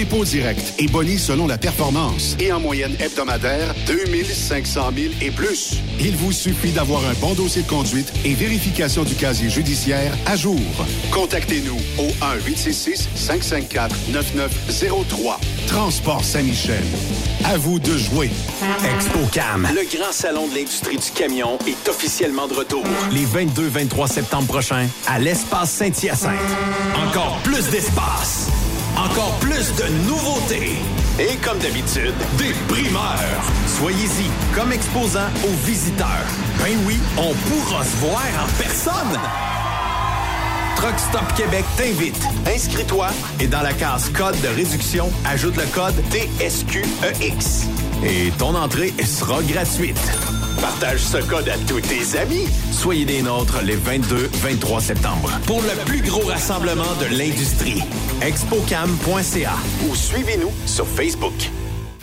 dépôt direct et boni selon la performance. Et en moyenne hebdomadaire, 2500 000 et plus. Il vous suffit d'avoir un bon dossier de conduite et vérification du casier judiciaire à jour. Contactez-nous au 1-866-554-9903. Transport Saint-Michel. À vous de jouer. ExpoCam, le grand salon de l'industrie du camion, est officiellement de retour. Les 22-23 septembre prochains, à l'espace Saint-Hyacinthe. Encore plus d'espace. Encore plus de nouveautés. Et comme d'habitude, des primeurs. Soyez-y comme exposant aux visiteurs. Ben oui, on pourra se voir en personne. Truck Stop Québec t'invite. Inscris-toi et dans la case code de réduction, ajoute le code TSQEX. Et ton entrée sera gratuite. Partage ce code à tous tes amis. Soyez des nôtres les 22-23 septembre pour le plus gros rassemblement de l'industrie. Expocam.ca ou suivez-nous sur Facebook.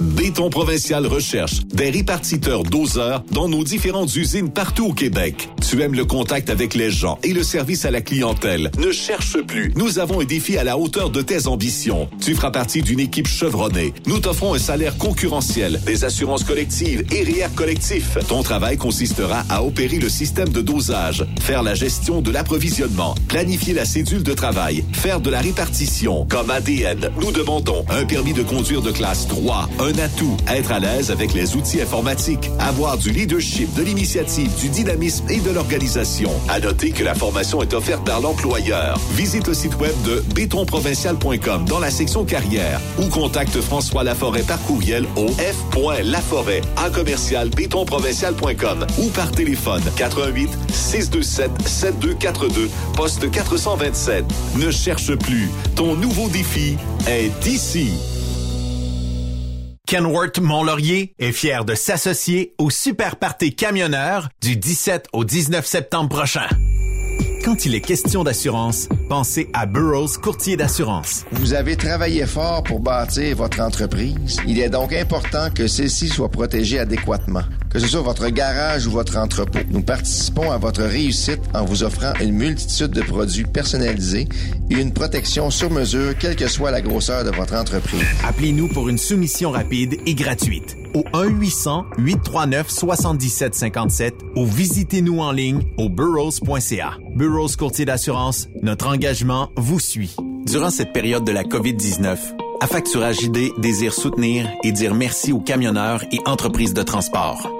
Béton Provincial recherche des répartiteurs doseurs dans nos différentes usines partout au Québec. Tu aimes le contact avec les gens et le service à la clientèle. Ne cherche plus. Nous avons un défi à la hauteur de tes ambitions. Tu feras partie d'une équipe chevronnée. Nous t'offrons un salaire concurrentiel, des assurances collectives et REER collectif. Ton travail consistera à opérer le système de dosage, faire la gestion de l'approvisionnement, planifier la cédule de travail, faire de la répartition. Comme ADN, nous demandons un permis de conduire de classe 3, un atout, être à l'aise avec les outils informatiques, avoir du leadership, de l'initiative, du dynamisme et de l'organisation. À noter que la formation est offerte par l'employeur. Visite le site web de bétonprovincial.com dans la section carrière ou contacte François Laforêt par courriel au f.laforêt en commercial bétonprovincial.com ou par téléphone 88 627 7242 poste 427. Ne cherche plus. Ton nouveau défi est d'ici. Kenworth Mont-Laurier est fier de s'associer au Super Party Camionneur du 17 au 19 septembre prochain. Quand il est question d'assurance, pensez à Burroughs Courtier d'assurance. Vous avez travaillé fort pour bâtir votre entreprise. Il est donc important que celle-ci soit protégée adéquatement, que ce soit votre garage ou votre entrepôt. Nous participons à votre réussite en vous offrant une multitude de produits personnalisés et une protection sur mesure, quelle que soit la grosseur de votre entreprise. Appelez-nous pour une soumission rapide et gratuite au 1-800-839-7757 ou visitez-nous en ligne au burrows.ca. Burrows Courtier d'assurance, notre engagement vous suit. Durant cette période de la COVID-19, Affacturage ID désire soutenir et dire merci aux camionneurs et entreprises de transport.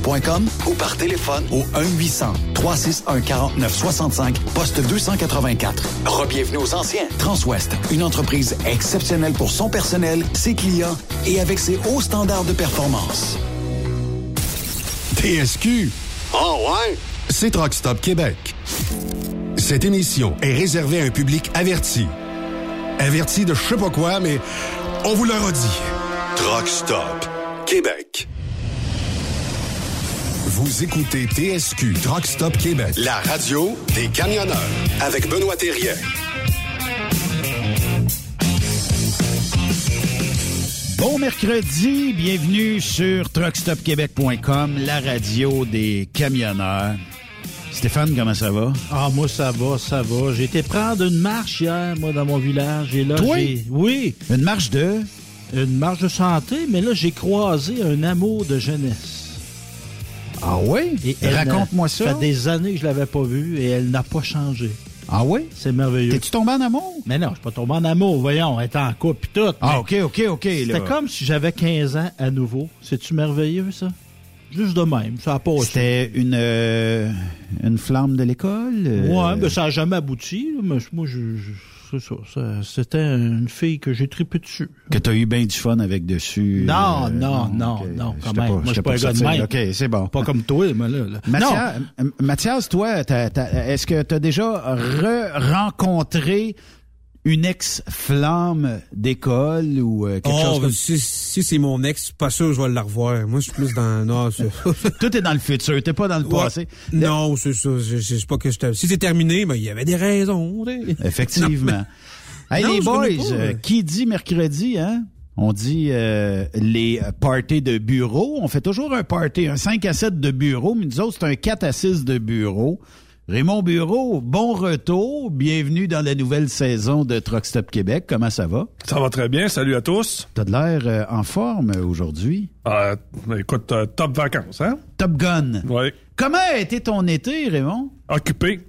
groupetranswest.com ou par téléphone au 1-800-361-4965, poste 284. Rebienvenue aux anciens. Transwest, une entreprise exceptionnelle pour son personnel, ses clients et avec ses hauts standards de performance. TSQ. Oh ouais? C'est Truck Stop Québec. Cette émission est réservée à un public averti. Averti de je sais pas quoi, mais on vous le redit. Truck Stop Québec. Vous écoutez TSQ Truck Stop Québec, la radio des camionneurs avec Benoît Thérien. Bon mercredi, bienvenue sur truckstopquebec.com, la radio des camionneurs. Stéphane, comment ça va? Ah, moi, ça va, ça va. J'ai été prendre une marche hier, moi, dans mon village. Et là, Toi? Oui, Une marche de... une marche de santé, mais là, j'ai croisé un amour de jeunesse. Ah oui? Et Raconte-moi ça. Ça fait des années que je l'avais pas vue et elle n'a pas changé. Ah oui? C'est merveilleux. T'es-tu tombé en amour? Mais non, je suis pas tombé en amour, voyons, elle est en couple pis tout. Ah, OK, OK, OK. C'était comme si j'avais 15 ans à nouveau. C'est-tu merveilleux, ça? Juste de même, ça a pas C'était une, euh, une flamme de l'école? euh, Ouais, mais ça n'a jamais abouti. Mais moi, je, je- c'est ça, ça- C'était une fille que j'ai trippé dessus. Que t'as eu bien du fun avec dessus. Non, euh, non, non, non, quand même. Moi, je suis pas un gars de même. OK, c'est bon. Pas comme toi, mais là. là. Mathias, euh, Mathias, toi, t'as- t'as- est-ce que tu as déjà re-rencontré une ex-flamme d'école ou euh, quelque Oh, chose comme si, si c'est mon ex, pas sûr que je vais la revoir. Moi, je suis plus dans... Non, c'est... Tout est dans le futur, t'es pas dans le Ouais. passé. non c'est ça. Je, pas que je t'ai- Si c'est terminé, mais il y avait des raisons. tu sais. Effectivement. hey, Non, les boys, euh, euh. qui dit mercredi, hein? On dit euh, les parties de bureau. On fait toujours un party, un 5 à 7 de bureau, mais nous autres, c'est un 4 à 6 de bureau. Raymond Bureau, bon retour. Bienvenue dans la nouvelle saison de Truck Stop Québec. Comment ça va? Ça va très bien. Salut à tous. T'as de l'air euh, en forme aujourd'hui? Euh, écoute, euh, top vacances, hein? Top Gun. Oui. Comment a été ton été, Raymond? Occupé.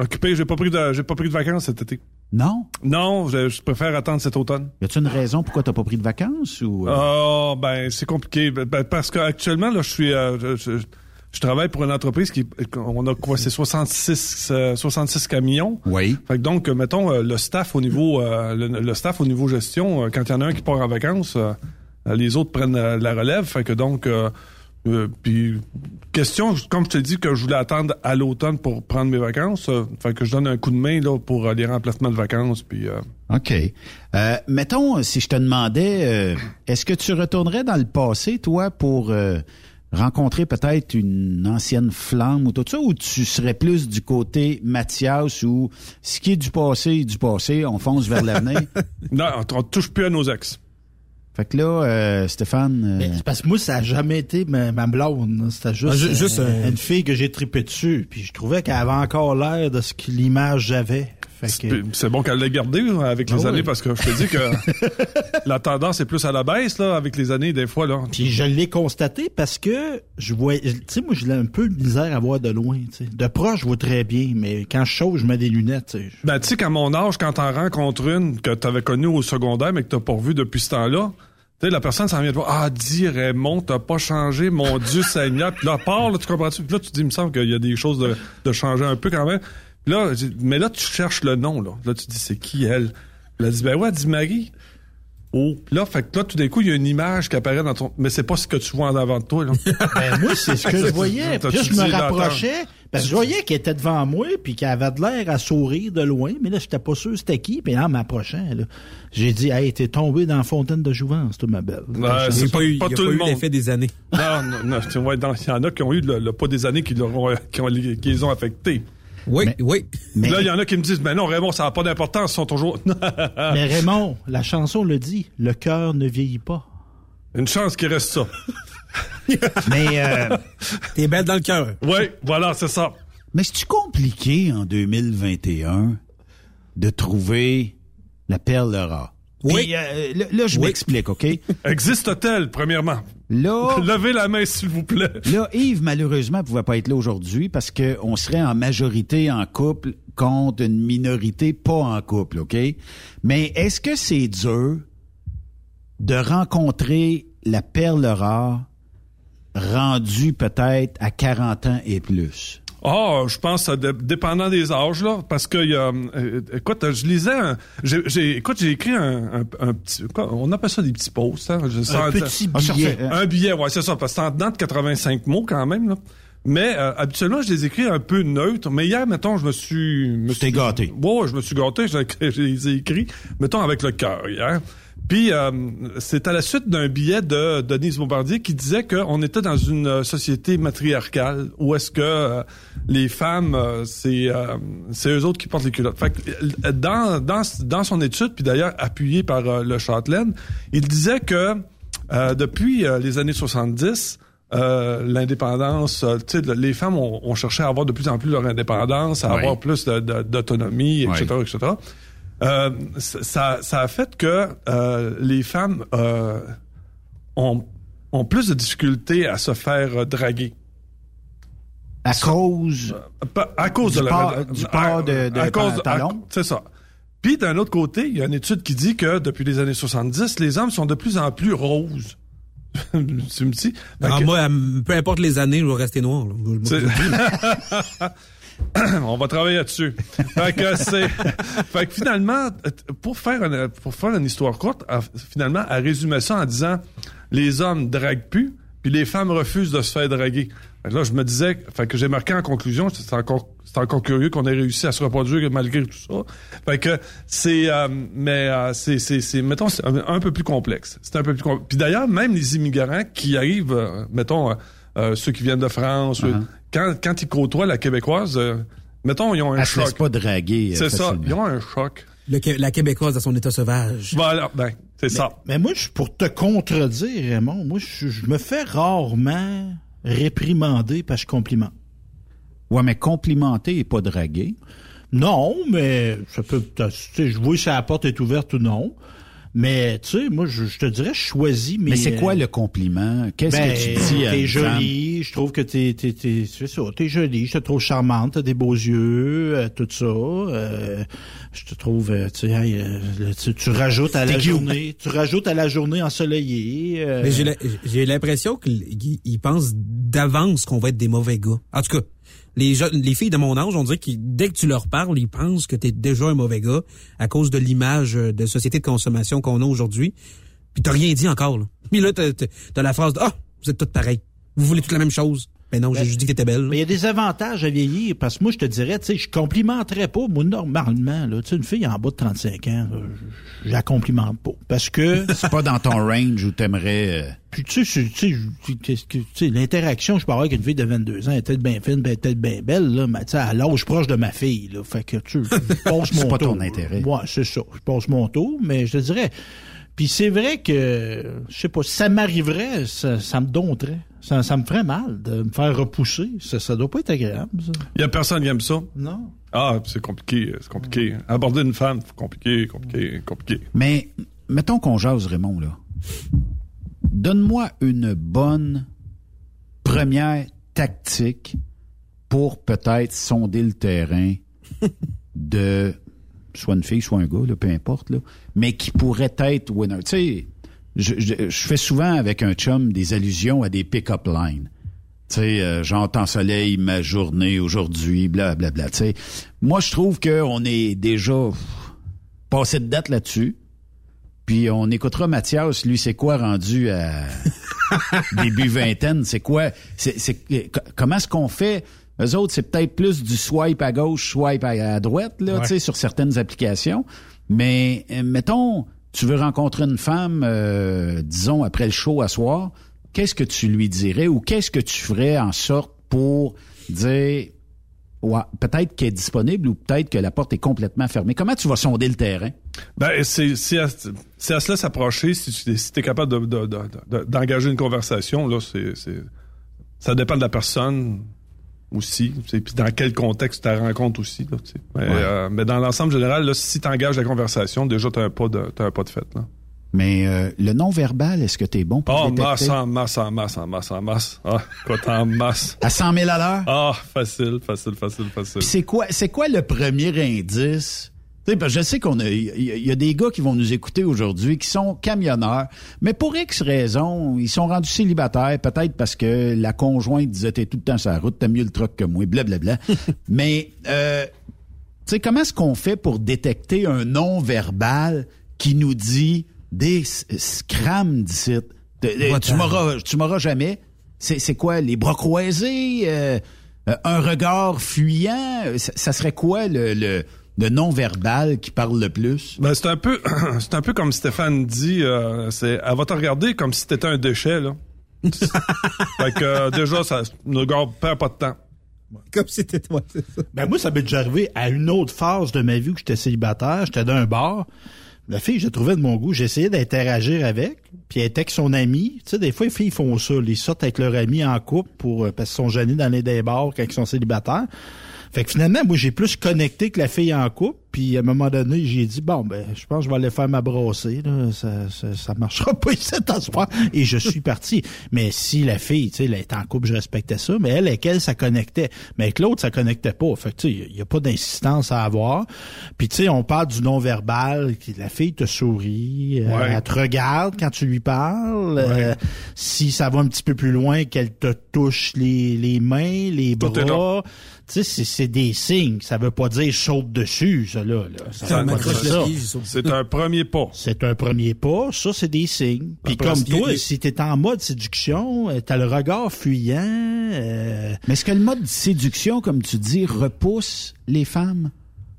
Occupé. J'ai pas pris de, j'ai pas pris de vacances cet été. Non? Non, je, je préfère attendre cet automne. Y a-tu une raison pourquoi t'as pas pris de vacances ou? Oh, ben, c'est compliqué. Ben, ben, parce qu'actuellement, là, je suis, euh, je, je- je travaille pour une entreprise qui, on a quoi, c'est 66, euh, 66 camions. Oui. Fait que donc, euh, mettons, euh, le staff au niveau, euh, le, le staff au niveau gestion, euh, quand il y en a un qui part en vacances, euh, euh, les autres prennent euh, la relève. Fait que donc, euh, euh, puis question, comme je te dis que je voulais attendre à l'automne pour prendre mes vacances, euh, fait que je donne un coup de main là pour euh, les remplacements de vacances. Puis euh, OK. Euh, mettons, si je te demandais, euh, est-ce que tu retournerais dans le passé, toi, pour euh, rencontrer peut-être une ancienne flamme ou tout ça, ou tu serais plus du côté Mathias où ce qui est du passé est du passé, on fonce vers l'avenir? non, on, on touche plus à nos ex. Fait que là, euh, Stéphane... euh, parce que moi, ça a jamais été ma, ma blonde. C'était juste, Ah, juste, euh, une fille que j'ai trippé dessus. Puis je trouvais qu'elle avait encore l'air de ce que l'image j'avais. Que... C'est bon qu'elle l'ait gardé là, avec les Ah années oui. parce que je te dis que la tendance est plus à la baisse là, avec les années des fois. Là. Puis je l'ai constaté parce que je vois, tu sais, moi j'ai un peu de misère à voir de loin. De proche, je vois très bien, mais quand je chauffe, je mets des lunettes. tu sais. Ben, tu sais qu'à mon âge, quand t'en rencontres une que t'avais connue au secondaire mais que t'as pas revue depuis ce temps-là, tu sais, la personne s'en vient de voir, ah, dis Raymond, t'as pas changé, mon Dieu Seigneur. Puis là, part, là, tu comprends-tu? Puis là, tu te dis, il me semble qu'il y a des choses de, de changer un peu quand même. Là, mais là, tu cherches le nom, là. Là, tu te dis, c'est qui elle? Elle dit, ben ouais, elle dit Marie. Oh. Là, fait que là, tout d'un coup, il y a une image qui apparaît dans ton, mais c'est pas ce que tu vois en avant de toi, là. Ben, moi, c'est ce que je voyais. Puis là, je me rapprochais. Parce que je voyais qu'elle était devant moi, puis qu'elle avait de l'air à sourire de loin. Mais là, j'étais pas sûr c'était qui. Puis en m'approchant, là, j'ai dit, hey, t'es tombé dans la fontaine de jouvence, toi, ma belle. Ouais, Il c'est n'y a pas eu, pas il y a tout pas le monde. l'effet des années. Non, non, non, tu vois, dans- il y en a qui ont eu le, le pas des années qui, leur ont- qui, ont- qui les ont affectés. Oui, oui. Là, il y en a qui me disent, mais non, Raymond, ça n'a pas d'importance, ils sont toujours... Mais Raymond, la chanson le dit, le cœur ne vieillit pas. Une chance qu'il reste ça. mais... euh, T'es belle dans le cœur. Oui, voilà, c'est ça. Mais c'est-tu compliqué en 2021 de trouver la perle rare? Oui. Euh, là, là, je Oui. m'explique, OK? Existe-t-elle, premièrement? Là, Levez la main, s'il vous plaît. là, Yves, malheureusement, ne pouvait pas être là aujourd'hui parce qu'on serait en majorité en couple contre une minorité pas en couple, OK? Mais est-ce que c'est dur de rencontrer la perle rare rendue peut-être à 40 ans et plus? Ah, je pense, ça dé- dépendant des âges, là, parce que, y a, euh, écoute, je lisais, un- j'ai, j'ai- écoute, j'ai écrit un, un, un petit, quoi, on appelle ça des petits posts, hein, je sais- petit billet, hein. Un billet, ouais, c'est ça, parce que c'est en dedans de 85 mots quand même, là. Mais euh, habituellement, je les écris un peu neutres. Mais hier, mettons, je me suis... Me suis- gâté. Ouais, je me suis gâté. Je, je les ai écrits, mettons, avec le cœur hier. Puis, euh, c'est à la suite d'un billet de Denise Bombardier qui disait qu'on était dans une euh, société matriarcale où est-ce que euh, les femmes, euh, c'est euh, c'est eux autres qui portent les culottes. Fait que, dans, dans, dans son étude, puis d'ailleurs appuyé par le Châtelaine, il disait que euh, depuis les années 70, euh, l'indépendance, euh, les femmes ont, ont cherché à avoir de plus en plus leur indépendance, à avoir plus d'autonomie, etc., etc. Euh, ça, ça a fait que euh, les femmes euh, ont, ont plus de difficultés à se faire euh, draguer. À cause... Pa- À cause Du de la port- du port de- de à cause- pantalon? à- C'est ça. Puis d'un autre côté, il y a une étude qui dit que depuis les années 70, les hommes sont de plus en plus roses. tu me dis? Ah, que- moi, peu importe les années, je vais rester noir. là. On va travailler là-dessus. fait que c'est, fait que finalement, pour faire une, pour faire une histoire courte, elle- finalement, elle résumait ça en disant les hommes draguent plus, puis les femmes refusent de se faire draguer. Fait que là, je me disais, fait que j'ai marqué en conclusion, c'est encore, c'est encore curieux qu'on ait réussi à se reproduire malgré tout ça. Fait que c'est, euh, mais euh, c'est, c'est, c'est, mettons, c'est un, un peu plus complexe. C'est un peu plus complexe. Puis d'ailleurs, même les immigrants qui arrivent, euh, mettons, euh, ceux qui viennent de France, Uh-huh. quand, quand ils côtoient la québécoise, euh, mettons, ils ont un Elle se choc. pas draguer. euh, C'est ça, ils ont un choc. Le la Québécoise à son état sauvage. Voilà, ben, c'est ça. Mais moi, je, pour te contredire, Raymond, moi, je, je me fais rarement réprimander parce que je complimente. Ouais, mais complimenter et pas draguer. Non, mais ça peut. Tu sais, je vois si la porte est ouverte ou non. Mais tu sais, moi, je, je te dirais, je choisis mes. Mais c'est quoi le compliment? Qu'est-ce Ben, que tu dis à T'es femme? jolie, je trouve que t'es, t'es, t'es, c'est ça, t'es jolie, je te trouve charmante, t'as des beaux yeux, euh, tout ça. euh, je te trouve, euh, tu sais, euh, tu, tu rajoutes à la journée, tu rajoutes à la journée ensoleillée. euh, Mais j'ai l'impression qu'ils ils pensent d'avance qu'on va être des mauvais gars. En tout cas, les jeunes, les filles de mon âge, on dirait que dès que tu leur parles, ils pensent que tu déjà un mauvais gars à cause de l'image euh, de société de consommation qu'on a aujourd'hui. Puis t'as rien dit encore. Là. Puis là, t'as la phrase de Ah, vous êtes toutes pareilles. Vous voulez toutes la même chose. Ben non, j'ai juste dit que t'étais belle. Mais il y a des avantages à vieillir, parce que moi, je te dirais, tu sais, je complimenterais pas, moi, normalement, là, tu sais, une fille en bas de 35 ans, là, je, je la complimente pas. Parce que, C'est pas dans ton range où t'aimerais... euh, puis tu sais, tu sais, l'interaction, je parle avec une fille de 22 ans, elle est peut-être bien fine, ben, elle est peut-être bien belle, là, mais tu sais, à l'âge proche de ma fille, là, fait que, tu sais, je passe mon C'est pas tour. ton intérêt. Ouais, c'est ça. Je passe mon tour, mais je te dirais, Puis c'est vrai que, je sais pas, si ça m'arriverait, ça, ça me dompterait. Ça, ça me ferait mal de me faire repousser. Ça, ça doit pas être agréable, ça. Il y a personne qui aime ça. Non. Ah, c'est compliqué, c'est compliqué. Aborder une femme, c'est compliqué, compliqué, compliqué. Mais mettons qu'on jase, Raymond, là. Donne-moi une bonne première tactique pour peut-être sonder le terrain de soit une fille, soit un gars, là, peu importe, là, mais qui pourrait être winner. Tu sais, je, je- je fais souvent avec un chum des allusions à des pick-up lines. Tu sais, euh, j'entends soleil, ma journée aujourd'hui, blablabla. Tu sais, moi, je trouve qu'on est déjà passé de date là-dessus. Puis on écoutera Mathias, lui, c'est quoi rendu à début vingtaine? C'est quoi? C'est, c'est- co- comment est-ce qu'on fait? Eux autres, c'est peut-être plus du swipe à gauche, swipe à, à droite, là, Ouais. tu sais, sur certaines applications. Mais, euh, mettons, tu veux rencontrer une femme, euh, disons, après le show à soir, qu'est-ce que tu lui dirais ou qu'est-ce que tu ferais en sorte pour dire, ouais, peut-être qu'elle est disponible ou peut-être que la porte est complètement fermée? Comment tu vas sonder le terrain? Ben, c'est c'est à, c'est à cela s'approcher si tu si es capable de- de- de- de- d'engager une conversation. Là, c'est c'est- ça dépend de la personne aussi. Puis dans quel contexte tu la rencontres aussi. Là, mais, Ouais. euh, mais dans l'ensemble général, là, si tu engages la conversation, déjà, tu as un pas de, t'as un pas de fait. Là. Mais euh, le non-verbal, est-ce que tu es bon pour Oh, le détecter? masse en masse, en masse, en masse, en masse. Ah, écoute, en masse. À 100 000 à l'heure? Ah, facile, facile, facile, facile. C'est quoi, c'est quoi le premier indice? Tu sais, parce que je sais qu'on a, il y, y a des gars qui vont nous écouter aujourd'hui qui sont camionneurs, mais pour X raisons, ils sont rendus célibataires, peut-être parce que la conjointe disait t'es tout le temps sur la route, t'as mieux le truck que moi, blablabla. mais, euh, tu sais, comment est-ce qu'on fait pour détecter un non-verbal qui nous dit des scrams d'ici? Tu m'auras, tu m'auras jamais. C'est, c'est quoi, les bras croisés, euh, euh, un regard fuyant? Ça, ça serait quoi le, le, le non-verbal qui parle le plus? Ben, c'est un peu, c'est un peu comme Stéphane dit, euh, c'est, elle va te regarder comme si t'étais un déchet, là. fait que, euh, déjà, ça, ne garde, perd pas de temps. Comme si c'était toi, c'est ça. Ben moi, ça m'est déjà arrivé à une autre phase de ma vie où j'étais célibataire. J'étais dans un bar. La fille, je trouvais de mon goût. J'essayais d'interagir avec. Puis elle était avec son ami. Tu sais, des fois, les filles font ça. Ils sortent avec leur ami en couple pour euh, parce qu'ils sont gênés d'aller dans les bars quand ils sont célibataires. Fait que finalement, moi, j'ai plus connecté que la fille en couple. Puis à un moment donné, j'ai dit bon ben, je pense que je vais aller faire ma brossée. Là. Ça, ça, ça marchera pas ici à. Et je suis parti. Mais si la fille, tu sais, elle était en couple, je respectais ça. Mais elle, avec elle, ça connectait. Mais avec l'autre, ça connectait pas. Fait que tu sais, il y a pas d'insistance à avoir. Puis tu sais, on parle du non-verbal. qui- La fille te sourit, euh, Ouais. elle te regarde quand tu lui parles. euh, si ça va un petit peu plus loin, qu'elle te touche les, les mains, les Tout est bras. Tu sais, c'est- c'est des signes. Ça veut pas dire saute dessus, ça là. là. Ça. C'est un premier pas. C'est un premier pas, ça c'est des signes. Puis Après, comme toi, les- si t'es en mode séduction, euh, t'as le regard fuyant. euh, Mais est-ce que le mode séduction, comme tu dis, repousse les femmes?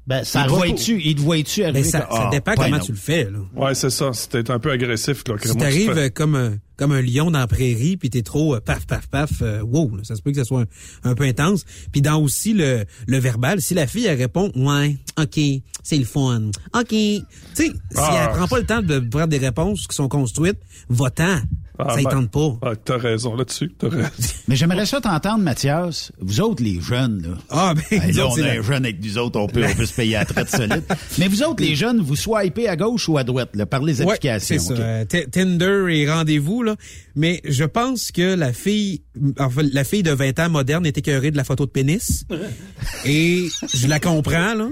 ben ça il te voit-tu, il te voit-tu arriver Mais ça, que- ça Ah, dépend ben comment non. tu le fais, là. Ouais, c'est ça. C'était un peu agressif, là. Si t'arrives euh, comme comme un lion dans la prairie, puis t'es trop euh, paf, paf, paf, euh, wow, là, ça se peut que ça soit un, un peu intense. Puis dans aussi le, le verbal, si la fille, elle répond, ouais, ok, c'est le fun, ok. Tu sais, si Ah. elle prend pas le temps de prendre des réponses qui sont construites, va-t'en. Ah, ça y ben, tente pas. ah, t'as raison là-dessus. T'as raison. Mais j'aimerais ça t'entendre, Mathias. Vous autres, les jeunes, là. Ah, ben, Hey, là, on est la- jeunes avec nous autres, on peut, on peut se payer à la traite solide. Mais vous autres, les jeunes, vous swipez à gauche ou à droite, là, par les Ouais, applications. ça. Euh, Tinder et rendez-vous, là. Mais je pense que la fille, enfin, la fille de 20 ans moderne est écœurée de la photo de pénis. et je la comprends, là.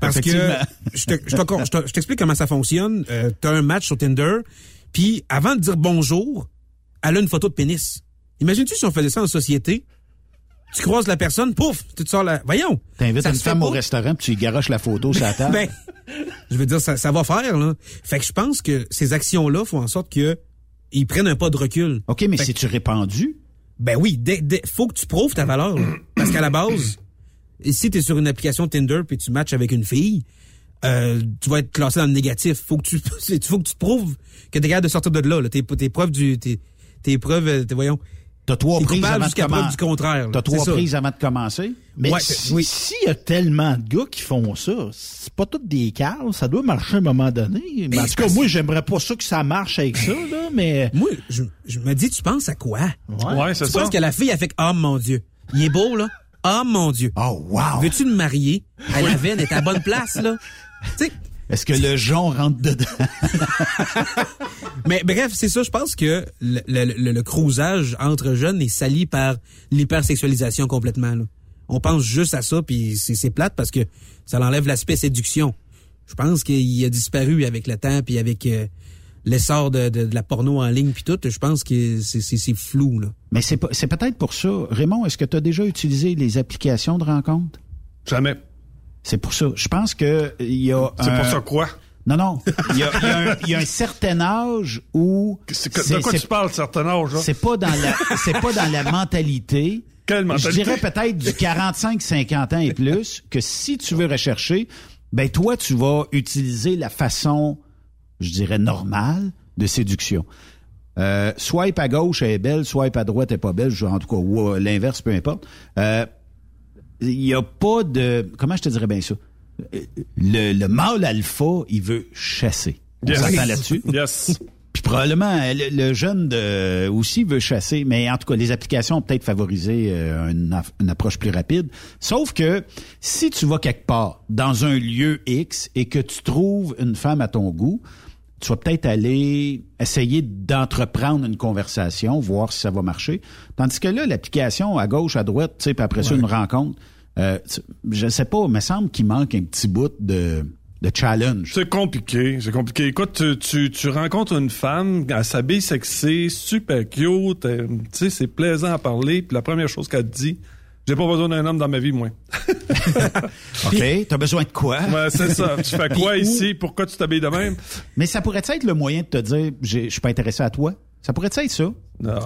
Parce que je te- je te je te- je t'explique comment ça fonctionne. Euh, T'as un match sur Tinder, puis avant de dire bonjour, elle a une photo de pénis. Imagines-tu si on faisait ça en société? Tu croises la personne, pouf, tu te sors la... Voyons! T'invites une femme au restaurant puis tu garoches la photo sur la table. Ben, je veux dire, ça, ça va faire, là. Fait que je pense que ces actions-là font en sorte que ils prennent un pas de recul. OK, mais c'est-tu répandu? Ben oui, dès- dès- faut que tu prouves ta valeur. là. Parce qu'à la base, si tu es sur une application Tinder puis tu matches avec une fille, euh, tu vas être classé dans le négatif. Faut que tu, faut que tu te prouves que t'es capable de sortir de là. là. Tes, tes preuves du, tes, tes preuves, euh, voyons, T'as trois prises avant de commencer. du contraire. là. T'as trois C'est ça. prises avant de commencer. Mais Ouais, si- oui. s'il y a tellement de gars qui font ça, c'est pas tous des cales, ça doit marcher à un moment donné. Mais en tout cas, moi, j'aimerais pas ça que ça marche avec ça, là, mais... Moi, je, je me dis, tu penses à quoi? Ouais, c'est Tu ça. penses que la fille a fait Oh mon Dieu, il est beau, là? Oh mon Dieu. Oh, wow! Veux-tu me marier? À la veine est à bonne place, là. Tu sais, Est-ce que le jonc rentre dedans? Mais bref, c'est ça, je pense que le, le, le, le cruisage entre jeunes est sali par l'hypersexualisation complètement. Là. On pense juste à ça, puis c'est c'est plate parce que ça l'enlève l'aspect séduction. Je pense qu'il a disparu avec le temps, puis avec euh, l'essor de, de, de la porno en ligne, puis tout. Je pense que c'est- c'est c'est flou. Là. Mais c'est pas- c'est peut-être pour ça. Raymond, est-ce que tu as déjà utilisé les applications de rencontre? Jamais. C'est pour ça. Je pense que il y a. C'est un- pour ça quoi? Non, non. Il y a, y a y a un certain âge où. De quoi tu parles, certain âge? C'est pas dans la, c'est pas dans la mentalité. Quelle mentalité? Je dirais peut-être du 45-50 ans et plus que si tu veux rechercher, ben toi tu vas utiliser la façon, je dirais normale de séduction. Euh, swipe à gauche elle est belle, swipe à droite elle est pas belle, en tout cas ou euh, l'inverse peu importe. Euh, Il y a pas de comment je te dirais bien ça? Euh, Le, le mâle alpha, il veut chasser. On Yes. s'entend là-dessus? Yes. Puis probablement, le, le jeune de, aussi veut chasser, mais en tout cas, les applications ont peut-être favorisé euh, une, une approche plus rapide. Sauf que si tu vas quelque part dans un lieu X et que tu trouves une femme à ton goût, tu vas peut-être aller essayer d'entreprendre une conversation, voir si ça va marcher. Tandis que là, l'application à gauche, à droite, tu sais, après ça, une rencontre, euh, je sais pas, il me semble qu'il manque un petit bout de, de challenge. C'est compliqué, c'est compliqué. Écoute, tu, tu, tu rencontres une femme, elle s'habille sexy, super cute, euh, tu sais, c'est plaisant à parler, puis la première chose qu'elle te dit, j'ai pas besoin d'un homme dans ma vie, moi. OK, t'as besoin de quoi? Ouais, c'est ça. Tu fais quoi ici? Pourquoi tu t'habilles de même? Mais ça pourrait être le moyen de te dire, je suis pas intéressé à toi. Ça pourrait être ça?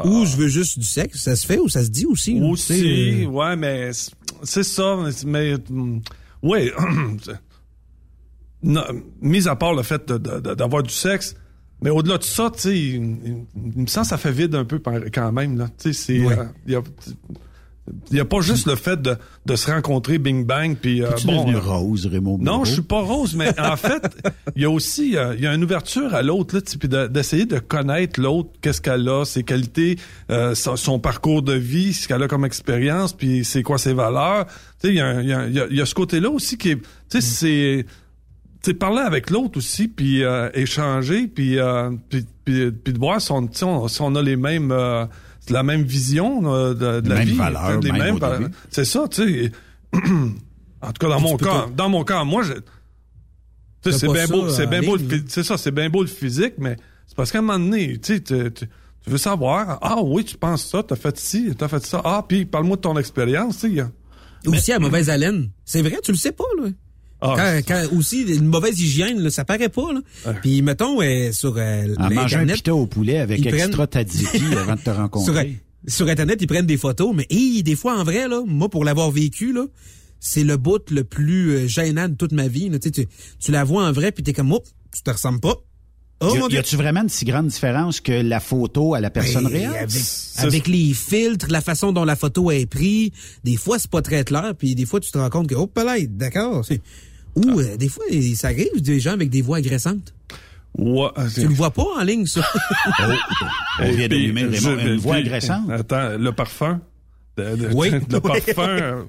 Ou je veux juste du sexe. Ça se fait ou ça se dit aussi. là. Tu sais, Aussi, euh, ouais, mais c'est- ça. Mais, hum, ouais, non, mis à part le fait d'avoir du sexe, mais au-delà de ça, tu sais, il, il- il me semble que ça fait vide un peu quand même. Là. Tu sais, c'est, Ouais. euh, il y a, pas juste le fait de, de se rencontrer bing bang puis euh, bon. devenu euh, rose, Raymond? non, je suis pas rose, mais en fait, il y a aussi euh, il y a une ouverture à l'autre, là, puis de- d'essayer de connaître l'autre, qu'est-ce qu'elle a, ses qualités, euh, son, son parcours de vie, ce qu'elle a comme expérience, puis c'est quoi ses valeurs. Tu sais, il y a, il y, a, y a- il y a ce côté-là aussi qui est, tu sais, c'est tu sais, parler avec l'autre aussi, puis euh, échanger, puis, euh, puis, puis, puis de voir si on, sais, on, si on a les mêmes, euh, la même vision euh, de, de la Même vie. valeur, mêmes. C'est ça, tu sais. en tout cas, dans mon cas, dans mon cas, moi, je, tu sais, Fais c'est bien beau, c'est en bien beau, c'est ça, c'est bien beau le physique, mais c'est parce qu'à un moment donné, tu sais, tu, veux savoir, ah oui, tu penses ça, t'as fait ci, t'as fait ça, ah, puis parle-moi de ton expérience, tu sais. Aussi à mauvaise haleine. C'est vrai, tu le sais pas, là. Ah, quand, quand aussi une mauvaise hygiène, là, ça paraît pas. Là. Puis mettons euh, sur euh, En mangeant un pita au poulet avec extra prennent- tzatziki avant de te sur, rencontrer. sur internet, ils prennent des photos, mais hi, des fois en vrai là, moi pour l'avoir vécu là, c'est le bout le plus euh, gênant de toute ma vie. Là. Tu, sais, tu, tu la vois en vrai, puis t'es comme, oh, tu te ressembles pas. Oh y, a- a-tu vraiment une si grande différence que la photo à la personne Ben, réelle? Avec, avec les filtres, la façon dont la photo est prise, des fois c'est pas très clair, puis des fois tu te rends compte que oh peut d'accord. Ou euh, des fois ça arrive des gens avec des voix agressantes. Ouais, Tu le vois pas en ligne ça? On vient puis, d'allumer Raymond, je- une voix puis, agressante. Attends, le parfum. De- de- Oui. Le parfum.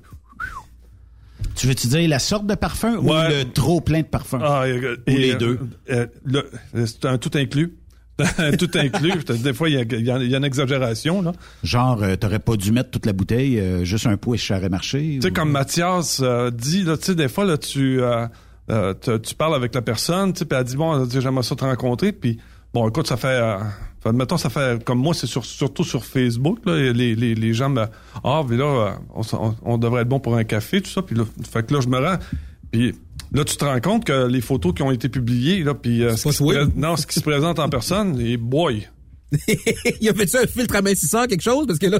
Tu veux-tu dire la sorte de parfum ou le trop plein de parfum? Ah, euh, Ou et, les euh, deux. euh, le- c'est un tout inclus. tout inclus. Des fois, il y y y a une exagération. Là. Genre, euh, t'aurais pas dû mettre toute la bouteille, euh, juste un pot et ça aurait marché? Tu sais, ou- comme Mathias euh, dit, là, tu sais, des fois, là, tu, euh, euh, tu, tu parles avec la personne, tu sais, puis elle dit, bon, j'aimerais ça te rencontrer, puis bon, écoute, ça fait, euh, fait, admettons, ça fait, comme moi, c'est sur, surtout sur Facebook, là, les, les, les gens me, ah, mais là, on, on devrait être bon pour un café, tout ça, puis là, fait que là, je me rends, puis là, tu te rends compte que les photos qui ont été publiées, là, puis euh, ce pré- ce qui se présente en personne, et boy, Il a fait ça un filtre amincisseur quelque chose? Parce que là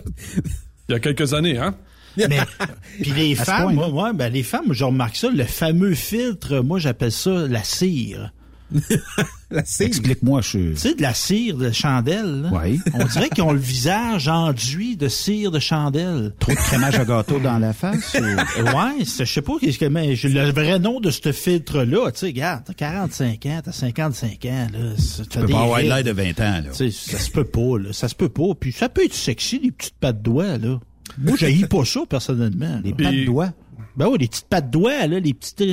il y a quelques années, hein? Mais, puis les femmes, point, moi, ouais, ben les femmes, je remarque ça, le fameux filtre, moi j'appelle ça la cire. la cire. Explique-moi, je suis... Tu sais, de la cire de chandelle. Là. Oui. On dirait qu'ils ont le visage enduit de cire de chandelle. Trop de crémage à gâteau dans la face? ou- Ouais, je sais pas qu'est-ce que mais j'ai le vrai nom de ce filtre-là. Tu sais, regarde, t'as 45 ans, t'as 55 ans, là. Tu peux pas avoir rides. l'air de 20 ans, là. Tu sais, ça se peut pas, là. Ça se peut pas. Puis ça peut être sexy, les petites pattes de doigts, là. Moi, j'haïs pas ça, personnellement. Les là. pattes de doigts? Ben oui, les petites pattes de doigts, là, les petites,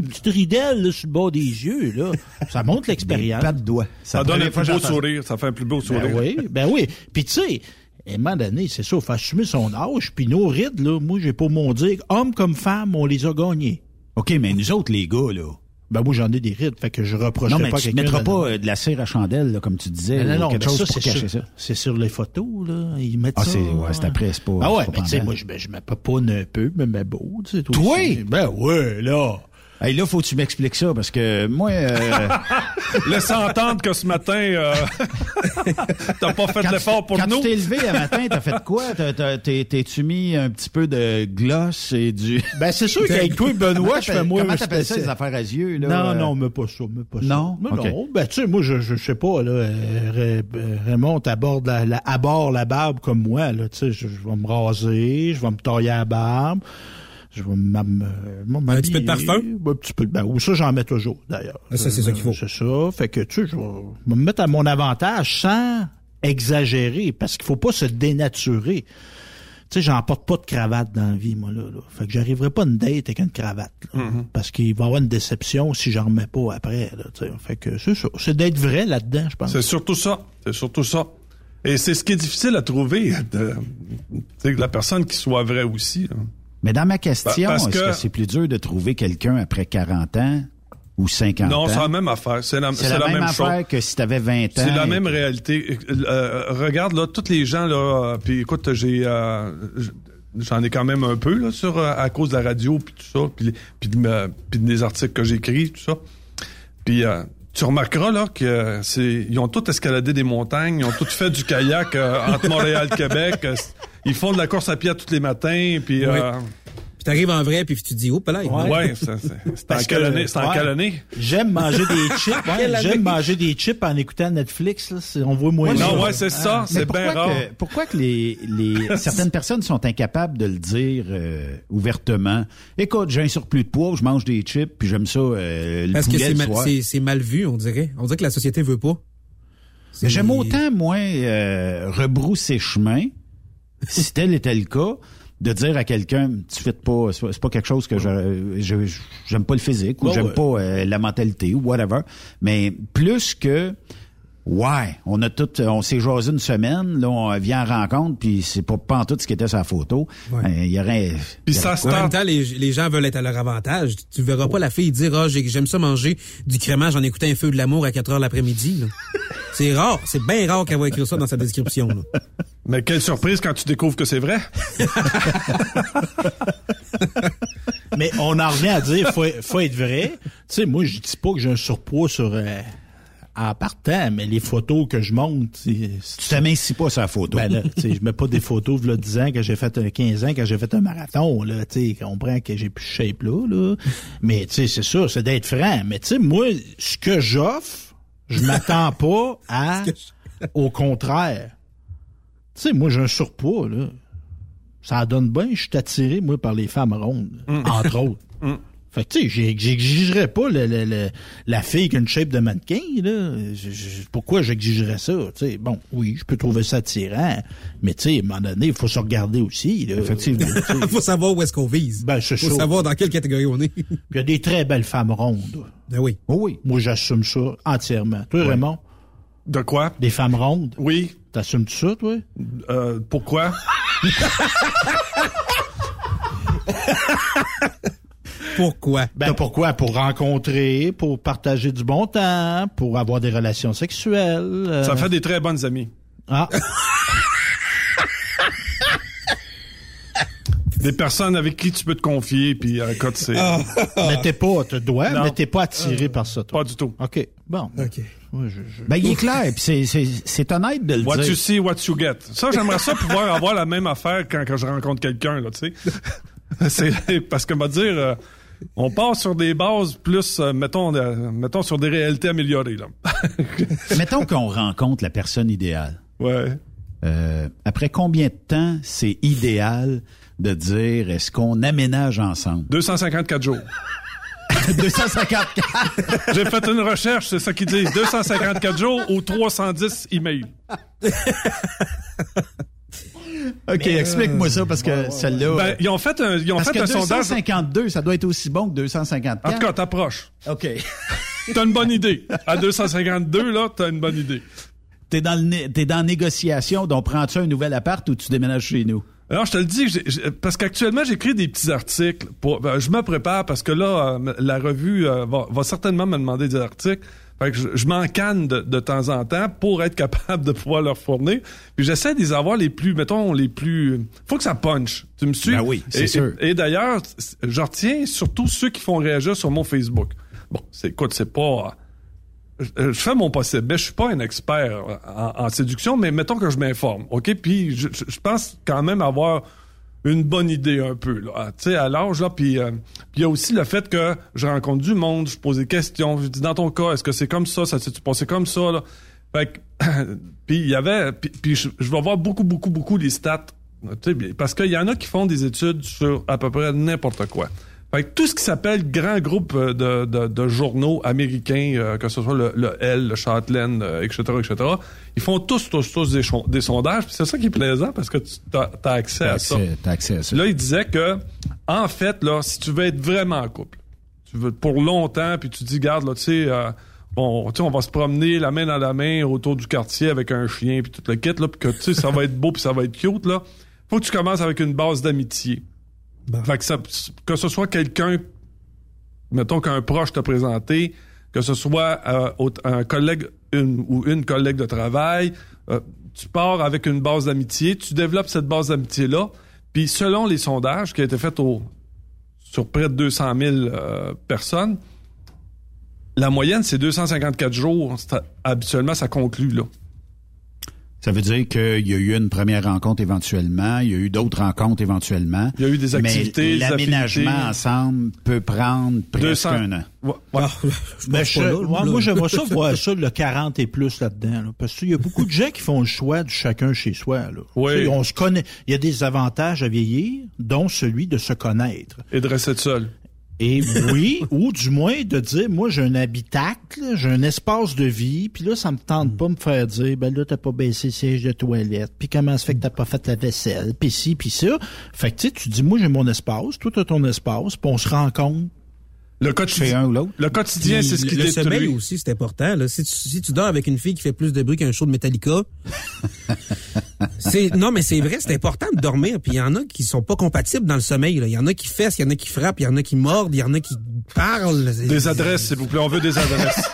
les petites ridelles, là, sur le bord des yeux, là. Ça montre l'expérience. Pas de doigts. Ça donne un plus beau sourire. Ça fait un plus beau sourire. Ben oui, ben oui. Puis tu sais, à un moment donné, c'est ça, il faut assumer son âge. Puis nos rides, là, moi, j'ai pas mon dire, hommes comme femmes, on les a gagnés. OK, mais nous autres, les gars, là. Ben moi, j'en ai des rides, fait que je reproche Non, mais pas tu à ne quelqu'un mettras de- pas euh, de la cire à chandelle, là, comme tu disais. Non, non, non, mais chose ça, pour c'est cacher sur, ça. c'est sur les photos, là. Ils mettent Ah, ça. c'est ouais, c'est après, c'est pas. Ah ouais, c'est pas mais tu sais, moi, je, ben, je me papoune un peu, mais mais beau, tu sais. toi Toi? aussi. Ben ouais, là. Hey, là, faut que tu m'expliques ça, parce que moi... euh, Laisse entendre que ce matin, euh, t'as pas fait quand l'effort pour quand nous. tu t'es levé un matin, t'as fait quoi? T'as- t'as- t'es- T'es-tu mis un petit peu de gloss et du... Ben c'est sûr qu'avec toi, Benoît, je fais moi... Comment je t'appelles ça, les affaires à yeux, là? Non, euh? non, mais pas ça, mais pas ça. Non? Mais non. Ben, tu sais, moi, je, je, je sais pas, là, euh, Ray- Raymond aborde la, la, aborde la barbe comme moi, là, tu sais, je, je vais me raser, je vais me tailler la barbe, je vais. Un petit peu de parfum? Un petit peu de, ben, ou ça, j'en mets toujours, d'ailleurs. Ah, ça, c'est ça qu'il faut. C'est ça. Fait que, tu sais, je vais me mettre à mon avantage sans exagérer, parce qu'il faut pas se dénaturer. Tu sais, j'en porte pas de cravate dans la vie, moi, là. là. Fait que j'arriverai pas à une date avec une cravate, là. Parce qu'il va y avoir une déception si j'en remets pas après, là. Fait que c'est ça. C'est d'être vrai là-dedans, je pense. C'est surtout ça. C'est surtout ça. Et c'est ce qui est difficile à trouver, de, la personne qui soit vraie aussi. Mais dans ma question, est-ce que- c'est plus dur de trouver quelqu'un après 40 ans ou 50 Non, ans? c'est la même affaire. C'est la, même, chose. affaire que si t'avais 20 ans. C'est la même réalité. Euh, regarde là, tous les gens là. puis écoute, j'ai, euh, j'en ai quand même un peu là sur euh, à cause de la radio puis tout ça, puis, puis, des articles que j'écris tout ça. Puis euh, tu remarqueras là que c'est, ils ont tous escaladé des montagnes, ils ont tous fait du kayak euh, entre Montréal et Québec. Euh, ils font de la course à pied tous les matins, puis. Euh, t'arrives en vrai, puis tu te dis, oh, là. ouais, c'est, c'est en Parce que, quelle année? C'est? J'aime manger des chips. ouais? J'aime manger des chips en écoutant Netflix. Là. On voit moins Non, ça. ouais, c'est ça. Ah, C'est pourquoi bien rare. que, pourquoi que les, les certaines personnes sont incapables de le dire euh, ouvertement? Écoute, j'ai un surplus de poids, je mange des chips, puis j'aime ça euh, le Parce que c'est mal, c'est- mal vu, on dirait. On dirait que la société veut pas. J'aime autant, moi, euh, rebrousser chemin, si tel était le cas, de dire à quelqu'un, tu fais pas, c'est pas- quelque chose que je, j'aime pas le physique, ou j'aime ouais. pas euh, la mentalité, ou whatever. Mais plus que, ouais, on a tout, on s'est jasé une semaine, là, on vient en rencontre, puis c'est pas, pas en tout ce qui était la photo. Ouais. Euh, Il y aurait... Puis ça En même temps, les, les gens veulent être à leur avantage. Tu verras pas la fille dire, ah, j'ai- j'aime ça manger du crémage en écoutant un feu de l'amour à 4 heures l'après-midi. là. C'est rare. C'est bien rare qu'elle va écrire ça dans sa description. là. Mais quelle surprise quand tu découvres que c'est vrai. Mais on en revient à dire, faut, faut être vrai. Tu sais, moi, je dis pas que j'ai un surpoids sur euh, en partant, mais les photos que je monte, Tu t'amincis pas sur la photo. ben là, je mets pas des photos de 10 ans que j'ai fait un 15 ans quand j'ai fait un marathon là, tu comprends que j'ai plus de shape là, là. Mais c'est ça, c'est d'être franc. Mais tu sais, moi, ce que j'offre, je m'attends pas à, au contraire. Tu sais, moi, j'ai un surpoids là. Ça donne bien, je suis attiré moi par les femmes rondes, entre autres. Fait que, tu sais, j'exigerais pas le- le- le- la fille qui a une shape de mannequin, là. Je- je- pourquoi j'exigerais ça? Tu sais, bon, oui, je peux trouver ça attirant, mais tu sais, à un moment donné, il faut se regarder aussi, là. Effectivement. Tu sais, Faut savoir où est-ce qu'on vise. Ben, c'est Faut savoir dans quelle catégorie on est. Il y a des très belles femmes rondes. ben oui. Oh oui. Moi, j'assume ça entièrement. Toi, Raymond, De quoi? des femmes rondes, Oui. t'assumes-tu ça, toi? Euh, pourquoi? Pourquoi? Ben, pourquoi? Pour rencontrer, pour partager du bon temps, pour avoir des relations sexuelles. euh, Ça fait des très bonnes amies. Ah, Des personnes avec qui tu peux te confier, puis euh, écoute, c'est mais t'es pas, tu dois, Non. mais t'es pas attiré par ça, toi. pas du tout. OK, bon. OK. Ouais, je- je- Ben, il est clair, puis c'est, c'est, c'est honnête de le What dire. you see, what you get. Ça, j'aimerais ça pouvoir avoir la même affaire quand, quand je rencontre quelqu'un, là, tu sais. c'est parce que, me dire, euh, On part sur des bases plus, euh, mettons, euh, mettons sur des réalités améliorées. Là. mettons qu'on rencontre la personne idéale. Ouais. Euh, après combien de temps c'est idéal de dire est-ce qu'on aménage ensemble? 254 jours. 254. J'ai fait une recherche, c'est ça qu'ils disent. 254 jours ou 310 emails. OK, explique-moi ça parce que celle-là. Ben, ils ont fait un, ils ont parce fait que un sondage. 252, ça doit être aussi bon que 254. En tout cas, t'approches. OK. T'as une bonne idée. À 252, là, t'as une bonne idée. T'es dans, le, t'es dans négociation, donc prends-tu un nouvel appart ou tu déménages chez nous? Alors, je te le dis, j'ai- j'ai- parce qu'actuellement, j'écris des petits articles. Pour, ben, je me prépare parce que là, euh, la revue euh, va, va certainement me demander des articles. Fait que je, je m'en canne de, de temps en temps pour être capable de pouvoir leur fournir. Puis j'essaie de les avoir les plus, mettons, les plus... Faut que ça punch. Tu me suis? Ben oui, c'est sûr. Et, et d'ailleurs, je retiens surtout ceux qui font réagir sur mon Facebook. Bon, c'est écoute, c'est pas... je, je fais mon possible. Ben, je suis pas un expert en, en séduction, mais mettons que je m'informe, OK? Puis je pense quand même avoir une bonne idée un peu, là. Ah, Tu sais, à l'âge, là, puis euh, il y a aussi le fait que je rencontre du monde, je pose des questions, je dis, dans ton cas, est-ce que c'est comme ça? Ça s'est-tu passé comme ça, là? Fait que, puis il y avait... Puis, je, vais voir beaucoup, beaucoup, beaucoup les stats, parce qu'il y en a qui font des études sur à peu près n'importe quoi. Fait que tout ce qui s'appelle grand groupe euh, de, de, de journaux américains, euh, que ce soit le, le L, le Chatelaine, euh, etc., etc., ils font tous, tous, tous des, des sondages. C'est ça qui est plaisant parce que tu as, accès à ça. accès, t'as accès à ça. Là, il disait que, en fait, là, si tu veux être vraiment en couple, tu veux pour longtemps, puis tu dis, garde, là, tu sais, euh, bon, tu sais, on va se promener la main dans la main autour du quartier avec un chien, puis tout le kit, là, puis que, tu sais, ça va être beau, puis ça va être cute, là. Faut que tu commences avec une base d'amitié. Que, ce soit quelqu'un, mettons qu'un proche t'a présenté, que ce soit euh, un collègue ou une collègue de travail, euh, tu pars avec une base d'amitié, tu développes cette base d'amitié-là, puis selon les sondages qui ont été faits au, sur près de 200 000 euh, personnes, la moyenne, c'est 254 jours. Habituellement, ça conclut, là. Ça veut dire qu'il y a eu une première rencontre éventuellement, il y a eu d'autres rencontres éventuellement. Il y a eu des activités, Mais l'aménagement ensemble peut prendre presque 200. un an. Ouais, ouais. Ben, je- pas là, ouais, là. moi, j'aimerais ça voir ça, le 40 et plus là-dedans. là, parce qu'il y a beaucoup de gens qui font le choix de chacun chez soi. Là. Oui. On se connaît. Il y a des avantages à vieillir, dont celui de se connaître. Et de rester seul. Et oui, ou du moins de dire, moi, j'ai un habitacle, j'ai un espace de vie, puis là, ça me tente pas de me faire dire, ben là, t'as pas baissé le siège de toilette, puis comment ça fait que t'as pas fait la vaisselle, puis ci, puis ça. Fait que, tu sais, tu dis, moi, j'ai mon espace, toi, t'as ton espace, puis on se rencontre. Le quotidien, un ou l'autre. le quotidien, Puis c'est ce qui le détruit. sommeil aussi, c'est important. Là. Si, tu, si tu dors avec une fille qui fait plus de bruit qu'un show de Metallica, c'est non mais c'est vrai, c'est important de dormir. Puis il y en a qui sont pas compatibles dans le sommeil. Il y en a qui fessent, il y en a qui frappent, il y en a qui mordent, il y en a qui parlent. Des adresses, s'il vous plaît. On veut des adresses.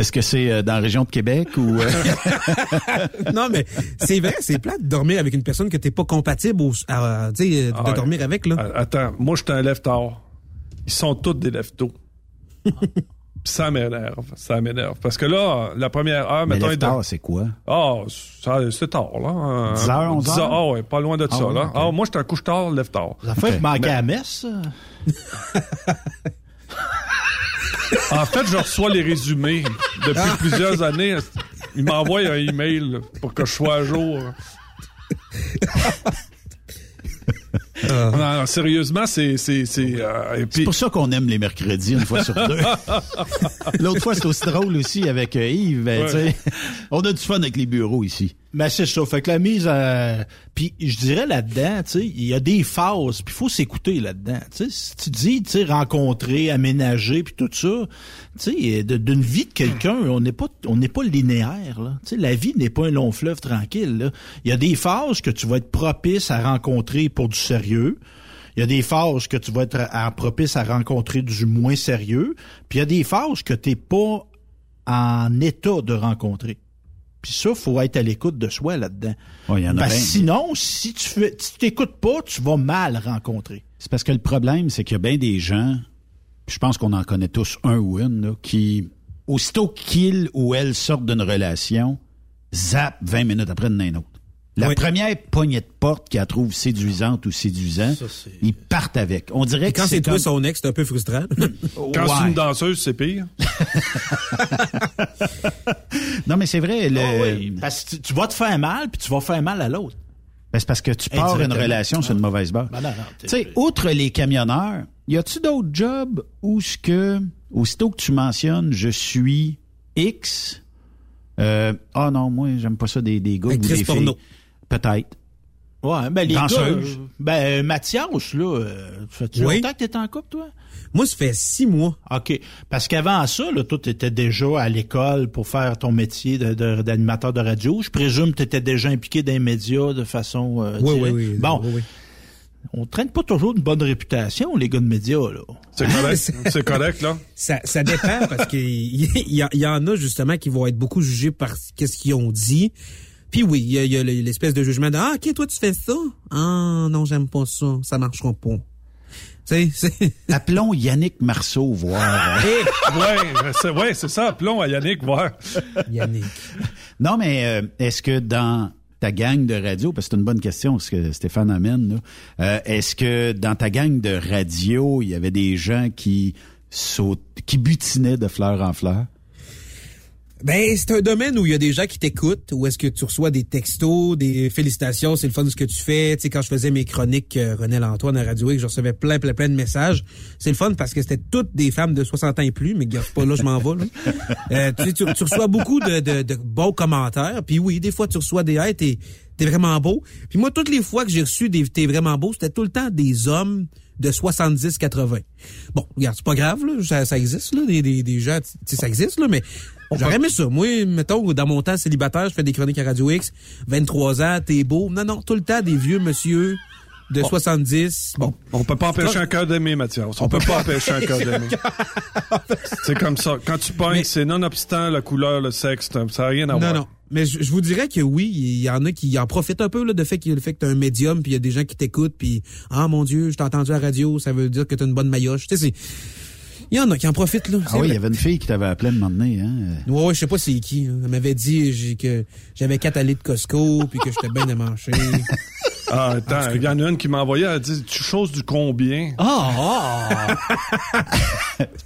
Est-ce que c'est euh, dans la région de Québec ou... euh, non mais c'est vrai, c'est plate de dormir avec une personne que t'es pas compatible au, à, tu sais, de Ah dormir avec là. Attends, moi, je suis un lève-tard. Ils sont tous des lève-tôt. Puis ça m'énerve. Ça m'énerve. Parce que là, la première heure, Mais mettons... lève tard, c'est quoi? Ah, ça- c'est tard, là. Euh, 10 heures, 11 heures? Ah ouais, pas loin de Ah ça, oui, là. Ah, moi, j'étais un couche-tard, lève-tard. Ça fait Ok. manquer Mais- à la messe, ça. En fait, je reçois les résumés depuis plusieurs années. Ils m'envoient un email pour que je sois à jour. Non, non, sérieusement, c'est... c'est, c'est euh, puis, pour ça qu'on aime les mercredis une fois sur deux. L'autre fois, c'est aussi drôle aussi avec euh, Yves. ben, Ouais. On a du fun avec les bureaux ici. Ben c'est ça. Fait que la mise à... Puis je dirais là-dedans, tu sais, il y a des phases, puis il faut s'écouter là-dedans. Tu si tu dis, tu sais, rencontrer, aménager, puis tout ça, tu sais, d'une vie de quelqu'un, on n'est pas on n'est pas linéaire. Là. Tu sais, la vie n'est pas un long fleuve tranquille. Il y a des phases que tu vas être propice à rencontrer pour du sérieux. Il y a des phases que tu vas être propice à rencontrer du moins sérieux. Puis il y a des phases que tu n'es pas en état de rencontrer. Puis ça, faut être à l'écoute de soi là-dedans. Ouais, il y en a Parce bien. que sinon, si tu fais, si t'écoutes pas, tu vas mal rencontrer. C'est parce que le problème, c'est qu'il y a bien des gens, je pense qu'on en connaît tous un ou une, là, qui, aussitôt qu'ils ou elles sortent d'une relation, zap 20 minutes après d'une autre. La Oui. première poignée de porte qu'elle trouve séduisante ou séduisant, ils partent avec. On dirait Et que quand c'est toi comme- son ex, c'est un peu frustrant. Quand c'est une danseuse, c'est pire. Non, mais c'est vrai. Le... Ah oui, parce que tu, vas te faire mal, puis tu vas faire mal à l'autre. Ben, c'est parce que tu pars une relation sur une mauvaise base. Ben non, non, tu sais, outre les camionneurs, y a-tu d'autres jobs où ce que, aussitôt que tu mentionnes, je suis X, euh, ah non, moi, j'aime pas ça des, des gars ou des porno. Peut-être. Ouais, ben les gars, Danseuse. euh, ben Mathias, là, euh, fais-tu Oui. longtemps que t'es en couple, toi? Moi, ça fait six mois. OK. Parce qu'avant ça, là, toi, t'étais déjà à l'école pour faire ton métier de- de- d'animateur de, radio. Je présume que t'étais déjà impliqué dans les médias de façon euh, Oui, oui, oui. Bon, Oui, oui. on traîne pas toujours une bonne réputation, les gars de médias, là. C'est correct. c'est correct, là. Ça, ça dépend parce qu'il y, y, y en a justement qui vont être beaucoup jugés par qu'est-ce qu'ils ont dit. Puis oui, il y a, il y a l'espèce de jugement de ah ok toi tu fais ça? Ah non j'aime pas ça ça marchera pas. Sais c'est Appelons Yannick Marceau voir. ouais, c'est ouais, c'est ça. Appelons à Yannick voir. Yannick. non, mais euh, est-ce que dans ta gang de radio, parce que c'est une bonne question, ce que Stéphane amène, là, euh, est-ce que dans ta gang de radio, il y avait des gens qui sautent, qui butinaient de fleur en fleur? Ben, c'est un domaine où il y a des gens qui t'écoutent, où est-ce que tu reçois des textos, des félicitations, c'est le fun de ce que tu fais. Tu sais, quand je faisais mes chroniques euh, René Lantoine à Radio X, je recevais plein, plein, plein de messages. C'est le fun parce que c'était toutes des femmes de 60 ans et plus, mais regarde pas là, je m'en vais. Là. Euh, tu, sais, tu, tu reçois beaucoup de, de, de bons commentaires. Puis oui, des fois, tu reçois des hey, t'es, t'es vraiment beau. Puis moi, toutes les fois que j'ai reçu des t'es vraiment beau, c'était tout le temps des hommes de 70-80. Bon, regarde, c'est pas grave, là, ça, ça existe, là, des, des, des gens, ça existe, là, mais j'aurais aimé ça. Moi, mettons, dans mon temps célibataire, je fais des chroniques à Radio X, 23 ans, t'es beau. Non, non, tout le temps des vieux monsieur de 70. Bon. On peut pas empêcher un cœur d'aimer, Mathias. On, peut pas empêcher un cœur d'aimer. c'est comme ça. Quand tu pognes, c'est nonobstant la couleur, le sexe, ça n'a rien à voir. Non, non. Mais je, je vous dirais que oui, il y en a qui en profitent un peu là, de fait qu'il y a le fait que t'as un médium, puis il y a des gens qui t'écoutent, puis ah mon Dieu, je t'ai entendu à la radio, ça veut dire que t'as une bonne maillotche. Tu sais, c'est il y en a qui en profitent là. Ah oui, il y avait une fille qui t'avait appelé un moment donné, hein? Ouais, ouais, je sais pas c'est qui. hein. Elle m'avait dit que j'avais quatre allées de Costco, puis que j'étais bien démanché. Ah, attends, il y en a une qui m'a envoyé, elle dit, tu choses du combien? Ah,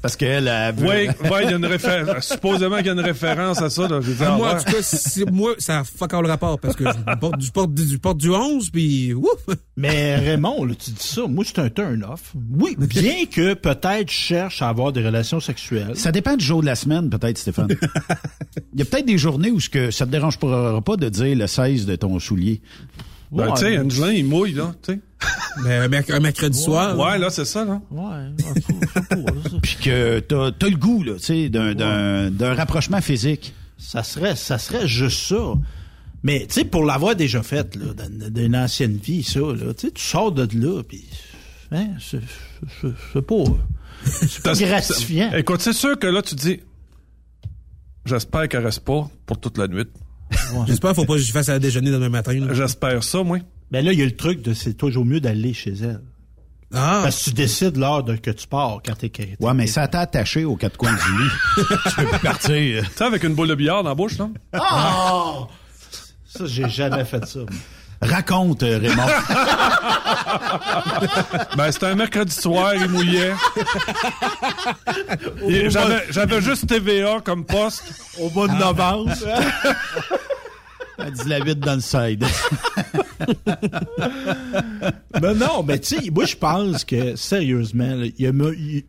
Parce qu'elle a... Oui, ouais, il y a une référence. Supposément qu'il y a une référence à ça, là. Dit, ah, moi, en tout cas, moi, ça a fuck all le rapport parce que je porte du, porte du, porte du 11, puis ouf! Mais Raymond, là, tu dis ça, moi c'est un turn-off. Oui, bien que peut-être je cherche à avoir des relations sexuelles. Ça dépend du jour de la semaine, peut-être, Stéphane. Il y a peut-être des journées où ce que ça te dérange pas, pas de dire le 16 de ton soulier. Ben, tu sais, Angelin, il mouille, là, tu sais. Mais un, merc- un mercredi soir. Ouais, là, c'est ça, là. Ouais, Puis que t'as as le goût, là, tu sais, d'un rapprochement physique. ça serait, ça serait juste ça. Mais tu sais, pour l'avoir déjà fait là, d'une ancienne vie, ça, là, tu sais, tu sors de là, puis hein, c'est pas, c'est gratifiant. Écoute, c'est sûr que là, tu te dis, j'espère qu'elle reste pas pour toute la nuit. J'espère qu'il faut pas que je fasse à déjeuner demain matin. J'espère ça, moi. Ben là, il y a le truc de c'est toujours mieux d'aller chez elle. Ah! Parce que tu décides l'heure de que tu pars quand t'es t'es- Ouais, mais ça t'a attaché aux quatre coins du lit. tu peux plus partir. Tu sais, avec une boule de billard dans la bouche, là? Ah! Ça, j'ai jamais fait ça. Raconte, euh, Raymond. Ben, c'était un mercredi soir, il mouillait. J'avais juste TVA comme poste. Au mois de novembre. Elle dit la vite dans le side. Ben non, mais tu sais, moi je pense que sérieusement, là, y a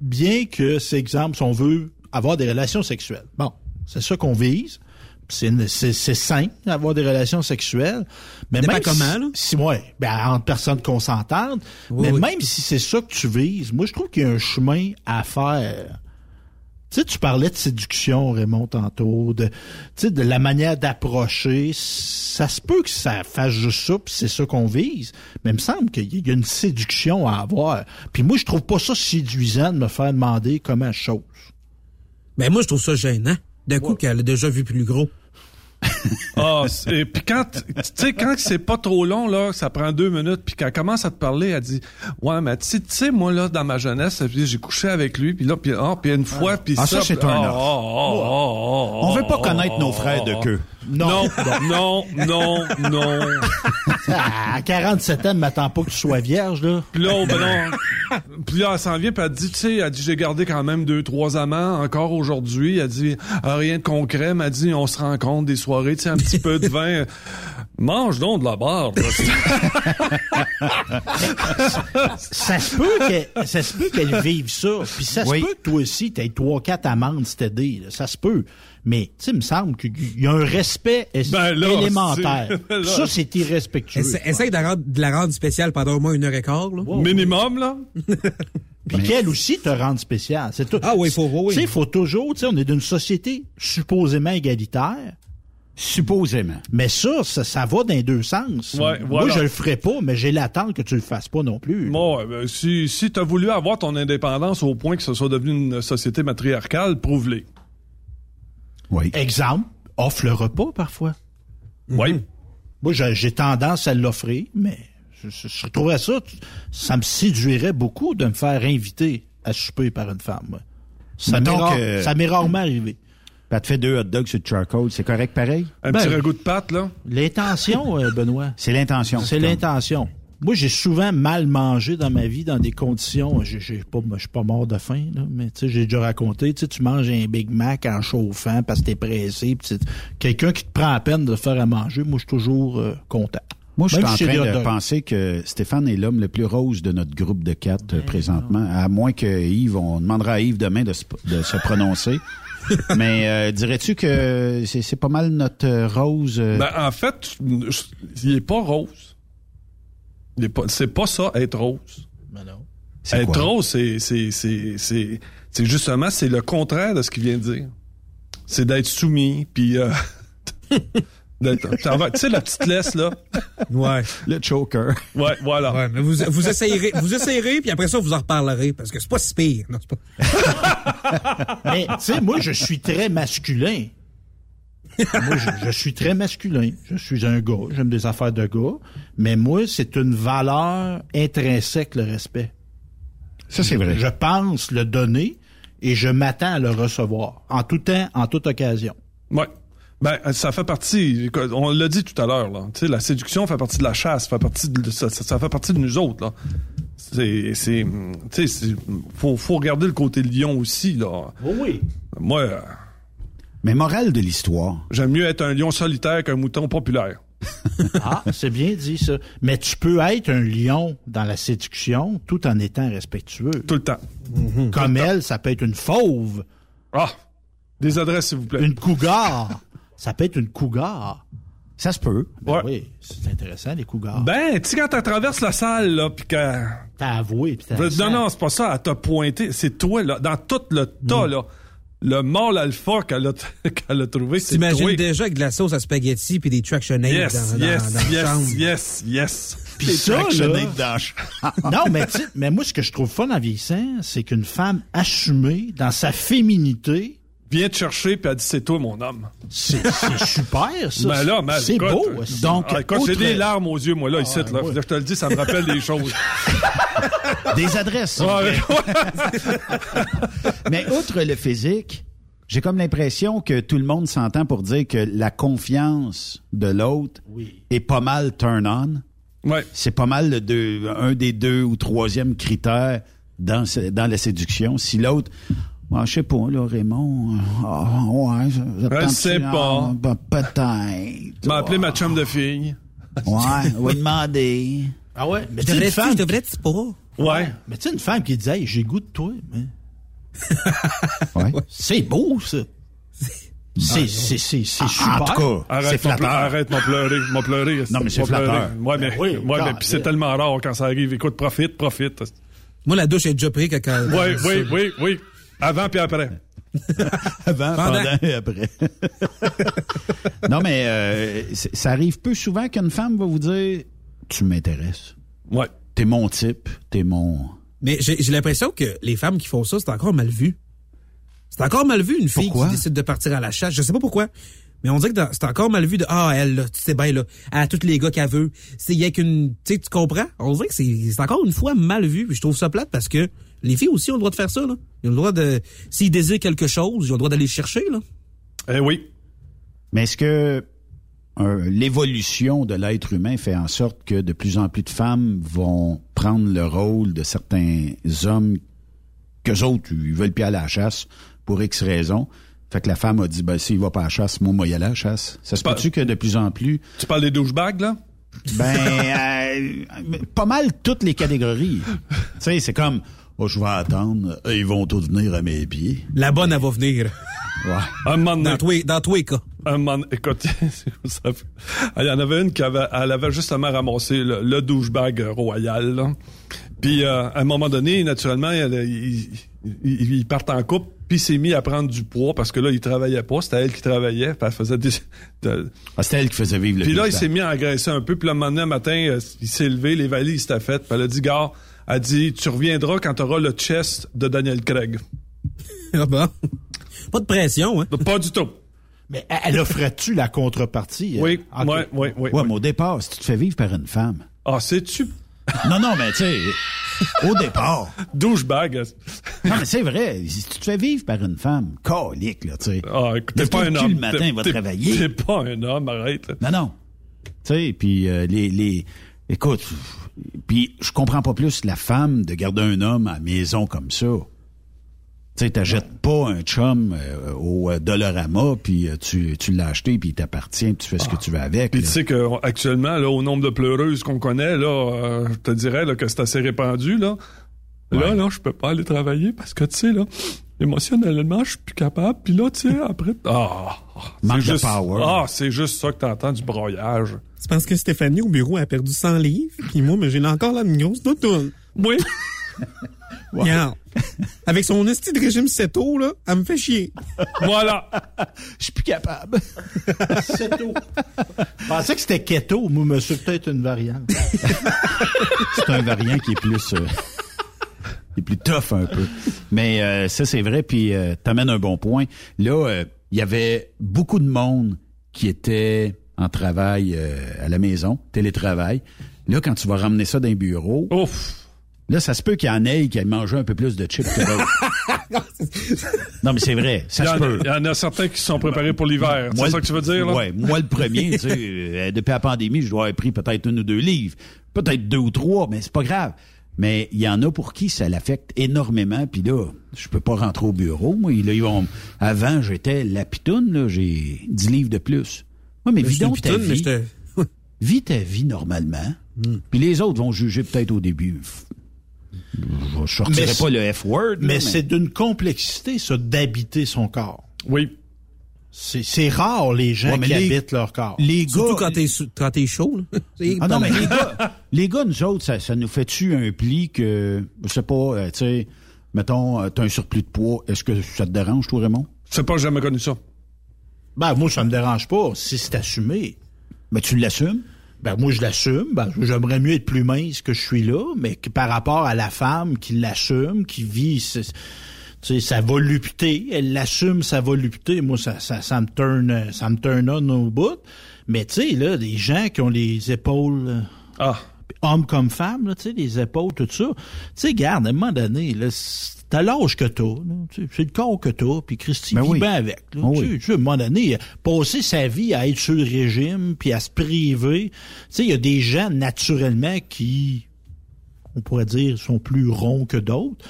bien que c'est exemple, si on veut avoir des relations sexuelles. Bon, c'est ça qu'on vise. C'est sain d'avoir des relations sexuelles, mais même comment, si, là? si ouais, ben entre personnes consentantes, Oui, mais oui. même si c'est ça que tu vises, moi je trouve qu'il y a un chemin à faire. Tu sais, tu parlais de séduction, Raymond, tantôt, de, tu sais, de la manière d'approcher. Ça se peut que ça fasse juste ça, puis c'est ça qu'on vise. Mais il me semble qu'il y a une séduction à avoir. Puis moi, je trouve pas ça séduisant de me faire demander comment chose. Ben moi, je trouve ça gênant. D'un coup, qu'elle a déjà vu plus gros. Ah, et puis quand, tu sais, quand c'est pas trop long, là, ça prend deux minutes, puis quand elle commence à te parler, elle dit, ouais, mais tu sais- moi, là, dans ma jeunesse, j'ai couché avec lui, puis là, puis ah, puis une fois, puis Ah, ça. ça, c'est un ah, ah, ah, ah, On ah, veut pas ah, connaître nos ah, frères de ah, queue. Non, non, non, non. À 47 ans, ne m'attends pas que tu sois vierge, là. Puis là, oh, ben non. Puis là, elle s'en vient, puis elle dit, tu sais, elle dit, j'ai gardé quand même deux, trois amants encore aujourd'hui. Elle dit, Ah, rien de concret, mais elle dit, on se rencontre des soirées, tu sais, un petit peu de vin. Mange donc de la barre. ça se peut qu'elle, ça se peut qu'elle vive ça. Puis ça Oui. se peut que toi aussi, t'aies trois, quatre amendes cet été, là. Ça se peut. Mais, tu sais, il me semble qu'il y a un respect es- Ben là, élémentaire. là. Ça, c'est irrespectueux. Essa- Essaye de la, rendre, de la rendre spéciale pendant au moins une heure et quart. Là. Minimum, là. Puis qu'elle aussi te rende spécial. C'est tout. Ah oui, faut- oui. Tu sais, faut toujours, tu sais, on est d'une société supposément égalitaire. Supposément. Mais ça, ça, ça va dans les deux sens. Ouais, Moi, voilà. je le ferai pas, mais j'ai l'attente que tu le fasses pas non plus. Bon, ben, si, si t'as voulu avoir ton indépendance au point que ce soit devenu une société matriarcale, prouve-les. Oui. Exemple, offre le repas parfois. Oui. Moi, j'ai tendance à l'offrir, mais je, je, je trouverais ça, ça me séduirait beaucoup de me faire inviter à souper par une femme. Ça m'est rare- que- ça m'est rarement arrivé. Ben, te fait deux hot dogs sur le charcoal, c'est correct pareil? Un Ben, petit ragoût de pâte, là. L'intention, euh, Benoît. C'est l'intention. C'est l'intention. Moi, j'ai souvent mal mangé dans ma vie dans des conditions. Pas, je suis pas mort de faim, là, mais tu sais, j'ai déjà raconté. Tu sais, tu manges un Big Mac en chauffant parce que t'es pressé. quelqu'un qui te prend la peine de le faire à manger, moi, je suis toujours euh, content. Moi, je suis en train de penser que Stéphane est l'homme le plus rose de notre groupe de quatre euh, présentement. À moins que Yves, on demandera à Yves demain de se, de se prononcer. Mais euh, dirais-tu que c'est c'est pas mal notre euh, rose? euh, Ben, en fait, il est pas rose. Il est pas, c'est pas ça, être rose. Ben non. C'est Être quoi? rose, c'est, c'est, c'est, c'est, c'est justement, c'est le contraire de ce qu'il vient de dire. C'est d'être soumis, puis euh, tu sais, la petite laisse, là? Ouais. le choker. Ouais, voilà. Ouais, mais vous, vous essayerez, vous essayerez, puis après ça, vous en reparlerez, parce que c'est pas si pire. Non, c'est pas... Mais, tu sais, moi, je suis très masculin. moi, je, je suis très masculin. Je suis un gars. J'aime des affaires de gars. Mais moi, c'est une valeur intrinsèque, le respect. Ça, c'est vrai. Je pense le donner et je m'attends à le recevoir. En tout temps, en toute occasion. Ouais. Ben, ça fait partie, on l'a dit tout à l'heure, là. Tu sais, la séduction fait partie de la chasse, fait partie de, ça, ça- ça fait partie de nous autres, là. C'est, c'est, tu sais, c'est- faut, faut regarder le côté lion aussi, là. oui. Moi, euh, Mais morale de l'histoire. j'aime mieux être un lion solitaire qu'un mouton populaire. Ah, c'est bien dit, ça. Mais tu peux être un lion dans la séduction tout en étant respectueux. Tout le temps. Comme elle, ça peut être une fauve. Ah! Des adresses, s'il vous plaît. Une cougar. Ça peut être une cougar. Ça se peut. Ben Ouais. oui, c'est intéressant, les cougars. Ben, tu sais, quand tu traverses la salle, là, pis que... T'as avoué, puis t'as Non, non, c'est pas ça, elle t'a pointé. C'est toi, là, dans tout le tas, là. Le mâle alpha qu'elle a, qu'elle a trouvé, c'est. T'imagines déjà avec de la sauce à spaghetti puis des tractionnaires Yes, dans, dans, yes, dans la yes, chambre. yes, yes. Puis ça, là, dans non, mais, tu sais, mais moi, ce que je trouve fun en vieillissant, c'est qu'une femme assumée dans sa féminité, Viens te chercher, puis elle dit, c'est toi, mon homme. c'est super, ça. Ben là, c'est beau. Donc, ah, écoute, j'ai des larmes aux yeux, moi, là, ici, là. ouais. Je te le dis, ça me rappelle des choses. Des adresses. Ouais, Mais outre le physique, j'ai comme l'impression que tout le monde s'entend pour dire que la confiance de l'autre Oui. est pas mal turn on. ouais. C'est pas mal le deux- un des deux ou troisième critères dans, ce- dans la séduction. Si l'autre, moi, je sais pas, là, Raymond, euh, ah, ouais, Je sais ah, pas. ben, peut-être. Tu m'as appelé ma chum de fille. Ouais, on va demander. Ah ouais? Mais Je tu devrais, femme, je devrais pas. Ouais. mais tu sais, une femme qui dit, hey, j'ai goût de toi, mais Ouais. c'est beau, ça. C'est, c'est, c'est, c'est En super. tout cas, c'est Arrête, mon flatteur. arrête, mon pleurer, mon pleurer. Non, mais c'est flatteur. Ouais, mais, Ben oui, ouais, mais puis c'est tellement rare quand ça arrive. Écoute, profite, profite. Moi, la douche est déjà prise quand... Oui, oui, oui, oui. Avant puis après. Avant, Pendant. pendant et après. non, mais euh, ça arrive peu souvent qu'une femme va vous dire Tu m'intéresses. Ouais. T'es mon type, t'es mon. Mais j'ai l'impression que les femmes qui font ça, c'est encore mal vu. C'est encore mal vu une fille Pourquoi? qui décide de partir à la chasse. Je sais pas pourquoi. Mais on dirait que c'est encore mal vu de ah elle là, tu sais bien là, à tous les gars qu'elle veut. C'est il y a qu'une tu sais tu comprends? On dirait que c'est c'est encore une fois mal vu, puis je trouve ça plate parce que les filles aussi ont le droit de faire ça là. Ils ont le droit de s'ils désirent quelque chose, ils ont le droit d'aller le chercher là. Eh oui. Mais est-ce que euh, l'évolution de l'être humain fait en sorte que de plus en plus de femmes vont prendre le rôle de certains hommes qu'eux autres, ils veulent plus aller à la chasse pour X raisons? Fait que la femme a dit, ben, s'il va pas à la chasse, moi, moi, y aller à la chasse. Ça se Pas- peut-tu que de plus en plus... Tu parles des douchebags, là? Ben, euh, pas mal toutes les catégories. tu sais, c'est comme, oh, je vais attendre, ils vont tous venir à mes pieds. La bonne elle va venir. Ouais. Un moment donné- Dans tous les- dans tous les cas. Un moment, écoute, ça fait- il y en avait une qui avait, elle avait justement ramassé le, le douchebag royal. là. Puis euh, à un moment donné, naturellement, elle, il, il- il part en couple, puis il s'est mis à prendre du poids parce que là, il travaillait pas, c'était elle qui travaillait, puis elle faisait des. de- Ah, c'était elle qui faisait vivre le puis là, il s'est mis à engraisser un peu, puis le moment donné, un matin, euh, il s'est levé, les valises étaient faites, puis elle a dit, gars, elle dit, tu reviendras quand tu auras le chest de Daniel Craig. Ah bon? Pas de pression, hein? Pas du tout. Mais elle offrait-tu la contrepartie? Oui, Ok. ouais, ouais, ouais. Ouais, mais au départ, si tu te fais vivre par une femme. Ah, c'est-tu Non, non, mais tu sais, au départ. douchebag? Non, mais c'est vrai. Si tu te fais vivre par une femme, calique, là, tu sais. Ah, écoute, t'es pas un homme. le matin, T'es- va travailler. T'es pas un homme, arrête. Non, non. Tu sais, puis euh, les, les... Écoute, puis je comprends pas plus la femme de garder un homme à la maison comme ça. Tu sais, t'achètes pas un chum euh, au euh, Dollarama, puis euh, tu, tu l'as acheté, puis il t'appartient, puis tu fais ce que tu veux avec. Puis tu sais qu'actuellement, là, au nombre de pleureuses qu'on connaît, là, euh, je te dirais là, que c'est assez répandu, là. Là, là, je peux pas aller travailler parce que, tu sais, là, émotionnellement, je suis plus capable. Puis là, tu sais, après... Ah! Manque c'est de juste, power. Ah, c'est juste ça que t'entends, du broyage. C'est parce que Stéphanie au bureau a perdu 100 livres, puis moi, mais j'ai encore une grosse doudoune. Oui. Regarde. Avec son esti de régime céto, là, elle me fait chier. voilà. Je suis plus capable. C'est tout. Je pensais que c'était keto, mais c'est peut-être une variante. c'est un variant qui est plus euh, est plus tough un peu. Mais euh, ça c'est vrai puis euh, t'amènes un bon point. Là euh, il y avait beaucoup de monde qui était en travail euh, à la maison, télétravail. Là quand tu vas ramener ça d'un bureau, Là, ça se peut qu'il y en ait qui aient mangé un peu plus de chips que d'autres. non, mais c'est vrai, ça Il y, se en, peut. il y en a certains qui se sont préparés pour l'hiver. Moi, C'est ça le- que tu veux dire, là? Ouais, moi le premier, tu sais, euh, depuis la pandémie, je dois avoir pris peut-être une ou deux livres, peut-être deux ou trois, mais c'est pas grave. Mais il y en a pour qui ça l'affecte énormément, puis là, je peux pas rentrer au bureau. Moi, là, ils vont... Avant, j'étais la pitoune, là, j'ai 10 livres de plus. Ouais, mais Mais vis donc ta pitoune, mais vie. Vis ta vie normalement. Puis les autres vont juger peut-être au début. Je sortirai Mais pas le F-word. Mais c'est d'une complexité, ça, d'habiter son corps. Oui. C'est c'est rare, les gens Ouais, mais qui les- habitent leur corps. les Surtout gars- quand t'es, sou- quand t'es chaud, là. Ah non, mais les gars, les gars, nous autres, ça, ça nous fait-tu un pli que, je sais pas, euh, tu sais, mettons, euh, t'as un surplus de poids, est-ce que ça te dérange, toi, Raymond? Je sais pas, j'ai jamais connu ça. Ben, moi, ça me dérange pas, si c'est assumé. Ben, tu l'assumes? Ben, moi, je l'assume. Ben, j'aimerais mieux être plus mince que je suis là, mais que par rapport à la femme qui l'assume, qui vit ce- tu sais, sa volupté, elle l'assume sa volupté. Moi, ça, ça, ça me turn, ça me turn on au bout. Mais tu sais, là, des gens qui ont les épaules, euh, Ah. hommes comme femmes, là, tu sais, les épaules, tout ça. Tu sais, garde, à un moment donné, là, c'est- t'as l'âge que t'as, là, tu sais, c'est le corps que t'as, puis Christy Ben vit oui. bien avec. là. Oh tu, oui. sais, tu à un moment donné, passer sa vie à être sur le régime, puis à se priver. Tu sais, il y a des gens, naturellement, qui, on pourrait dire, sont plus ronds que d'autres.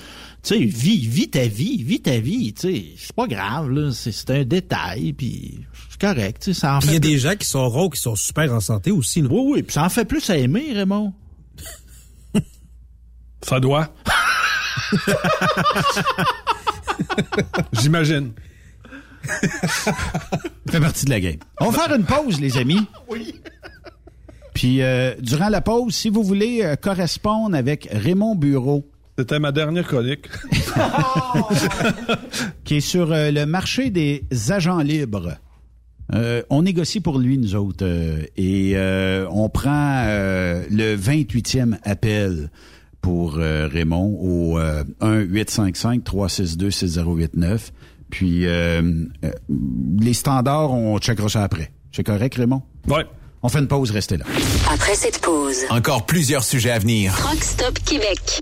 Tu sais, vis, vis ta vie, vis ta vie, tu sais, c'est pas grave, là, c'est c'est un détail, puis c'est correct, tu sais, ça en Puis il y fait a des gens qui sont ronds, qui sont super en santé aussi, là. Oui, oui, puis ça en fait plus à aimer, Raymond. Ça doit. J'imagine. Ça fait partie de la game. On va faire une pause, les amis. Oui. Puis, euh, durant la pause, si vous voulez euh, correspondre avec Raymond Bureau, C'était ma dernière chronique. qui est sur euh, le marché des agents libres. Euh, on négocie pour lui, nous autres, euh, et euh, on prend euh, le 28e appel pour euh, Raymond au euh, 1-855-362-6089. Puis euh, euh, les standards, on checkera ça après. C'est correct, Raymond? Ouais. On fait une pause, restez là. Après cette pause, Encore plusieurs sujets à venir. Rock Stop Québec.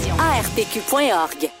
ARPQ.org.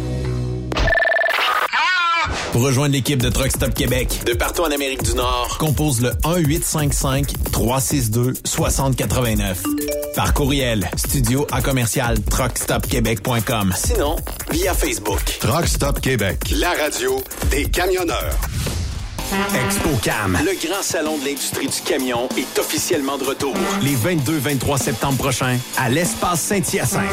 Pour rejoindre l'équipe de Truck Stop Québec, de partout en Amérique du Nord, compose le 1-855-362-6089. Par courriel, studio à commercial truckstopquebec.com. Sinon, via Facebook. Truck Stop Québec, la radio des camionneurs. ExpoCam, le grand salon de l'industrie du camion, est officiellement de retour. Les 22-23 septembre prochains, à l'espace Saint-Hyacinthe.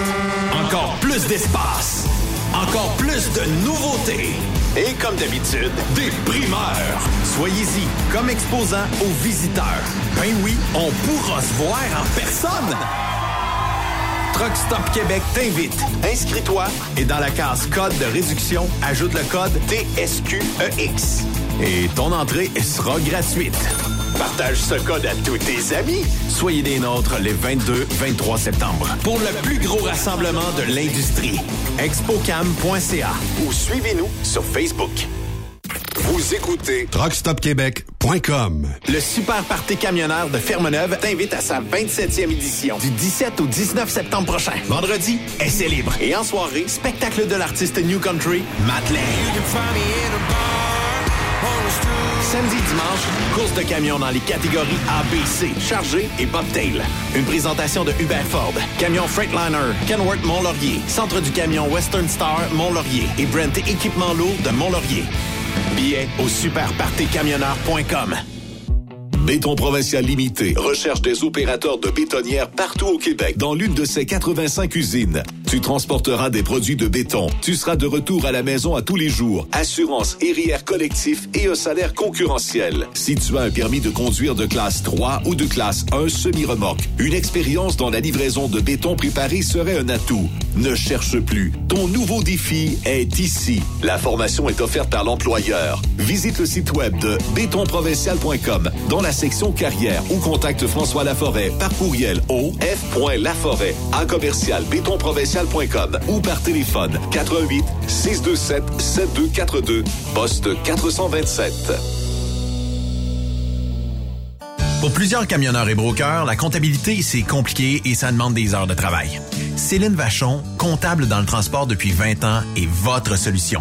Encore plus d'espace, encore plus de nouveautés. Et comme d'habitude, des primeurs. Soyez-y comme exposant aux visiteurs. Ben oui, on pourra se voir en personne. Truck Stop Québec t'invite. Inscris-toi et dans la case code de réduction, ajoute le code TSQEX. Et ton entrée sera gratuite. Partage ce code à tous tes amis. Soyez des nôtres les 22-23 septembre pour le plus gros rassemblement de l'industrie. Expocam.ca ou suivez-nous sur Facebook. Vous écoutez TruckStopQuébec.com. Le Super Party camionneur de Fermeneuve t'invite à sa 27e édition du 17 au 19 septembre prochain. Vendredi, essai libre. Et en soirée, spectacle de l'artiste New Country, Matt Lang. Samedi et dimanche, course de camions dans les catégories A, B, C, chargé et bobtail. Une présentation de Hubert Ford, Camion Freightliner, Kenworth Mont-Laurier, Centre du camion Western Star Mont-Laurier et Brent Équipement lourd de Mont-Laurier. Billets au superpartycamionneur.com. Béton Provincial Limité recherche des opérateurs de bétonnières partout au Québec dans l'une de ses 85 usines. Tu transporteras des produits de béton. Tu seras de retour à la maison à tous les jours. Assurance, RIR collectif et un salaire concurrentiel. Si tu as un permis de conduire de classe 3 ou de classe 1 semi-remorque, une expérience dans la livraison de béton préparé serait un atout. Ne cherche plus. Ton nouveau défi est ici. La formation est offerte par l'employeur. Visite le site web de bétonprovincial.com dans la section carrière ou contacte François Laforêt par courriel au f.laforêt à commercial bétonprovincial.com ou par téléphone 88 627 7242 poste 427. Pour plusieurs camionneurs et brokers, la comptabilité, c'est compliqué et ça demande des heures de travail. Céline Vachon, comptable dans le transport depuis 20 ans, est votre solution.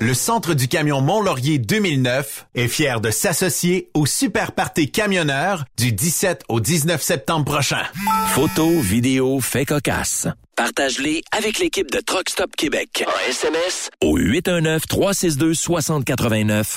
Le Centre du camion Mont-Laurier 2009 est fier de s'associer au Super Party Camionneur du 17 au 19 septembre prochain. Photos, vidéos, faits cocasse. Partage-les avec l'équipe de Truck Stop Québec. En SMS au 819-362-6089.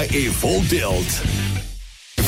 et Full Tilt.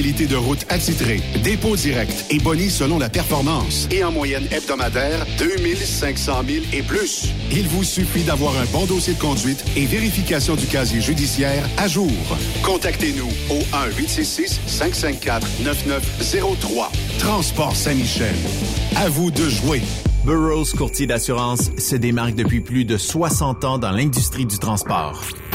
de route attitrée, dépôt direct et boni selon la performance. Et en moyenne hebdomadaire, 2500 000 et plus. Il vous suffit d'avoir un bon dossier de conduite et vérification du casier judiciaire à jour. Contactez-nous au 1-866-554-9903. Transport Saint-Michel. À vous de jouer. Burroughs Courtier d'assurance se démarque depuis plus de 60 ans dans l'industrie du transport.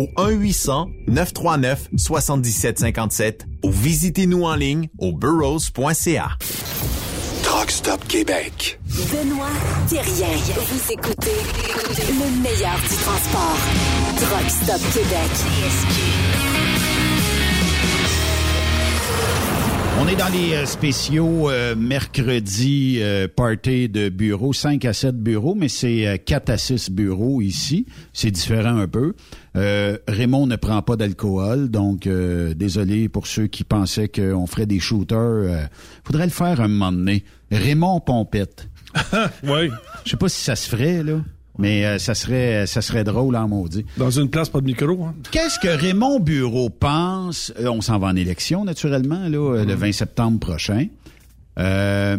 au 1-800-939-7757 ou visitez-nous en ligne au burrows.ca. Truck Stop Québec. Benoît Thérien. Vous écoutez le meilleur du transport. Truck Stop Québec. On est dans les euh, spéciaux euh, mercredi euh, party de bureau, 5 à 7 bureaux, mais c'est euh, 4 à 6 bureaux ici. C'est différent un peu. Euh, Raymond ne prend pas d'alcool, donc euh, désolé pour ceux qui pensaient qu'on ferait des shooters. euh, faudrait le faire un moment donné. Raymond Pompette. oui. Je sais pas si ça se ferait, là. Mais euh, ça serait ça serait drôle en maudit. Dans une place, pas de micro. Hein? Qu'est-ce que Raymond Bureau pense? Euh, on s'en va en élection, naturellement, là, euh, le 20 septembre prochain. Euh,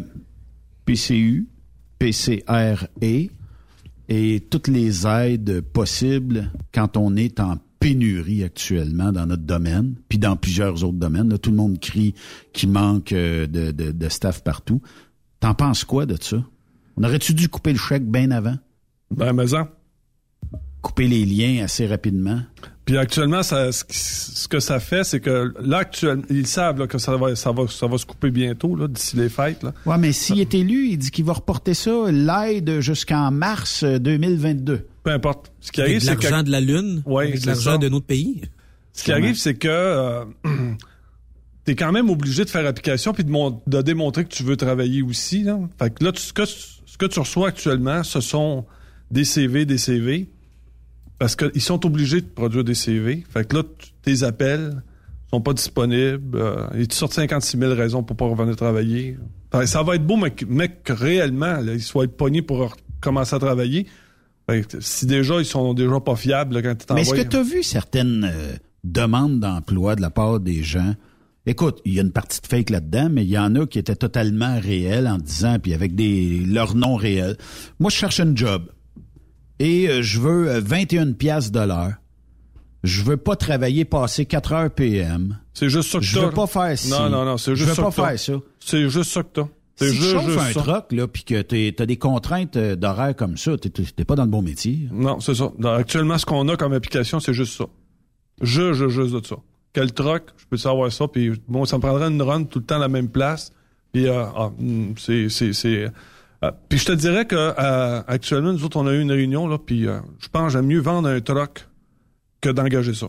PCU, PCRE et toutes les aides possibles quand on est en pénurie actuellement dans notre domaine, puis dans plusieurs autres domaines. Là, tout le monde crie qu'il manque de, de, de staff partout. T'en penses quoi de ça? On aurait-tu dû couper le chèque bien avant? Ben, mais en. Couper les liens assez rapidement? Puis actuellement, ça, ce, que ça fait, c'est que là, actuellement, ils savent là, que ça va, ça, va, ça va se couper bientôt, là, d'ici les fêtes. Là. Ouais, mais s'il est élu, il dit qu'il va reporter ça, l'aide jusqu'en mars euh, 2022. Peu importe. Ce qui arrive, c'est que... l'argent de la Lune, Ouais, avec de c'est l'argent ça. de notre pays. Ce qui arrive, c'est que euh, tu es quand même obligé de faire application puis de, mon- de démontrer que tu veux travailler aussi. Là. Fait que là, tu- ce, que, ce que tu reçois actuellement, ce sont des CV, des CV, parce qu'ils sont obligés de produire des CV. Fait que là, tu- tes appels sont pas disponibles. Euh, ils te sortent 56 000 raisons pour pas revenir travailler. Ça va être beau, mais, mais que réellement, là, ils soient pognés pour commencer à travailler. Fait que si déjà, ils sont déjà pas fiables là, quand tu Mais est-ce que tu as vu certaines euh, demandes d'emploi de la part des gens? Écoute, il y a une partie de fake là-dedans, mais il y en a qui étaient totalement réels en disant, puis avec des leurs noms réels. Moi, je cherche un job et euh, je veux euh, 21 pièces de l'heure. Je veux pas travailler passer 4 heures PM. C'est juste ça que Je veux pas faire ça. Non, non, non, c'est juste Je veux ça pas faire ça. C'est juste ça que t'as. C'est Si tu chauffes juste un ça. truck, là, puis que t'as des contraintes euh, d'horaire comme ça, t'es- pas dans le bon métier. Non, c'est ça. Dans- actuellement, ce qu'on a comme application, c'est juste ça. Je, je, juste de ça. Quel truck, je peux savoir ça, puis bon, ça me prendrait une run tout le temps à la même place. Puis euh, ah, c'est c'est euh, puis je te dirais que euh, actuellement nous autres on a eu une réunion là, puis euh, je pense que j'aime mieux vendre un truck que d'engager ça.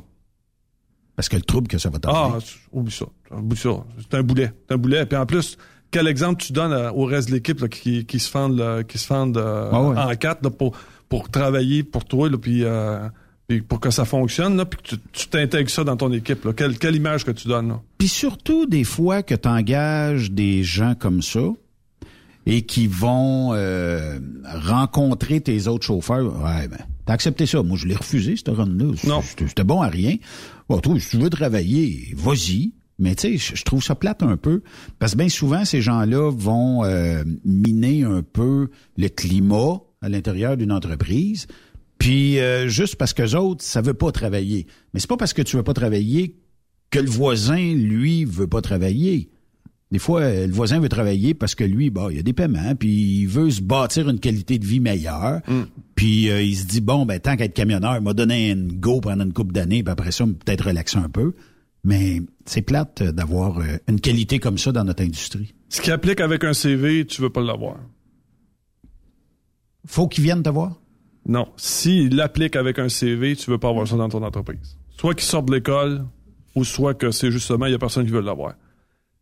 Parce que le trouble que ça va t'amener. Ah, oublie ça. Oublie ça. C'est un boulet. C'est un boulet. Puis en plus, quel exemple tu donnes euh, au reste de l'équipe qui, qui se fendent, là, qui se fendent euh, Ah ouais. en quatre là, pour, pour travailler pour toi, là, puis, euh, puis pour que ça fonctionne, là, puis que tu- tu t'intègres ça dans ton équipe. Là. Quelle, quelle image que tu donnes? Là? Puis surtout, des fois que tu engages des gens comme ça et qui vont euh, rencontrer tes autres chauffeurs, ouais, ben, t'as accepté ça. Moi, je l'ai refusé, cette run-là. Non. C'était bon à rien. Bon, toi, si tu veux travailler, vas-y. Mais tu sais, je- je trouve ça plate un peu, parce que bien souvent, ces gens-là vont euh, miner un peu le climat à l'intérieur d'une entreprise, puis euh, juste parce que autres, ça veut pas travailler. Mais c'est pas parce que tu veux pas travailler que le voisin, lui, veut pas travailler. Des fois, euh, le voisin veut travailler parce que lui, bah, il a des paiements, puis il veut se bâtir une qualité de vie meilleure. Puis euh, il se dit bon, ben tant qu'être camionneur, il m'a donné une go pendant une couple d'années, puis après ça, peut-être relaxer un peu. Mais c'est plate euh, d'avoir une qualité comme ça dans notre industrie. Ce qui applique avec un CV, tu veux pas l'avoir. Faut qu'ils viennent te voir? Non. S'il l'applique avec un CV, tu veux pas avoir ça dans ton entreprise. Soit qu'il sort de l'école, ou soit que c'est justement, il y a personne qui veut l'avoir.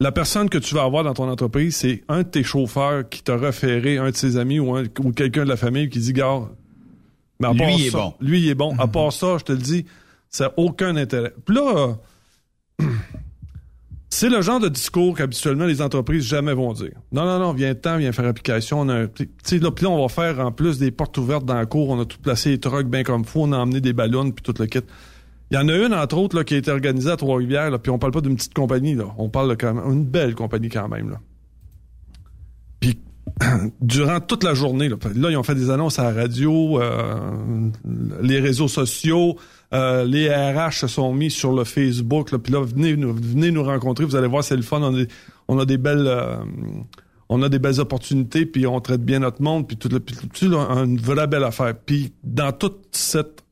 La personne que tu vas avoir dans ton entreprise, c'est un de tes chauffeurs qui t'a référé, un de ses amis ou, un- ou quelqu'un de la famille qui dit, gars, mais à Lui, est bon. Lui, il est bon. À part ça, je te le dis, ça n'a aucun intérêt. Puis là, euh, c'est le genre de discours qu'habituellement les entreprises jamais vont dire. Non, non, non, viens temps, viens faire application. On a un- là, puis là, on va faire en plus des portes ouvertes dans la cour. On a tout placé les trucks bien comme faut. On a emmené des ballons puis tout le kit. Il y en a une, entre autres, là, qui a été organisée à Trois-Rivières. Puis on parle pas d'une petite compagnie. Là. On parle de quand même une belle compagnie quand même. Puis durant toute la journée, là, ils ont fait des annonces à la radio, euh, les réseaux sociaux, euh, les RH se sont mis sur le Facebook. Puis là, venez nous, venez nous rencontrer. Vous allez voir, c'est le fun. On a, des- on a des belles, euh, on a des belles opportunités. Puis on traite bien notre monde. Puis tout, le, puis tout, là, une vraie belle affaire. Puis dans toute cette,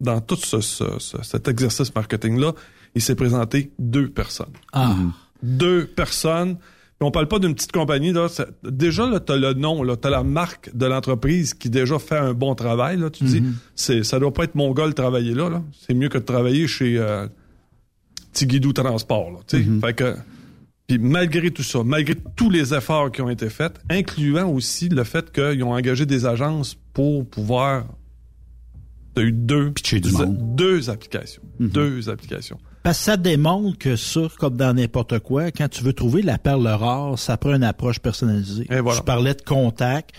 dans tout ce, ce- ce- cet exercice marketing là, il s'est présenté deux personnes Ah. deux personnes. Puis on parle pas d'une petite compagnie là. Déjà là, t'as le nom, là, t'as la marque de l'entreprise qui déjà fait un bon travail. Là, tu dis, c'est, ça doit pas être mon gars de travailler là. là. C'est mieux que de travailler chez euh, Tigidou Transport. Là, tu sais. Fait que, puis malgré tout ça, malgré tous les efforts qui ont été faits, incluant aussi le fait qu'ils ont engagé des agences pour pouvoir. T'as eu deux, du monde. deux applications, deux applications. Parce que ça démontre que ça, comme dans n'importe quoi, quand tu veux trouver la perle rare, ça prend une approche personnalisée. Et voilà. Je parlais de contact,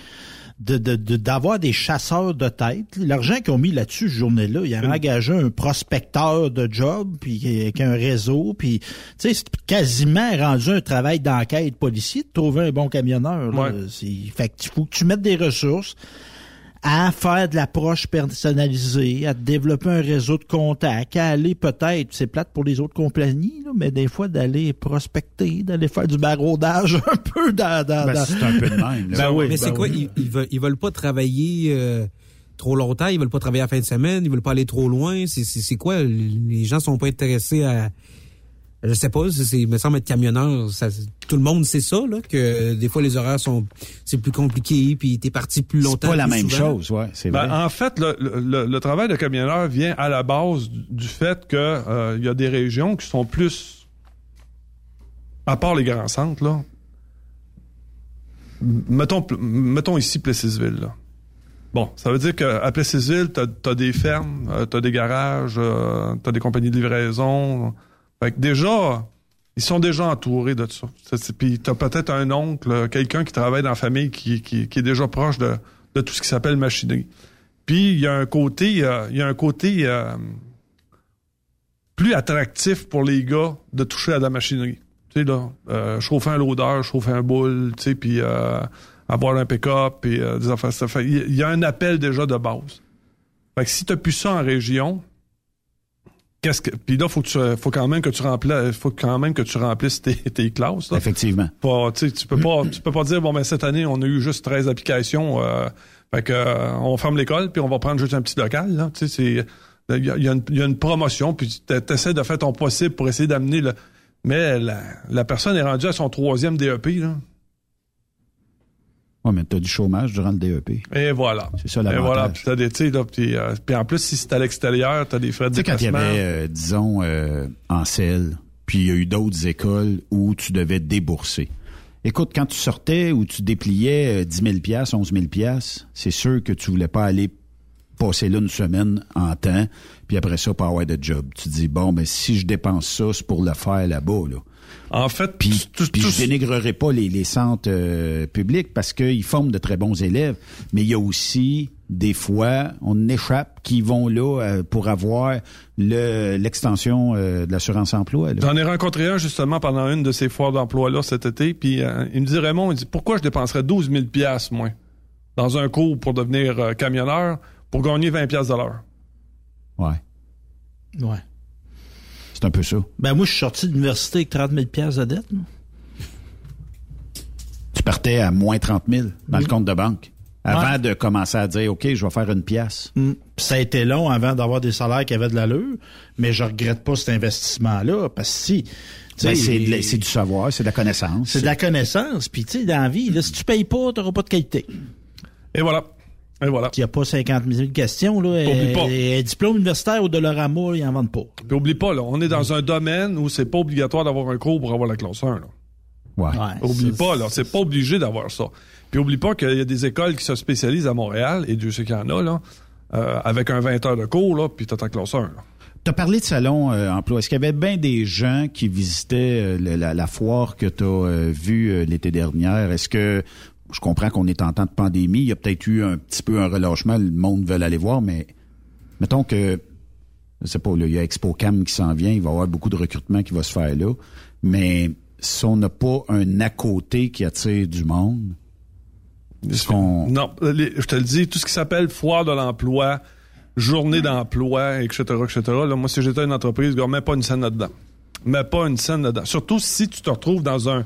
de de- de- d'avoir des chasseurs de tête. L'argent qu'ils ont mis là-dessus, cette journée-là, ils ont engagé un prospecteur de job, puis avec un réseau, puis tu sais, c'est quasiment rendu un travail d'enquête policier de trouver un bon camionneur. là. Fait qu'il faut que tu mettes des ressources à faire de l'approche personnalisée, à développer un réseau de contacts, à aller peut-être, c'est plate pour les autres compagnies, là, mais des fois d'aller prospecter, d'aller faire du baroudage un peu dans... dans, Ben, dans- c'est un peu de même. là. Ben oui, Mais ben c'est quoi? oui. Ils, ils veulent, ils veulent pas travailler euh, trop longtemps, ils veulent pas travailler à la fin de semaine, ils veulent pas aller trop loin. C'est- C'est c'est quoi? Les gens sont pas intéressés à... Je sais pas, c'est, c'est- il me semble être camionneur. Ça, tout le monde sait ça, là, que euh, des fois les horaires sont... C'est plus compliqué, puis t'es parti plus C'est longtemps. pas la même souvent. chose, ouais, c'est Ben, vrai. en fait, le, le- le travail de camionneur vient à la base du, fait que euh, il y a des régions qui sont plus, à part les grands centres, là. Mettons, mettons ici Plessisville, là. Bon, ça veut dire qu'à Plessisville, t'as as des fermes, euh, t'as des garages, euh, t'as des compagnies de livraison. Fait que déjà, ils sont déjà entourés de ça. Puis t'as peut-être un oncle, quelqu'un qui travaille dans la famille qui, est déjà proche de, tout ce qui s'appelle machinerie. Puis il y a un côté, euh, il y a un côté euh, plus attractif pour les gars de toucher à de la machinerie. Tu sais là, euh, chauffer un loader, chauffer un boule, tu sais, puis euh, avoir un pick-up, puis des affaires. Il y a un appel déjà de base. Fait que si t'as plus ça en région, qu'est-ce que puis là faut que tu, faut quand même que tu remplisses faut quand même que tu remplisses tes, tes classes là. Effectivement. Pas, tu sais, tu peux pas tu peux pas dire bon ben cette année on a eu juste 13 applications euh, fait que euh, on ferme l'école puis on va prendre juste un petit local là tu sais c'est il y a, y a une promotion puis tu essaies de faire ton possible pour essayer d'amener le mais la, la personne est rendue à son troisième DEP là Ouais, mais t'as du chômage durant le DEP. et voilà C'est ça et l'avantage. voilà puis t'as des tu puis, euh, puis en plus si c'est à l'extérieur t'as des frais de Tu sais, quand il y déplacement avait, euh, disons, euh, en selle, puis il y a eu d'autres écoles où tu devais débourser. Écoute, quand tu sortais ou tu dépliais euh, 10 000 piastres, 11 000 piastres, c'est sûr que tu voulais pas aller passer là une semaine en temps, puis après ça, pas avoir de job. Tu te dis, bon, ben si je dépense ça, c'est pour le faire là-bas, là. En fait, puis, puis je dénigrerai pas les, les centres euh, publics parce qu'ils forment de très bons élèves, mais il y a aussi des fois, on échappe qui vont là euh, pour avoir le l'extension euh, de l'assurance emploi. là. J'en ai rencontré un justement pendant une de ces foires d'emploi-là cet été, puis euh, il me dit Raymond, il dit pourquoi je dépenserais 12 000 piastres, moi, dans un cours pour devenir euh, camionneur pour gagner 20 piastres de l'heure? Ouais. Ouais. C'est un peu ça. Ben moi, je suis sorti de l'université avec 30 000 piastres de dette. moi. Tu partais à moins 30 000 dans le compte de banque avant Ouais. de commencer à dire, OK, je vais faire une pièce. Mm. Ça a été long avant d'avoir des salaires qui avaient de l'allure, mais je regrette pas cet investissement-là parce que si... Ben, c'est du savoir, c'est de la connaissance. C'est de la connaissance. Puis, tu sais, dans la vie, là, si tu payes pas, tu n'auras pas de qualité. Et voilà. Et voilà. Il n'y a pas 50 000 questions. Là. Oublie pas. Un diplôme universitaire au Dollarama, ils n'en vendent pas. Puis oublie pas, là, on est dans un domaine où c'est pas obligatoire d'avoir un cours pour avoir la classe 1. Là. Ouais. Oublie pas, là, c'est pas obligé d'avoir ça. Puis oublie pas qu'il y a des écoles qui se spécialisent à Montréal, et Dieu sait qu'il y en a, là, euh, avec un 20 heures de cours, là, puis t'as ta classe 1. Là. Tu as parlé de salon euh, emploi. Est-ce qu'il y avait bien des gens qui visitaient euh, la, la foire que tu as vue euh, l'été dernier? Est-ce que je comprends qu'on est en temps de pandémie, il y a peut-être eu un petit peu un relâchement, le monde veut aller voir, mais mettons que je sais pas, là, il y a Expo Cam qui s'en vient, il va y avoir beaucoup de recrutement qui va se faire là, mais si on n'a pas un à côté qui attire du monde, qu'on Non, je te le dis, tout ce qui s'appelle foire de l'emploi, journée d'emploi, etc., etc., là, moi, si j'étais une entreprise, gars, mets pas une scène là-dedans. Mets pas une scène là-dedans. Surtout si tu te retrouves dans un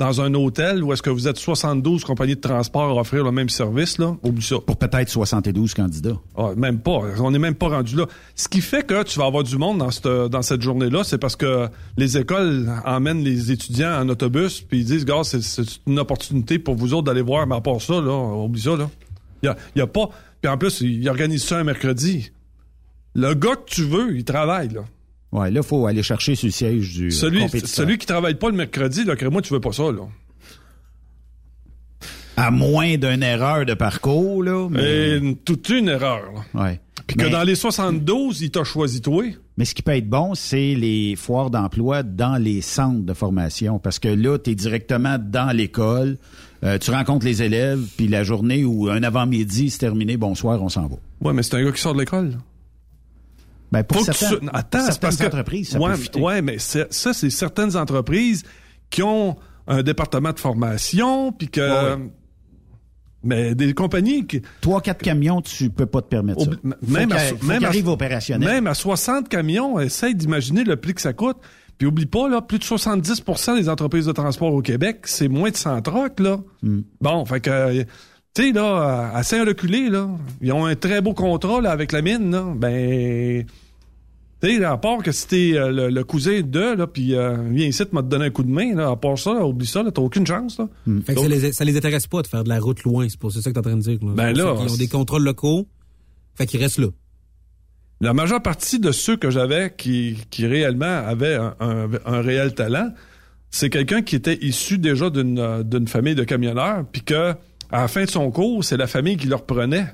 dans un hôtel où est-ce que vous êtes 72 compagnies de transport à offrir le même service, là, oublie ça. pour peut-être 72 candidats. Ah, même pas. On n'est même pas rendu là. Ce qui fait que tu vas avoir du monde dans cette, dans cette journée-là, c'est parce que les écoles emmènent les étudiants en autobus, puis ils disent, gars, c'est, une opportunité pour vous autres d'aller voir, mais à part ça, là, oublie ça, là. Il y a, y a pas... Puis en plus, ils organisent ça un mercredi. Le gars que tu veux, il travaille, là. Ouais, là, faut aller chercher sur le siège du euh, Celui, compétiteur. celui qui travaille pas le mercredi, là, moi, tu veux pas ça, là. À moins d'une erreur de parcours, là. Mais, Et toute une erreur, là. ouais. Puis que dans les 72, il t'a choisi toi. Mais ce qui peut être bon, c'est les foires d'emploi dans les centres de formation. Parce que là, tu es directement dans l'école, euh, tu rencontres les élèves, puis la journée ou un avant-midi, c'est terminé, bonsoir, on s'en va. Ouais, mais c'est un gars qui sort de l'école. Ben, pour certains, tu- Attends, pour c'est certaines parce que entreprises, ça ouais, peut ouais, mais ça c'est certaines entreprises qui ont un département de formation puis que Ouais. mais des compagnies qui Trois, quatre camions, tu peux pas te permettre ça. Faut même à, faut même arrive opérationnel. Même à 60 camions, essaye d'imaginer le prix que ça coûte. Puis oublie pas là, plus de 70% des entreprises de transport au Québec, c'est moins de 100 trucks là. Hmm. Bon, fait que euh, tu sais là, à Saint-Reculé là, ils ont un très beau contrat là avec la mine là. Ben tu sais, à part que si t'es euh, le, le cousin de, là, puis euh, viens ici, tu m'as donné un coup de main, là, à part ça, là, oublie ça, là, t'as aucune chance, là. Fait que ça, les, ça les intéresse pas de faire de la route loin, c'est pour ça que t'es en train de dire. là. Ben là, qu'ils ont des contrôles locaux, fait qu'ils restent là. La majeure partie de ceux que j'avais qui, qui réellement avaient un, un- un réel talent, c'est quelqu'un qui était issu déjà d'une euh, d'une famille de camionneurs, puis que à la fin de son cours, c'est la famille qui le reprenait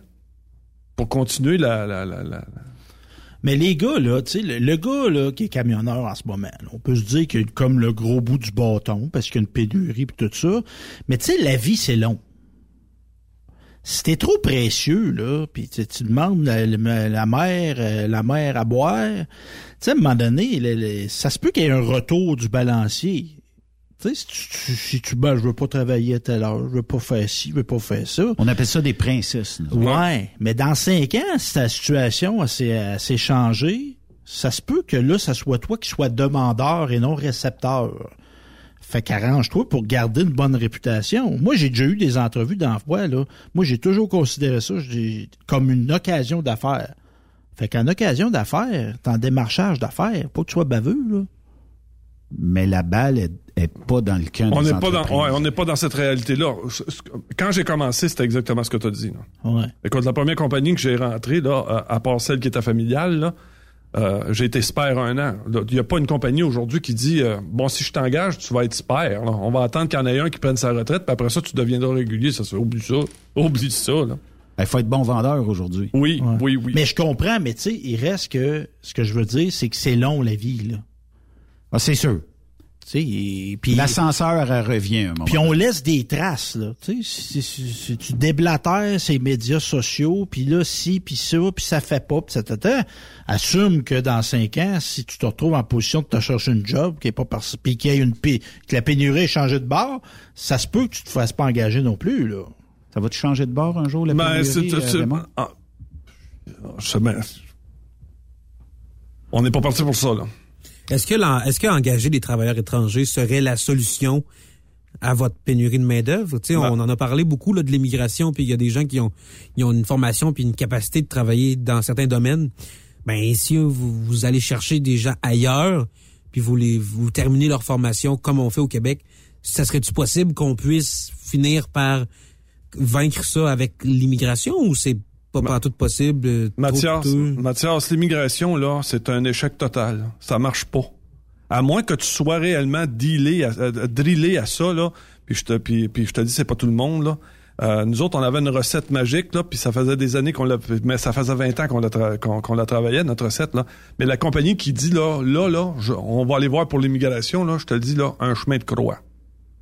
pour continuer la... la, la, Mais les gars, là, tu sais, le, gars là, qui est camionneur en ce moment, on peut se dire qu'il a comme le gros bout du bâton parce qu'il y a une pénurie et tout ça. Mais tu sais, la vie, c'est long. Si trop précieux, là, puis tu, demandes la, la, la mère, euh, la mère à boire, tu sais, à un moment donné, ça se peut qu'il y ait un retour du balancier. Tu sais, si tu, tu- si tu ben, je veux pas travailler à telle heure, je veux pas faire ci, je veux pas faire ça. On appelle ça des princesses. là. Ouais, mais dans cinq ans, si ta situation s'est changée, ça se peut que là, ça soit toi qui sois demandeur et non récepteur. Fait qu'arrange-toi pour garder une bonne réputation. Moi, j'ai déjà eu des entrevues d'emploi, là. Moi, j'ai toujours considéré ça comme une occasion d'affaires. Fait qu'en occasion d'affaires, t'es en démarchage d'affaires, pas que tu sois baveux, là. Mais la balle est, est pas dans le camp On des n'est pas dans, entreprises. ouais, on n'est pas dans cette réalité-là. Quand j'ai commencé, c'était exactement ce que tu as dit. là. Ouais. Écoute, la première compagnie que j'ai rentrée, là, à, part celle qui était familiale, là, euh, j'ai été spare un an. Il n'y a pas une compagnie aujourd'hui qui dit euh, bon, si je t'engage, tu vas être spare. là. On va attendre qu'il y en ait un qui prenne sa retraite, puis après ça, tu deviendras régulier. Ça, c'est oublie ça. Oublie ça. Là. Il faut être bon vendeur aujourd'hui. Oui, Ouais. oui, oui. Mais je comprends, mais tu sais, il reste que, ce que je veux dire, c'est que c'est long, la vie, là. Ah, c'est sûr. Puis L'ascenseur, elle revient un moment. Puis on laisse des traces, là. Tu si, tu déblatères ces médias sociaux, puis là, si, puis ça, puis ça fait pas, puis ça t'attend, assume que dans cinq ans, si tu te retrouves en position de te chercher une job, qui est pas par, puis qu'il y a une que la pénurie ait changé de bord, ça se peut que tu te fasses pas engager non plus, là. Ça va te changer de bord un jour, la Ben, pénurie, euh, ah. On n'est pas parti pour ça, là. Est-ce que, est-ce que engager des travailleurs étrangers serait la solution à votre pénurie de main-d'œuvre? Tu sais, Ben. on en a parlé beaucoup là, de l'immigration, puis il y a des gens qui ont, ils ont une formation puis une capacité de travailler dans certains domaines. Ben, si vous, vous allez chercher des gens ailleurs, puis vous les vous terminez leur formation comme on fait au Québec, ça serait-tu possible qu'on puisse finir par vaincre ça avec l'immigration ou c'est pas partout possible? euh, Mathias, l'immigration, là, c'est un échec total. Ça marche pas. À moins que tu sois réellement dealé, à, à- drillé à ça, là, puis je te, puis, puis je te dis, c'est pas tout le monde, là. Euh, nous autres, on avait une recette magique, là, puis ça faisait des années qu'on l'a, mais ça faisait 20 ans qu'on la, tra- qu'on, qu'on la travaillait, notre recette, là. Mais la compagnie qui dit, là, là, là, je- on va aller voir pour l'immigration, là, je te le dis, là, un chemin de croix.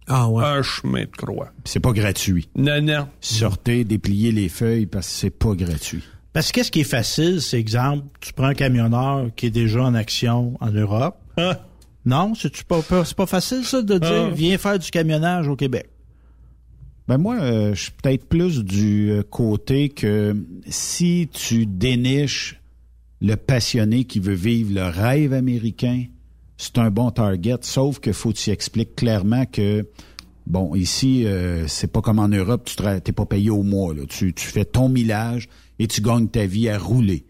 Ah ouais. Un chemin de croix. C'est pas gratuit. Non, non. Sortez, dépliez les feuilles parce que c'est pas gratuit. Parce que qu'est-ce qui est facile, c'est exemple, tu prends un camionneur qui est déjà en action en Europe. Hein? Non, c'est pas, pas facile, ça, de dire, Ah. viens faire du camionnage au Québec? Ben moi, euh, je suis peut-être plus du euh, côté que si tu déniches le passionné qui veut vivre le rêve américain, c'est un bon target, sauf que faut que tu expliques clairement que bon, ici, euh, c'est pas comme en Europe, tu n'es pas payé au mois. Là. Tu, tu fais ton millage et tu gagnes ta vie à rouler.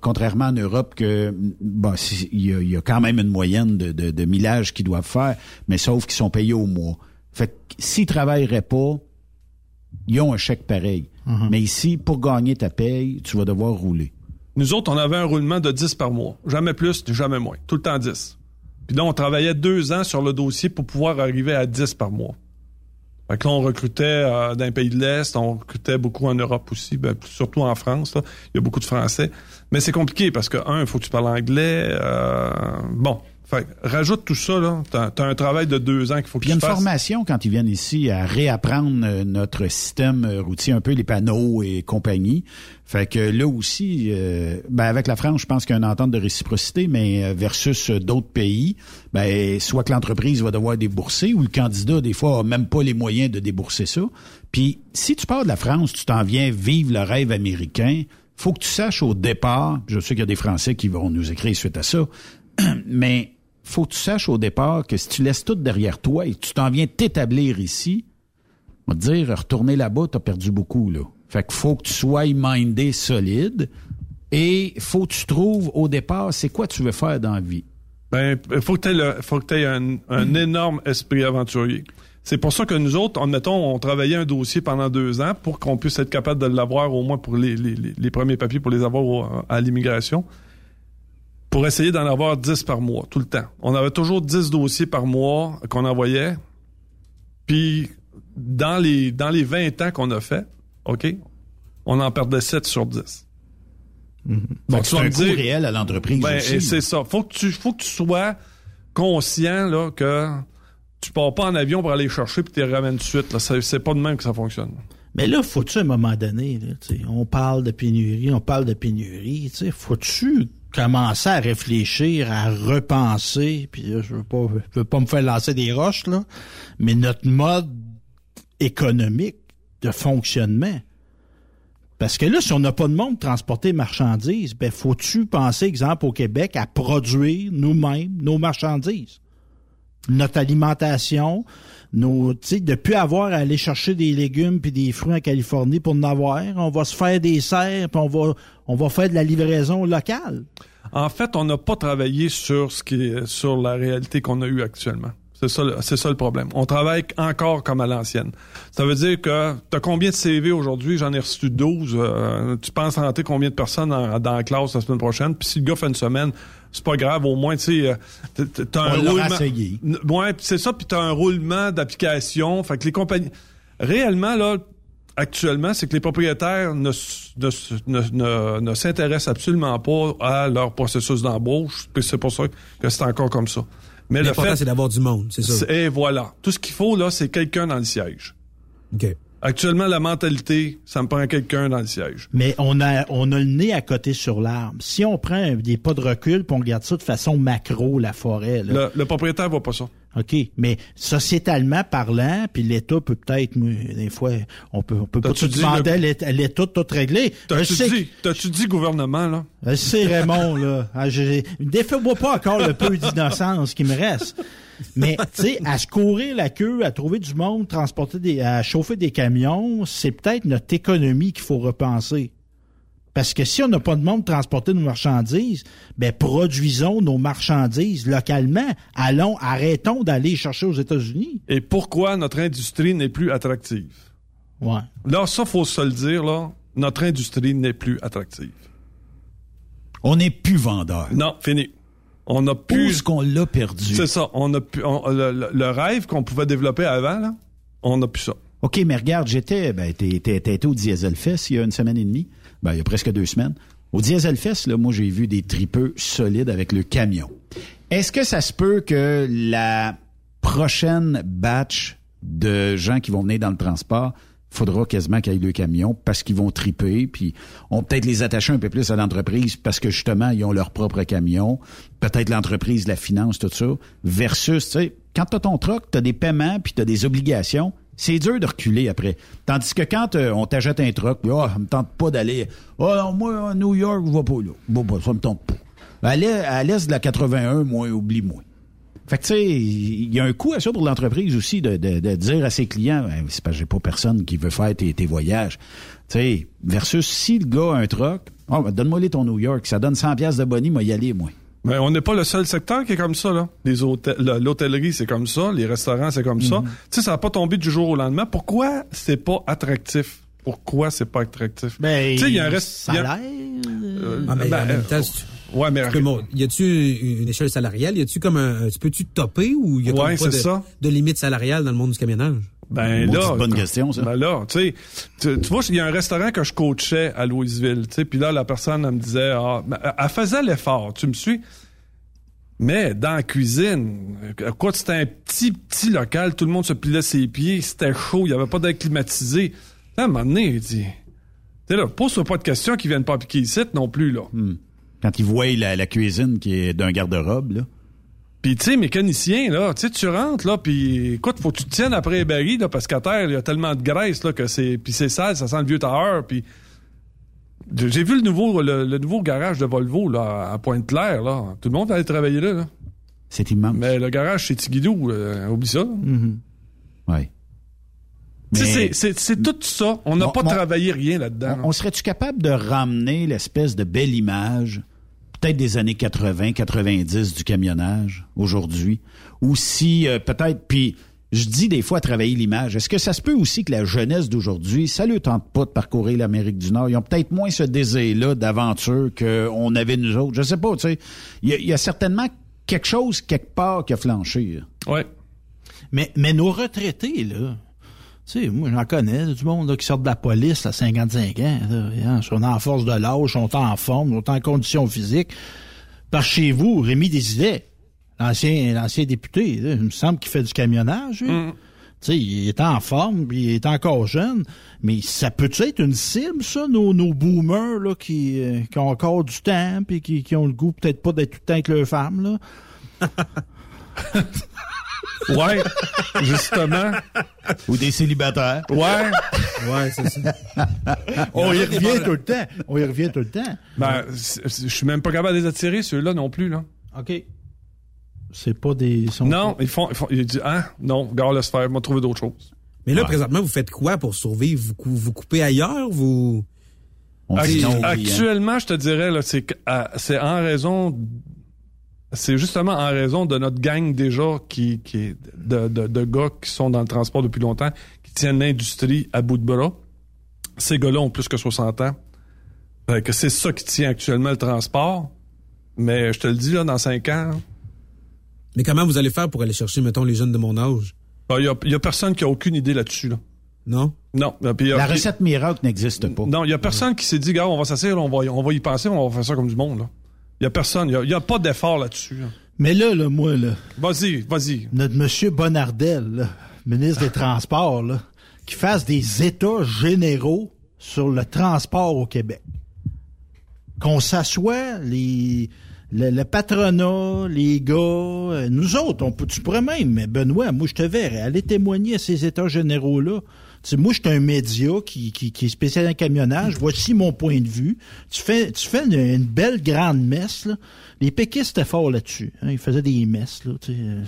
Contrairement en Europe, que bon, il y, a, il y a quand même une moyenne de, de, de millage qu'ils doivent faire, mais sauf qu'ils sont payés au mois. Fait que s'ils travailleraient pas, ils ont un chèque pareil. Mais ici, pour gagner ta paye, tu vas devoir rouler. Nous autres, on avait un roulement de 10 par mois. Jamais plus, jamais moins. Tout le temps 10. Puis là, on travaillait deux ans sur le dossier pour pouvoir arriver à 10 par mois. Fait que là, on recrutait euh, dans pays de l'Est, on recrutait beaucoup en Europe aussi, ben, surtout en France. Il y a beaucoup de Français. Mais c'est compliqué parce que, un, il faut que tu parles anglais. euh, bon, fait rajoute tout ça, là. T'as as un travail de deux ans qu'il faut que Puis il y a tu une fasses. formation quand ils viennent ici à réapprendre euh, notre système euh, routier, un peu les panneaux et compagnie. Fait que là aussi, euh, ben avec la France, je pense qu'il y a une entente de réciprocité, mais euh, versus d'autres pays, ben soit que l'entreprise va devoir débourser ou le candidat des fois a même pas les moyens de débourser ça. Puis si tu pars de la France, tu t'en viens vivre le rêve américain. Faut que tu saches au départ, je sais qu'il y a des Français qui vont nous écrire suite à ça, mais faut que tu saches au départ que si tu laisses tout derrière toi et que tu t'en viens t'établir ici, on va te dire, retourner là-bas, t'as perdu beaucoup, là. Fait que faut que tu sois mindé solide et faut que tu trouves au départ, c'est quoi tu veux faire dans la vie? Ben, il faut que tu aies, faut que t'aies un, un énorme esprit aventurier. C'est pour ça que nous autres, admettons, on travaillait un dossier pendant deux ans pour qu'on puisse être capable de l'avoir au moins pour les, les, les- les premiers papiers, pour les avoir au- à l'immigration, pour essayer d'en avoir 10 par mois, tout le temps. On avait toujours 10 dossiers par mois qu'on envoyait. Puis, dans les, dans les 20 ans qu'on a fait, OK, on en perdait 7 sur 10. Fait que c'est un coût dire- réel à l'entreprise Ben, c'est ça. Faut que tu, faut que tu sois conscient là que tu pars pas en avion pour aller chercher puis tu les ramènes tout de suite. C'est, pas de même que ça fonctionne. Mais là, faut-tu à un moment donné, là, on parle de pénurie, on parle de pénurie, faut-tu commencer à réfléchir, à repenser, puis je veux pas, je veux pas me faire lancer des roches, là, mais notre mode économique de fonctionnement. Parce que là, si on n'a pas de monde pour transporter marchandises, ben, faut-tu penser, exemple, au Québec, à produire nous-mêmes nos marchandises? Notre alimentation, nos, tu sais, de plus avoir à aller chercher des légumes puis des fruits en Californie pour en avoir. On va se faire des serres puis on va, on va faire de la livraison locale. En fait, on n'a pas travaillé sur ce qui est, sur la réalité qu'on a eue actuellement. C'est ça, le- c'est ça le problème. On travaille encore comme à l'ancienne. Ça veut dire que t'as combien de CV aujourd'hui? J'en ai reçu 12. Euh, tu penses rentrer combien de personnes en- dans la classe la semaine prochaine? Puis si le gars fait une semaine, c'est pas grave. Au moins, tu sais, euh, t'as- un On roulement. Ouais, c'est ça. Puis t'as un roulement d'applications. Fait que les compagnies... Réellement, là, actuellement, c'est que les propriétaires ne, ne, s'intéressent absolument pas à leur processus d'embauche. Puis c'est pour ça que c'est encore comme ça. Mais le fait, c'est d'avoir du monde, c'est ça. Et voilà. Tout ce qu'il faut, là, c'est quelqu'un dans le siège. OK. Actuellement, la mentalité, ça me prend quelqu'un dans le siège. Mais on a, on a le nez à côté sur l'arbre. Si on prend des pas de recul puis on regarde ça de façon macro, la forêt, là, Le, le propriétaire voit pas ça. OK, mais sociétalement parlant, puis l'État peut peut-être, des fois, on peut, on peut pas tout demander le- à l'État- de tout régler. T'as-tu dit, t'as-tu dit gouvernement, là? Je sais, Raymond, là. Ah, pas encore le peu d'innocence qui me reste. Mais, tu sais, à se courir la queue, à trouver du monde, transporter des, à chauffer des camions, c'est peut-être notre économie qu'il faut repenser. Parce que si on n'a pas de monde pour transporter nos marchandises, ben, produisons nos marchandises localement. Allons, arrêtons d'aller chercher aux États-Unis. Et pourquoi notre industrie n'est plus attractive? Ouais. Là, ça, faut se le dire, là. Notre industrie n'est plus attractive. On n'est plus vendeur. Non, fini. On a plus. est-ce qu'on l'a perdu? C'est ça. On a pu, on- le, rêve qu'on pouvait développer avant, là, on n'a plus ça. OK, mais regarde, j'étais, ben, t'es, t'es- t'es été au Diesel Fest il y a une semaine et demie. Ben, il y a presque deux semaines. Au Diesel Fest, là, moi, j'ai vu des tripeux solides avec le camion. Est-ce que ça se peut que la prochaine batch de gens qui vont venir dans le transport, faudra quasiment qu'il y ait le camion parce qu'ils vont triper, puis on peut-être les attacher un peu plus à l'entreprise parce que justement, ils ont leur propre camion. Peut-être l'entreprise la finance, tout ça. Versus, tu sais, quand t'as ton truck, t'as des paiements, puis t'as des obligations, c'est dur de reculer après. Tandis que quand euh, on t'achète un truck, puis, ah, ça me tente pas d'aller. Oh non, moi, à New York, je vais pas là. Bon, bah, ça me tente pas. À l'est de la 81, moi, oublie-moi. Fait que, tu sais, il y a un coût à ça pour l'entreprise aussi de, de, de dire à ses clients, Ben, c'est parce que j'ai pas personne qui veut faire tes, tes voyages. Tu sais, versus si le gars a un truck, oh, ben, donne-moi les ton New York, ça donne 100 pièces de bonnie, moi y aller, moi. Mais on n'est pas le seul secteur qui est comme ça, là. Les hôtels, le- l'hôtellerie, c'est comme ça. Les restaurants, c'est comme ça. Mhm. Tu sais, ça n'a pas tombé du jour au lendemain. Pourquoi c'est pas attractif? Pourquoi c'est pas attractif? Ben, tu sais, il y a un reste. salaire. Euh, Ah, mais ben, en même temps, euh, si tu- Ouais, mais. Bon, y a-tu une échelle salariale? Y a-tu comme un, tu peux-tu topper ou y a Ouais, comme pas c'est de, ça. de limite salariale dans le monde du camionnage? Ben là, bonne question, ça. Ben là, tu sais, tu tu vois, il y a un restaurant que je coachais à Louisville, tu sais, puis là la personne elle me disait, ah, ben, elle faisait l'effort, tu me suis? Mais dans la cuisine, euh, quoi, c'était un petit petit local, tout le monde se pilait ses pieds, c'était chaud, il y avait pas d'air climatisé. Là, à un moment donné, il dit, tu sais là, pose pas de questions qui viennent pas piquer ici non plus là. Quand ils voient la, la cuisine qui est d'un garde-robe, là. Puis tu sais, mécanicien, là, tu sais, tu rentres, là, puis écoute, faut que tu te tiennes après les barils, là, parce qu'à terre, il y a tellement de graisse, là, que c'est... Puis c'est sale, ça sent le vieux tailleur, puis... J'ai vu le nouveau, le, le nouveau garage de Volvo, là, à Pointe-Claire, là. Tout le monde allait travailler là, là. C'est immense. Mais le garage chez Tigidou, euh, oublie ça. Tu sais, Mais- c'est- c'est c'est tout ça. On n'a pas mon- travaillé rien là-dedans. On, on serait-tu capable de ramener l'espèce de belle image, peut-être des années 80, 90 du camionnage aujourd'hui, ou si euh, peut-être, puis je dis des fois travailler l'image, est-ce que ça se peut aussi que la jeunesse d'aujourd'hui, ça ne tente pas de parcourir l'Amérique du Nord, ils ont peut-être moins ce désir-là d'aventure qu'on avait nous autres, je sais pas, tu sais, il y, a- il y a certainement quelque chose quelque part qui a flanché. là. Ouais. Mais, mais nos retraités, là, tu sais, moi, j'en connais du monde là, qui sort de la police à 55 ans. Là, hein, sont en force de l'âge, sont en forme, sont en condition physique. Par chez vous, Rémi Désilet, l'ancien l'ancien député, là, il me semble qu'il fait du camionnage. lui. Mm. Tu sais, il est en forme, puis il est encore jeune, mais ça peut être une cible, ça, nos, nos boomers là, qui, euh, qui ont encore du temps, puis qui, qui ont le goût peut-être pas d'être tout le temps avec leurs femmes. Là? Ouais, justement. Ou des célibataires. Ouais. Ouais, c'est ça. On y revient tout le temps. On y revient tout le temps. Ben, je suis même pas capable de les attirer, ceux-là non plus, là. OK. C'est pas des... sont- Non, ils font, ils font, ils disent, ah, non, gars, laisse faire, m'a trouvé d'autres choses. Mais là, présentement, vous faites quoi pour survivre? Vous, cou- vous coupez ailleurs? Vous... Actu- non, oui, hein. actuellement, je te dirais, là, c'est, que, c'est en raison, c'est justement en raison de notre gang déjà qui, qui est de, de, de gars qui sont dans le transport depuis longtemps, qui tiennent l'industrie à bout de bras. Ces gars-là ont plus que 60 ans. Fait que c'est ça qui tient actuellement le transport. Mais je te le dis, là, dans 5 ans, Mais comment vous allez faire pour aller chercher, mettons, les jeunes de mon âge? il y, a, y a personne qui a aucune idée là-dessus, là. Non? Non. Puis y a- La recette miracle n'existe pas. Non, il y a personne qui s'est dit, gars, on va s'asseoir, on va, on va y penser, on va faire ça comme du monde, là. Il y a personne, il y a, pas d'effort là-dessus. là. Mais là, là, moi, là, Vas-y, vas-y. notre monsieur Bonardel, là, ministre des Transports, là, qui fasse des états généraux sur le transport au Québec. Qu'on s'assoie, les, le, le patronat, les gars, euh, nous autres, on peut, tu pourrais même, mais Benoît, moi, je te verrais aller témoigner à ces états généraux-là. Tu sais, moi, je suis un média qui, qui, qui est spécialisé en camionnage. Voici mon point de vue. Tu fais, tu fais une, une belle grande messe. Là. Les péquistes étaient forts là-dessus. hein. Ils faisaient des messes, là, tu sais, euh,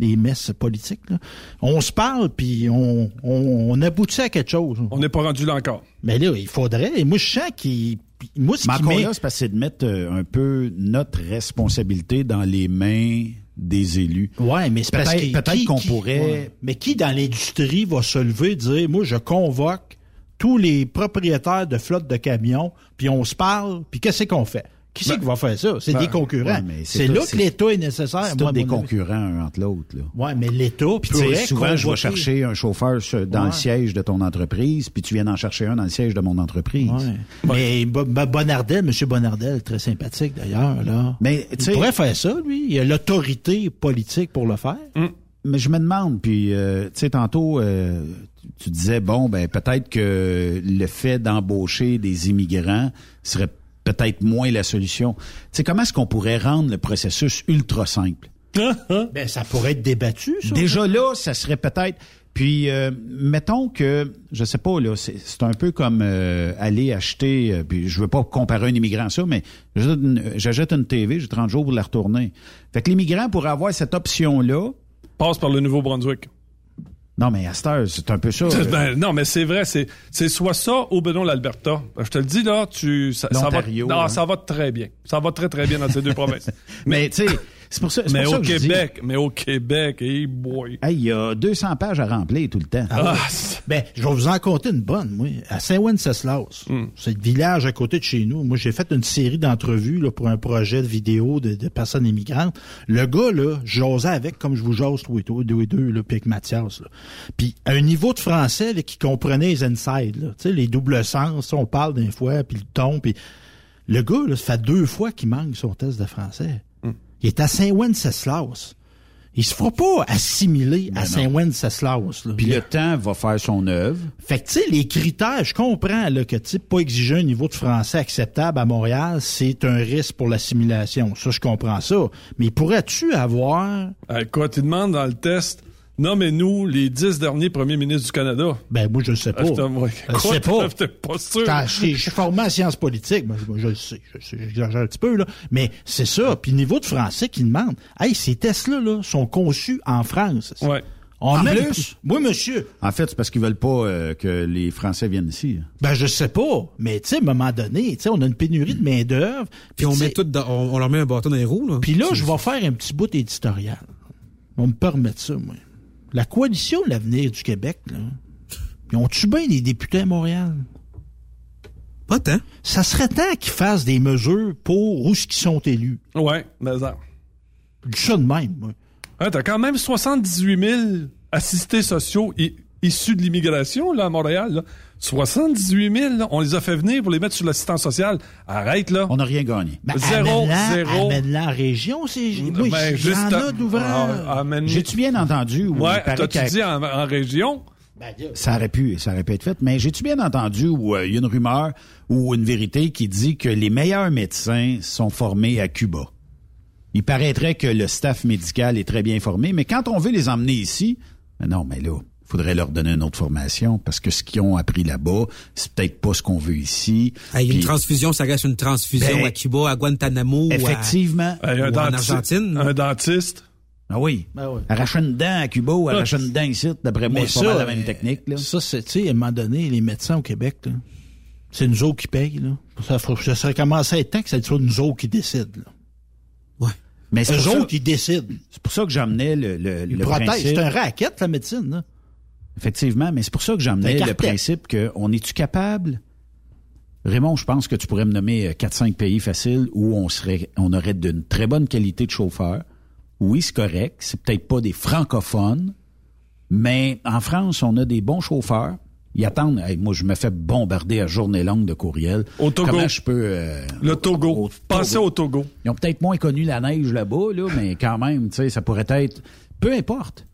des messes politiques. Là. On se parle, puis on, on, on aboutit à quelque chose. On n'est pas rendu là encore. Mais là, il faudrait. Et moi, je sens qu'il... Moi, ce qui encore m'est- là, c'est parce que c'est de mettre euh, un peu notre responsabilité dans les mains des élus. Ouais, mais c'est parce Peut-être que peut-être qui- qu'on qui- pourrait... ouais. Mais qui dans l'industrie va se lever et dire moi je convoque tous les propriétaires de flottes de camions, puis on se parle, puis qu'est-ce qu'on fait? Qui c'est Ben, qui va faire ça? C'est ben, des concurrents. ouais, mais c'est c'est tout- là que c'est- l'État est nécessaire. C'est moi, des avis. concurrents un entre l'autre. là. Ouais, mais l'État Puis souvent, je vais convoquer- chercher un chauffeur dans Ouais. le siège de ton entreprise, puis tu viens d'en chercher un dans le siège de mon entreprise. Ouais. Mais Bo- Bo- Bonardel, M. Bonardel, très sympathique d'ailleurs, là. Mais, il pourrait faire ça, lui. Il a l'autorité politique pour le faire. Mais je me demande, puis euh, tu sais, tantôt, euh, tu- tu disais, bon, ben peut-être que le fait d'embaucher des immigrants serait peut-être moins la solution. Tu sais, comment est-ce qu'on pourrait rendre le processus ultra simple? Ben, ça pourrait être débattu, ça. Déjà là, ça serait peut-être. Puis, euh, mettons que, je sais pas, là, c'est c'est un peu comme euh, aller acheter, euh, puis je veux pas comparer un immigrant à ça, mais j'achète une, j'achète une TV, j'ai 30 jours pour la retourner. Fait que l'immigrant pourrait avoir cette option-là. Passe par le Nouveau-Brunswick. Non, mais à cette heure, c'est un peu ça. Ben, non, mais c'est vrai, c'est, c'est soit ça ou Benoît l'Alberta. Je te le dis, là, tu, ça, ça va, non, hein. ça va très bien. Ça va très, très bien dans ces deux provinces. Mais, tu sais, c'est pour ça, c'est Mais pour ça au que je dis- Québec, mais au Québec, hey boy. Hey, il y a 200 pages à remplir tout le temps. Ah ouais. ben, je vais vous en compter une bonne, moi. À Saint-Wenceslas, c'est le village à côté de chez nous. Moi, j'ai fait une série d'entrevues là, pour un projet de vidéo de, de personnes immigrantes. Le gars, là, j'osais avec, comme je vous jase tous et tous, deux et deux, là, puis avec Mathias. Là. Puis, à un niveau de français là, qui comprenait les inside, là. Tu sais, les doubles sens, on parle des fois, puis le ton, puis... Le gars, là, ça fait deux fois qu'il manque son test de français. Il est à Saint-Wenceslas. Il se fera pas assimiler à Saint-Wenceslas. là. Puis le temps va faire son œuvre. Fait que, tu sais, les critères, je comprends là, que, tu sais, pas exiger un niveau de français acceptable à Montréal, c'est un risque pour l'assimilation. Ça, je comprends ça. Mais pourrais-tu avoir... Euh, quoi, tu demandes dans le test, nommez-nous les dix derniers premiers ministres du Canada. Ben, moi, je le sais pas. Moi, Je sais pas. pas sûr? Je suis formé en sciences politiques, moi, je, le sais, je sais, j'exagère un petit peu, là. Mais c'est ça. Puis niveau de français qui demande, hey, ces tests-là là, sont conçus en France. Ouais. En, En même- plus? Oui, monsieur. En fait, c'est parce qu'ils veulent pas euh, que les Français viennent ici. Ben, je sais pas. Mais, tu sais, à un moment donné, tu sais, on a une pénurie de main-d'œuvre. Puis on met tout dans- on, on leur met un bâton dans les roues, là. Puis là, je vais faire un petit bout éditorial. On me permettre ça, moi. La coalition de l'avenir du Québec, là, ils ont-tu bien des députés à Montréal? Pas tant. Ça serait temps qu'ils fassent des mesures pour où ce qu'ils sont élus. Ouais, mais ça. Je dis ça de même, moi. Hein, t'as quand même 78 000 assistés sociaux issus de l'immigration, là, à Montréal, là. 78 000, là, on les a fait venir pour les mettre sur l'assistance sociale. Arrête, là. On n'a rien gagné. Ben, zéro, amène-la- zéro. Amène-la en région, c'est... Oui, Ben, juste en. Ah, amène- J'ai-tu bien entendu? ou Ouais, t'as-tu dit en, en région? Ça aurait pu, ça aurait pu être fait. Mais j'ai-tu bien entendu où euh, il y a une rumeur ou une vérité qui dit que les meilleurs médecins sont formés à Cuba? Il paraîtrait que le staff médical est très bien formé, mais quand on veut les emmener ici, ben non, mais là, faudrait leur donner une autre formation parce que ce qu'ils ont appris là-bas, c'est peut-être pas ce qu'on veut ici. Hey, une transfusion, ça reste une transfusion Ben, à Cuba, à Guantanamo, ou à- Effectivement. Hey, un, Ou en Argentine. un dentiste? Ah oui. Ben oui. Arracher une dent à Cuba ou arracher une dent ici, d'après moi, c'est pas mal la même technique. Là. Ça, c'est, tu sais, à un moment donné, les médecins au Québec, là, c'est nous autres qui payent, là. Ça, faut- ça serait commencé à être temps que ça soit nous autres qui décident, là. Mais c'est Eux autres, ils décident. C'est pour ça que j'amenais le, le, Ils le protègent. principe. C'est un racket, la médecine, là. Effectivement, mais c'est pour ça que un le principe que on est-tu capable? Raymond, je pense que tu pourrais me nommer 4-5 pays faciles où on serait, on aurait d'une très bonne qualité de chauffeur. Oui, c'est correct. C'est peut-être pas des francophones, mais en France, on a des bons chauffeurs. Ils attendent. Hey, moi, je me fais bombarder à journée longue de courriels. Au Togo. Comment je peux euh, Le Togo. Pensez au Togo. ils ont peut-être moins connu la neige là-bas, là, mais quand même, tu sais, ça pourrait être. Peu importe.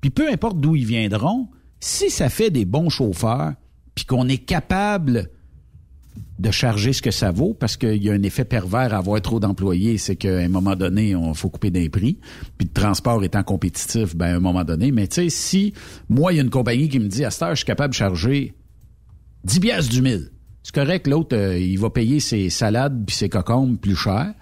Puis peu importe d'où ils viendront, si ça fait des bons chauffeurs, puis qu'on est capable de charger ce que ça vaut, parce qu'il y a un effet pervers à avoir trop d'employés, c'est qu'à un moment donné, on faut couper des prix. Puis le transport étant compétitif, ben à un moment donné. Mais tu sais, si moi, il y a une compagnie qui me dit à cette heure, je suis capable de charger 10 piastres du mille. C'est correct, l'autre, euh, il va payer ses salades puis ses cocombes plus cher.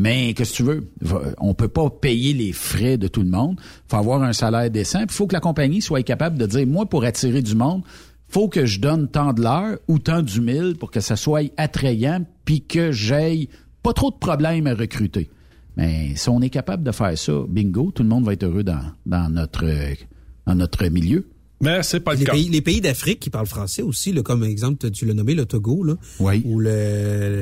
Mais qu'est-ce que tu veux? On peut pas payer les frais de tout le monde. faut avoir un salaire décent. Il faut que la compagnie soit capable de dire, moi, pour attirer du monde, faut que je donne tant de l'heure ou tant du pour que ça soit attrayant puis que j'aille pas trop de problèmes à recruter. Mais si on est capable de faire ça, bingo, tout le monde va être heureux dans, dans, notre, euh, dans notre milieu. Mais c'est pas le Les cas. pays, les pays d'Afrique qui parlent français aussi, là, comme exemple, tu l'as nommé, le Togo, là, Oui. ou le,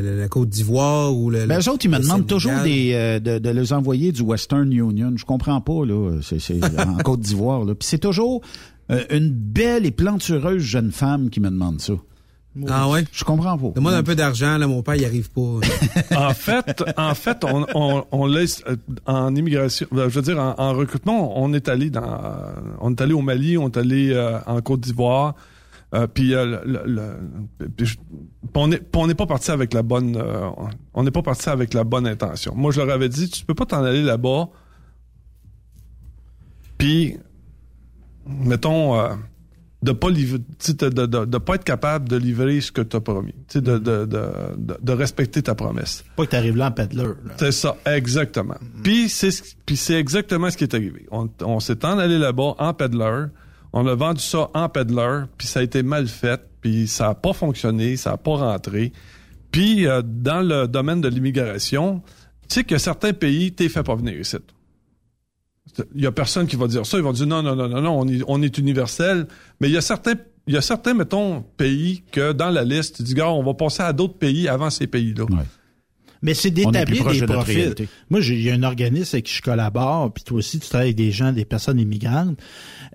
le- la Côte d'Ivoire, ou le. Ben, eux autres, ils me demandent toujours des, euh, de, de les envoyer du Western Union. Je comprends pas, là. C'est, c'est en Côte d'Ivoire, là. Puis c'est toujours euh, une belle et plantureuse jeune femme qui me demande ça. Ah ouais? Je comprends pas. Donne-moi un peu d'argent, là, mon père, il arrive pas. en fait, en fait, on, on, on laisse euh, en immigration, euh, je veux dire en, en recrutement, on est allé dans, on est allé au Mali, on est allé euh, en Côte d'Ivoire, euh, puis euh, le- le- le- puis je- puis on n'est on pas parti avec la bonne, euh, on n'est pas parti avec la bonne intention. Moi, je leur avais dit, tu peux pas t'en aller là-bas, puis mettons. De pas livrer, tu de, de, de, pas être capable de livrer ce que tu as promis, tu sais, de, de, de, respecter ta promesse. Pas que t'arrives là en peddler. C'est ça, exactement. Puis c'est ce- puis c'est exactement ce qui est arrivé. On, on s'est en allé là-bas en peddler, on a vendu ça en peddler, puis ça a été mal fait, puis ça a pas fonctionné, ça a pas rentré. Puis euh, dans le domaine de l'immigration, tu sais que certains pays t'es fait pas venir ici. Il y a personne qui va dire ça, ils vont dire non non non non non, on est, on est universel, mais il y a certains il y a certains mettons pays que dans la liste, tu dis gars, on va passer à d'autres pays avant ces pays-là. Mais c'est d'établir des de profils. Moi, j'ai- il y a un organisme avec qui je collabore, puis toi aussi, tu travailles avec des gens, des personnes immigrantes.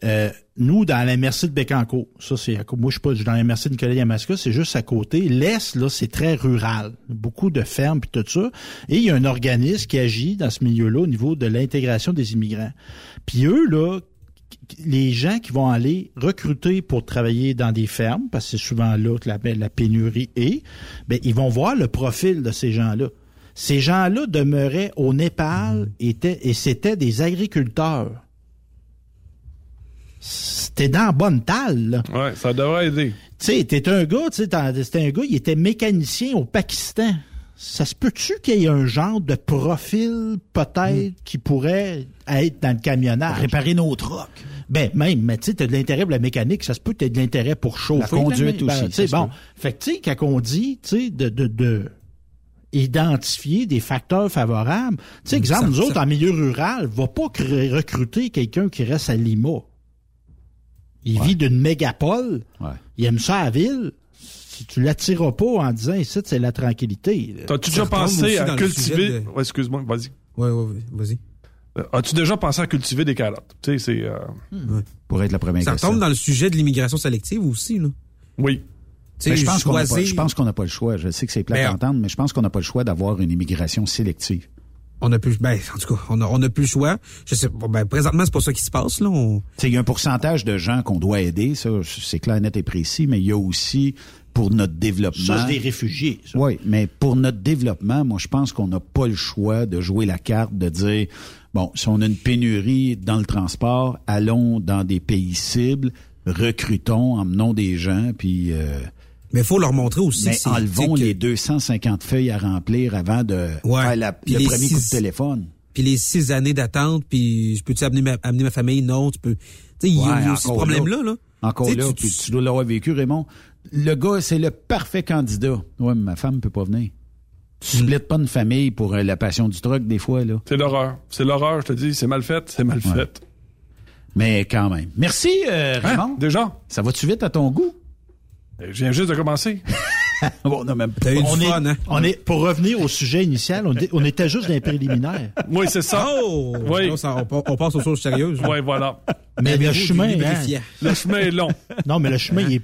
Euh, nous, dans la MRC de Bécancourt, ça, c'est à moi, je suis pas dans la MRC de Nicolas Yamaska, c'est juste à côté. L'Est, là, c'est très rural. Beaucoup de fermes, puis tout ça. Et il y a un organisme qui agit dans ce milieu-là au niveau de l'intégration des immigrants. Puis eux, là, les gens qui vont aller recruter pour travailler dans des fermes, parce que c'est souvent là que la, la pénurie est, ben, ils vont voir le profil de ces gens-là. Ces gens-là demeuraient au Népal étaient, et c'était des agriculteurs. C'était dans la bonne talle, là. Ouais, ça devrait aider. Tu sais, t'es un gars, tu sais, c'était un gars, il était mécanicien au Pakistan. Ça se peut-tu qu'il y ait un genre de profil, peut-être, qui pourrait être dans le camionnage? Réparer nos trucks. Ben, même, mais tu sais, t'as de l'intérêt pour la mécanique, ça se peut que t'aies de l'intérêt pour chauffer. La conduite Ben, aussi, bon. peut. Fait que, tu sais, quand on dit, tu sais, de, de, de identifier des facteurs favorables, tu sais, exemple, ça- nous autres, ça- en milieu rural, va pas cr- recruter quelqu'un qui reste à Lima. Il vit d'une mégapole. Ouais. Il aime ça à la ville. Si tu l'attireras pas en disant, ici, c'est la tranquillité. T'as-tu déjà pensé à cultiver... sujet de- Ouais, excuse-moi, vas-y. Ouais, ouais, vas-y. Euh, As-tu déjà pensé à cultiver des carottes? Tu sais, c'est... euh, Pour être la première Ça question. tombe dans le sujet de l'immigration sélective aussi, là. Oui. Tu Mais je pense qu'on n'a pas, choisir- je pense qu'on n'a pas le choix. Je sais que c'est plate Ben, à entendre, mais je pense qu'on n'a pas le choix d'avoir une immigration sélective. On n'a plus, ben, en tout cas, on a, on a plus le choix. Je sais, ben, présentement, c'est pas ça qui se passe, là. On- Tu Il y a un pourcentage de gens qu'on doit aider, ça, c'est clair, net et précis, mais il y a aussi pour notre développement. Ça, c'est des réfugiés. ça. Oui, mais pour notre développement, moi, je pense qu'on n'a pas le choix de jouer la carte, de dire, bon, si on a une pénurie dans le transport, allons dans des pays cibles, recrutons, emmenons des gens, puis... euh, mais il faut leur montrer aussi mais que enlevons les 250 feuilles à remplir avant de Ouais. faire la- le les premier coup de six- téléphone. Puis les six années d'attente, puis je peux-tu amener ma, amener ma famille? Non, tu peux. Tu sais, il y a- y a ce encore problème-là, là. Encore là, tu- puis tu dois l'avoir vécu, Raymond. Le gars, c'est le parfait candidat. Ouais, mais ma femme peut pas venir. Tu Hmm. splits pas une famille pour euh, la passion du truck, des fois, là. C'est l'horreur. C'est l'horreur, je te dis. C'est mal fait, c'est mal Ouais. fait. Mais quand même. Merci, euh, Hein? Raymond. Déjà? Ça va-tu vite à ton goût? Je viens juste de commencer. bon, non, même T'as eu On du est, fun, hein? on est, pour revenir au sujet initial, on, était- on était juste dans les préliminaires. Oui, c'est ça. Oh! Oui. On, on- on passe aux choses sérieuses. Oui, voilà. Mais le chemin, hein? Le chemin est long. non, mais le chemin, il est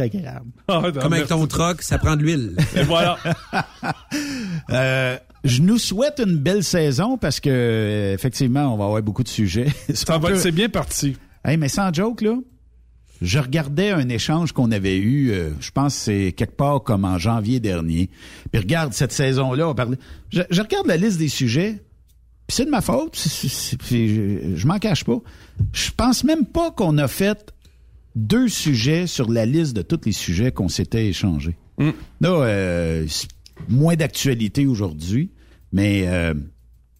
agréable. Ah, Comme avec ton truck, ça prend de l'huile. Et voilà. Euh, je nous souhaite une belle saison parce que, euh, effectivement, on va avoir beaucoup de sujets. Ça va c'est bien parti. Hey, mais sans joke, là, je regardais un échange qu'on avait eu, euh, je pense que c'est quelque part comme en janvier dernier. Puis regarde, cette saison-là, on parlait... Je, je regarde la liste des sujets, puis c'est de ma faute, je, je m'en cache pas. Je pense même pas qu'on a fait deux sujets sur la liste de tous les sujets qu'on s'était échangés. Là, euh, moins d'actualité aujourd'hui, mais euh,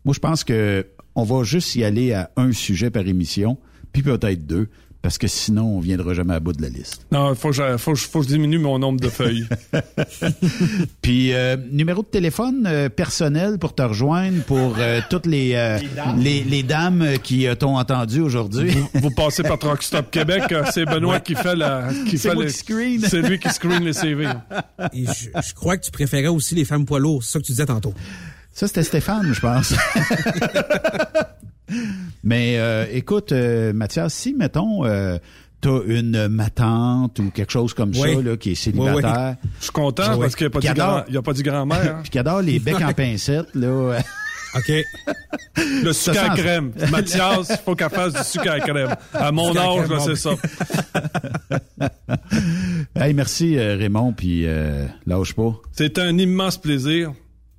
moi, je pense que on va juste y aller à un sujet par émission, puis peut-être deux, parce que sinon, on viendra jamais à bout de la liste. Non, faut je, faut, que je- faut que je diminue mon nombre de feuilles. Puis euh, numéro de téléphone euh, personnel pour te rejoindre pour euh, toutes les, euh, les les dames qui euh, t'ont entendu aujourd'hui. vous, vous passez par Truck Stop Québec, euh, c'est Benoît qui fait la, qui C'est fait moi le- qui screen. C'est lui qui screen les CV. Et je, je crois que tu préférais aussi les femmes poids lourds. C'est ça que tu disais tantôt. Ça, c'était Stéphane, je pense. Mais euh, écoute, euh, Mathias, si, mettons, euh, t'as une matante ou quelque chose comme Oui. ça là, qui est célibataire, Je suis content parce qu'il n'y a pas grand, y a dit grand-mère. hein. puis qui adore les becs en pincette, là... OK. Le sucre à crème. Mathias, il faut qu'elle fasse du sucre à crème. À mon âge, c'est ça. Hey, merci Raymond, puis lâche pas. C'est un immense plaisir.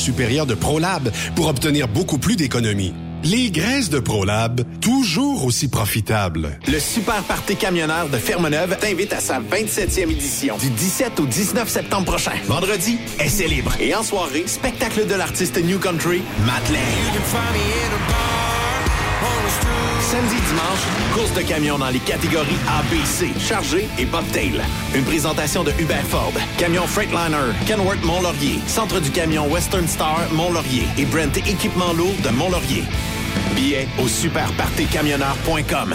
supérieure de ProLab pour obtenir beaucoup plus d'économies. Les graisses de ProLab, toujours aussi profitables. Le Super Party camionneur de Fermeneuve t'invite à sa 27e édition du 17 au 19 septembre prochain. Vendredi, essai libre. Et en soirée, spectacle de l'artiste New Country, Matt. Samedi, dimanche, course de camions dans les catégories A, B, C, chargé et bobtail. Une présentation de Hubert Ford, Camion Freightliner, Kenworth Mont-Laurier, Centre du camion Western Star Mont-Laurier et Brent Équipement lourd de Mont-Laurier. Billets au superpartycamionneur.com.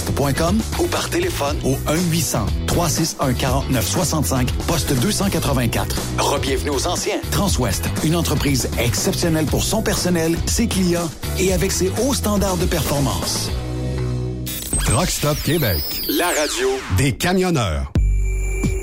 groupetranswest.com ou par téléphone au 1-800-361-4965, poste 284. Rebienvenue aux anciens. Transwest, une entreprise exceptionnelle pour son personnel, ses clients et avec ses hauts standards de performance. Truck Stop Québec. La radio Des camionneurs.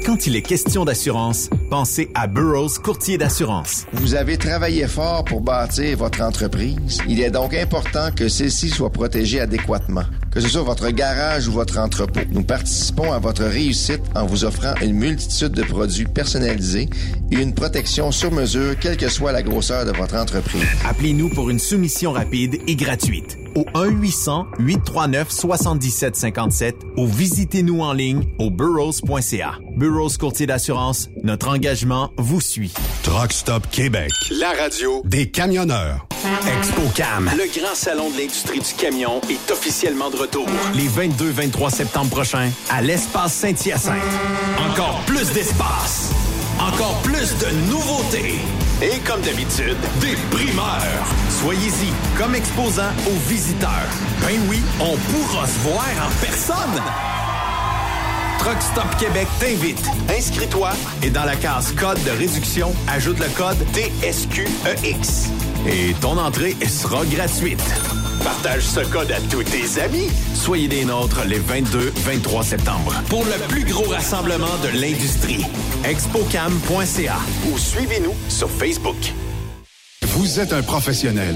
Quand il est question d'assurance, pensez à Burroughs Courtier d'assurance. Vous avez travaillé fort pour bâtir votre entreprise. Il est donc important que celle-ci soit protégée adéquatement. Que ce soit votre garage ou votre entrepôt. Nous participons à votre réussite en vous offrant une multitude de produits personnalisés et une protection sur mesure, quelle que soit la grosseur de votre entreprise. Appelez-nous pour une soumission rapide et gratuite au 1-800-839-7757 ou visitez-nous en ligne au burrows.ca. Burrows Courtier d'assurance, notre engagement vous suit. Truck Stop Québec. La radio Des camionneurs. ExpoCam, le grand salon de l'industrie du camion, est officiellement de retour. Les 22-23 septembre prochains à l'espace Saint-Hyacinthe. Encore plus d'espace, encore plus de nouveautés. Et comme d'habitude, des primeurs. Soyez-y comme exposant aux visiteurs. Ben oui, on pourra se voir en personne. Truck Stop Québec t'invite. Inscris-toi et dans la case code de réduction, ajoute le code TSQEX. Et ton entrée sera gratuite. Partage ce code à tous tes amis. Soyez des nôtres les 22-23 septembre pour le plus gros rassemblement de l'industrie. Expocam.ca ou suivez-nous sur Facebook. Vous êtes un professionnel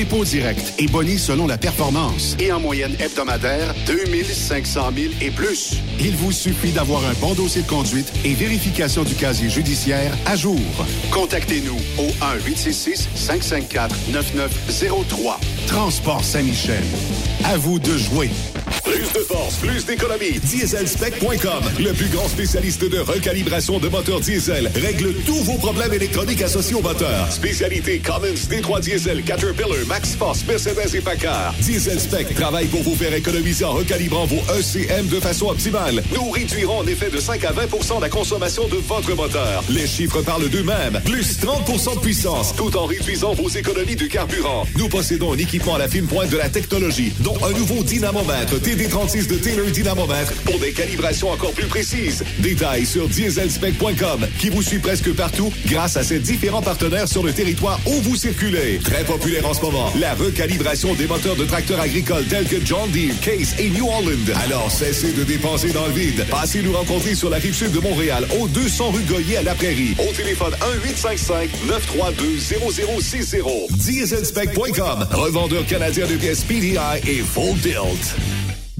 dépôt direct et boni selon la performance. Et en moyenne hebdomadaire, 2500 000 et plus. Il vous suffit d'avoir un bon dossier de conduite et vérification du casier judiciaire à jour. Contactez-nous au 1-866-554-9903. Transport Saint-Michel. À vous de jouer. Plus de force, plus d'économie. Dieselspec.com, le plus grand spécialiste de recalibration de moteurs diesel, règle tous vos problèmes électroniques associés au moteur. Spécialité Cummins, D3 Diesel, Caterpillar, Max Force, Mercedes et Packard. Dieselspec travaille pour vous faire économiser en recalibrant vos ECM de façon optimale. Nous réduirons en effet de 5 à 20% la consommation de votre moteur. Les chiffres parlent d'eux-mêmes. Plus 30% de puissance, tout en réduisant vos économies de carburant. Nous possédons un équipement à la fine pointe de la technologie, dont un nouveau dynamomètre TD36 de Taylor Dynamomètre pour des calibrations encore plus précises. Détails sur dieselspec.com qui vous suit presque partout grâce à ses différents partenaires sur le territoire où vous circulez. Très populaire en ce moment, la recalibration des moteurs de tracteurs agricoles tels que John Deere, Case et New Holland. Alors cessez de dépenser dans le vide. Passez nous rencontrer sur la rive sud de Montréal, au 200 rue Goyer à la Prairie. Au téléphone 1-855-932-0060. Dieselspec.com, revendeur canadien de pièces PDI et Full Tilt.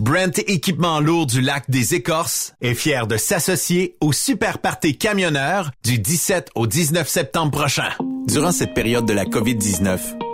Brent Équipement lourd du lac des Écorces est fier de s'associer au Super Party Camionneur du 17 au 19 septembre prochain. Durant cette période de la COVID-19,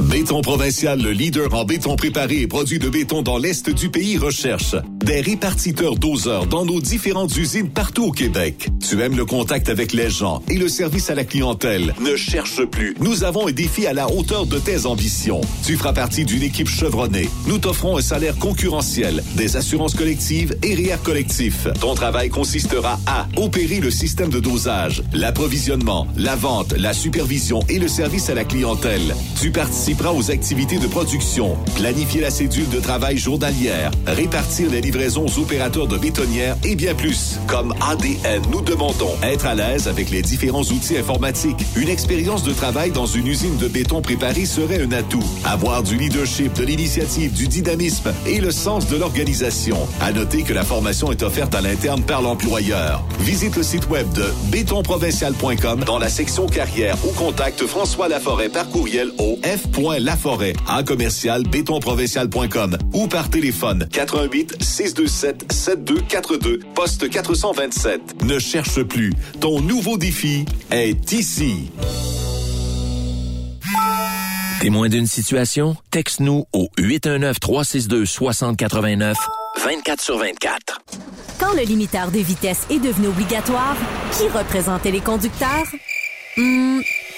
Béton Provincial, le leader en béton préparé et produit de béton dans l'Est du pays, recherche des répartiteurs doseurs dans nos différentes usines partout au Québec. Tu aimes le contact avec les gens et le service à la clientèle. Ne cherche plus. Nous avons un défi à la hauteur de tes ambitions. Tu feras partie d'une équipe chevronnée. Nous t'offrons un salaire concurrentiel, des assurances collectives et REER collectif. Ton travail consistera à opérer le système de dosage, l'approvisionnement, la vente, la supervision et le service à la clientèle. Tu participeras aux activités de production, planifier la cédule de travail journalière, répartir les livraisons aux opérateurs de bétonnières et bien plus. Comme ADN, nous demandons être à l'aise avec les différents outils informatiques. Une expérience de travail dans une usine de béton préparée serait un atout. Avoir du leadership, de l'initiative, du dynamisme et le sens de l'organisation. À noter que la formation est offerte à l'interne par l'employeur. Visite le site web de bétonprovincial.com dans la section carrière ou contacte François Laforêt par courriel au f.laforêt à commercial bétonprovincial.com ou par téléphone 88 627 7242 poste 427. Ne cherche plus. Ton nouveau défi est ici. Témoin d'une situation? Texte-nous au 819-362-6089, 24 sur 24. Quand le limiteur de vitesse est devenu obligatoire, qui représentait les conducteurs? Hmm,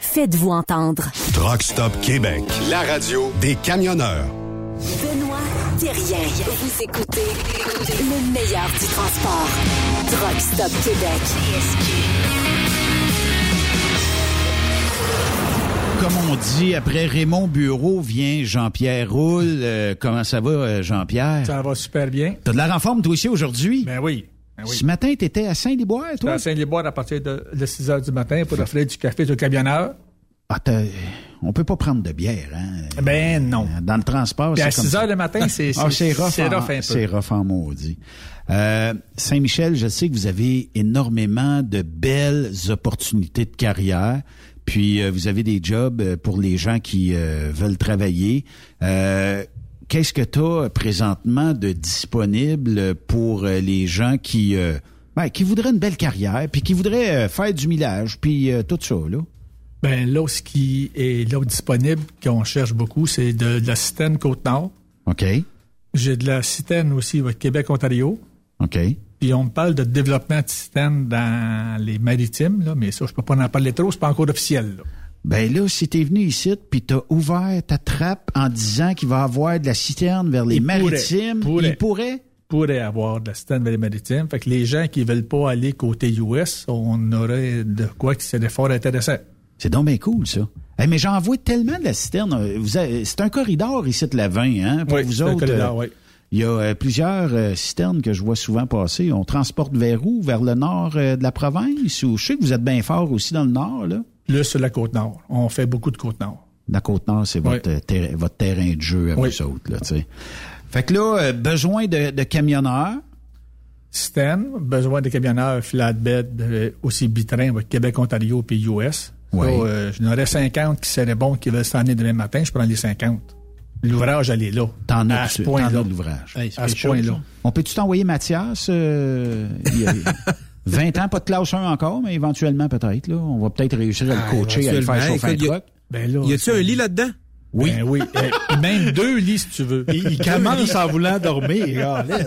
Faites-vous entendre. Truck Stop Québec, la radio des camionneurs. Benoît Thérien. Vous écoutez le meilleur du transport. Truck Stop Québec. Comme on dit, après Raymond Bureau vient Jean-Pierre Roule. Euh, comment ça va, euh, Jean-Pierre? Ça va super bien. T'as de la renforme, toi aussi, aujourd'hui? Ben oui. Ben oui. Ce matin, t'étais à Saint-Liboire, toi? à Saint-Liboire à partir de, de 6 heures du matin pour offrir du café au camionneur. Ah, t'as- on peut pas prendre de bière, hein? Ben non. Dans le transport, c'est à comme 6 ça. heures le matin, c'est Ah, c'est rough, c'est rough un peu. C'est rough en maudit. Euh, Saint-Michel, je sais que vous avez énormément de belles opportunités de carrière. Puis euh, vous avez des jobs euh, pour les gens qui euh, veulent travailler. Euh, Qu'est-ce que tu as présentement de disponible pour euh, les gens qui euh, ben, qui voudraient une belle carrière, puis qui voudraient euh, faire du millage, puis euh, tout ça, là? Ben là, ce qui est là disponible, qu'on cherche beaucoup, c'est de, de la citerne Côte-Nord. OK. J'ai de la citerne aussi au Québec-Ontario. OK. Puis on me parle de développement de citerne dans les maritimes, là, mais ça, je peux pas en parler trop, c'est pas encore officiel. là. Ben là, si t'es venu ici, puis t'as ouvert ta trappe en disant qu'il va y avoir de la citerne vers les Il pourrait, maritimes, pourrait. il pourrait? pourrait avoir de la citerne vers les maritimes. Fait que les gens qui veulent pas aller côté US, on aurait de quoi qui serait fort intéressant. C'est donc bien cool, ça. Hey, mais j'en vois tellement de la citerne. C'est un corridor ici de la 20, hein, pour Oui, vous un autres. corridor, euh, oui. Il y a euh, plusieurs euh, citernes que je vois souvent passer. On transporte vers où? Vers le nord euh, de la province? Ou je sais que vous êtes bien fort aussi dans le nord, là. Plus sur la côte nord. On fait beaucoup de côte nord. La côte nord, c'est votre, Oui. euh, terrain- votre terrain de jeu à Oui. vous autres, là. Fait que là, euh, besoin de, de camionneurs. Citerne, besoin de camionneurs flatbed, euh, aussi bitrain, avec Québec, Ontario puis US. Oui. Ça, euh, J'en aurais 50 qui seraient bons, qui veulent s'en aller demain matin, je prends les 50. L'ouvrage, elle est là. T'en as, à ce point-là. de l'ouvrage. Hey, À ce point-là. On peut-tu t'envoyer Mathias? euh, il y a 20 ans, pas de classe 1 encore, mais éventuellement peut-être. Là, On va peut-être réussir à le Ah, coacher, à le faire chauffer un y truck. Ben là, Y a-tu un lit là-dedans? Oui. Ben oui. Même deux lits, si tu veux. Il, il commence en voulant dormir. regardez.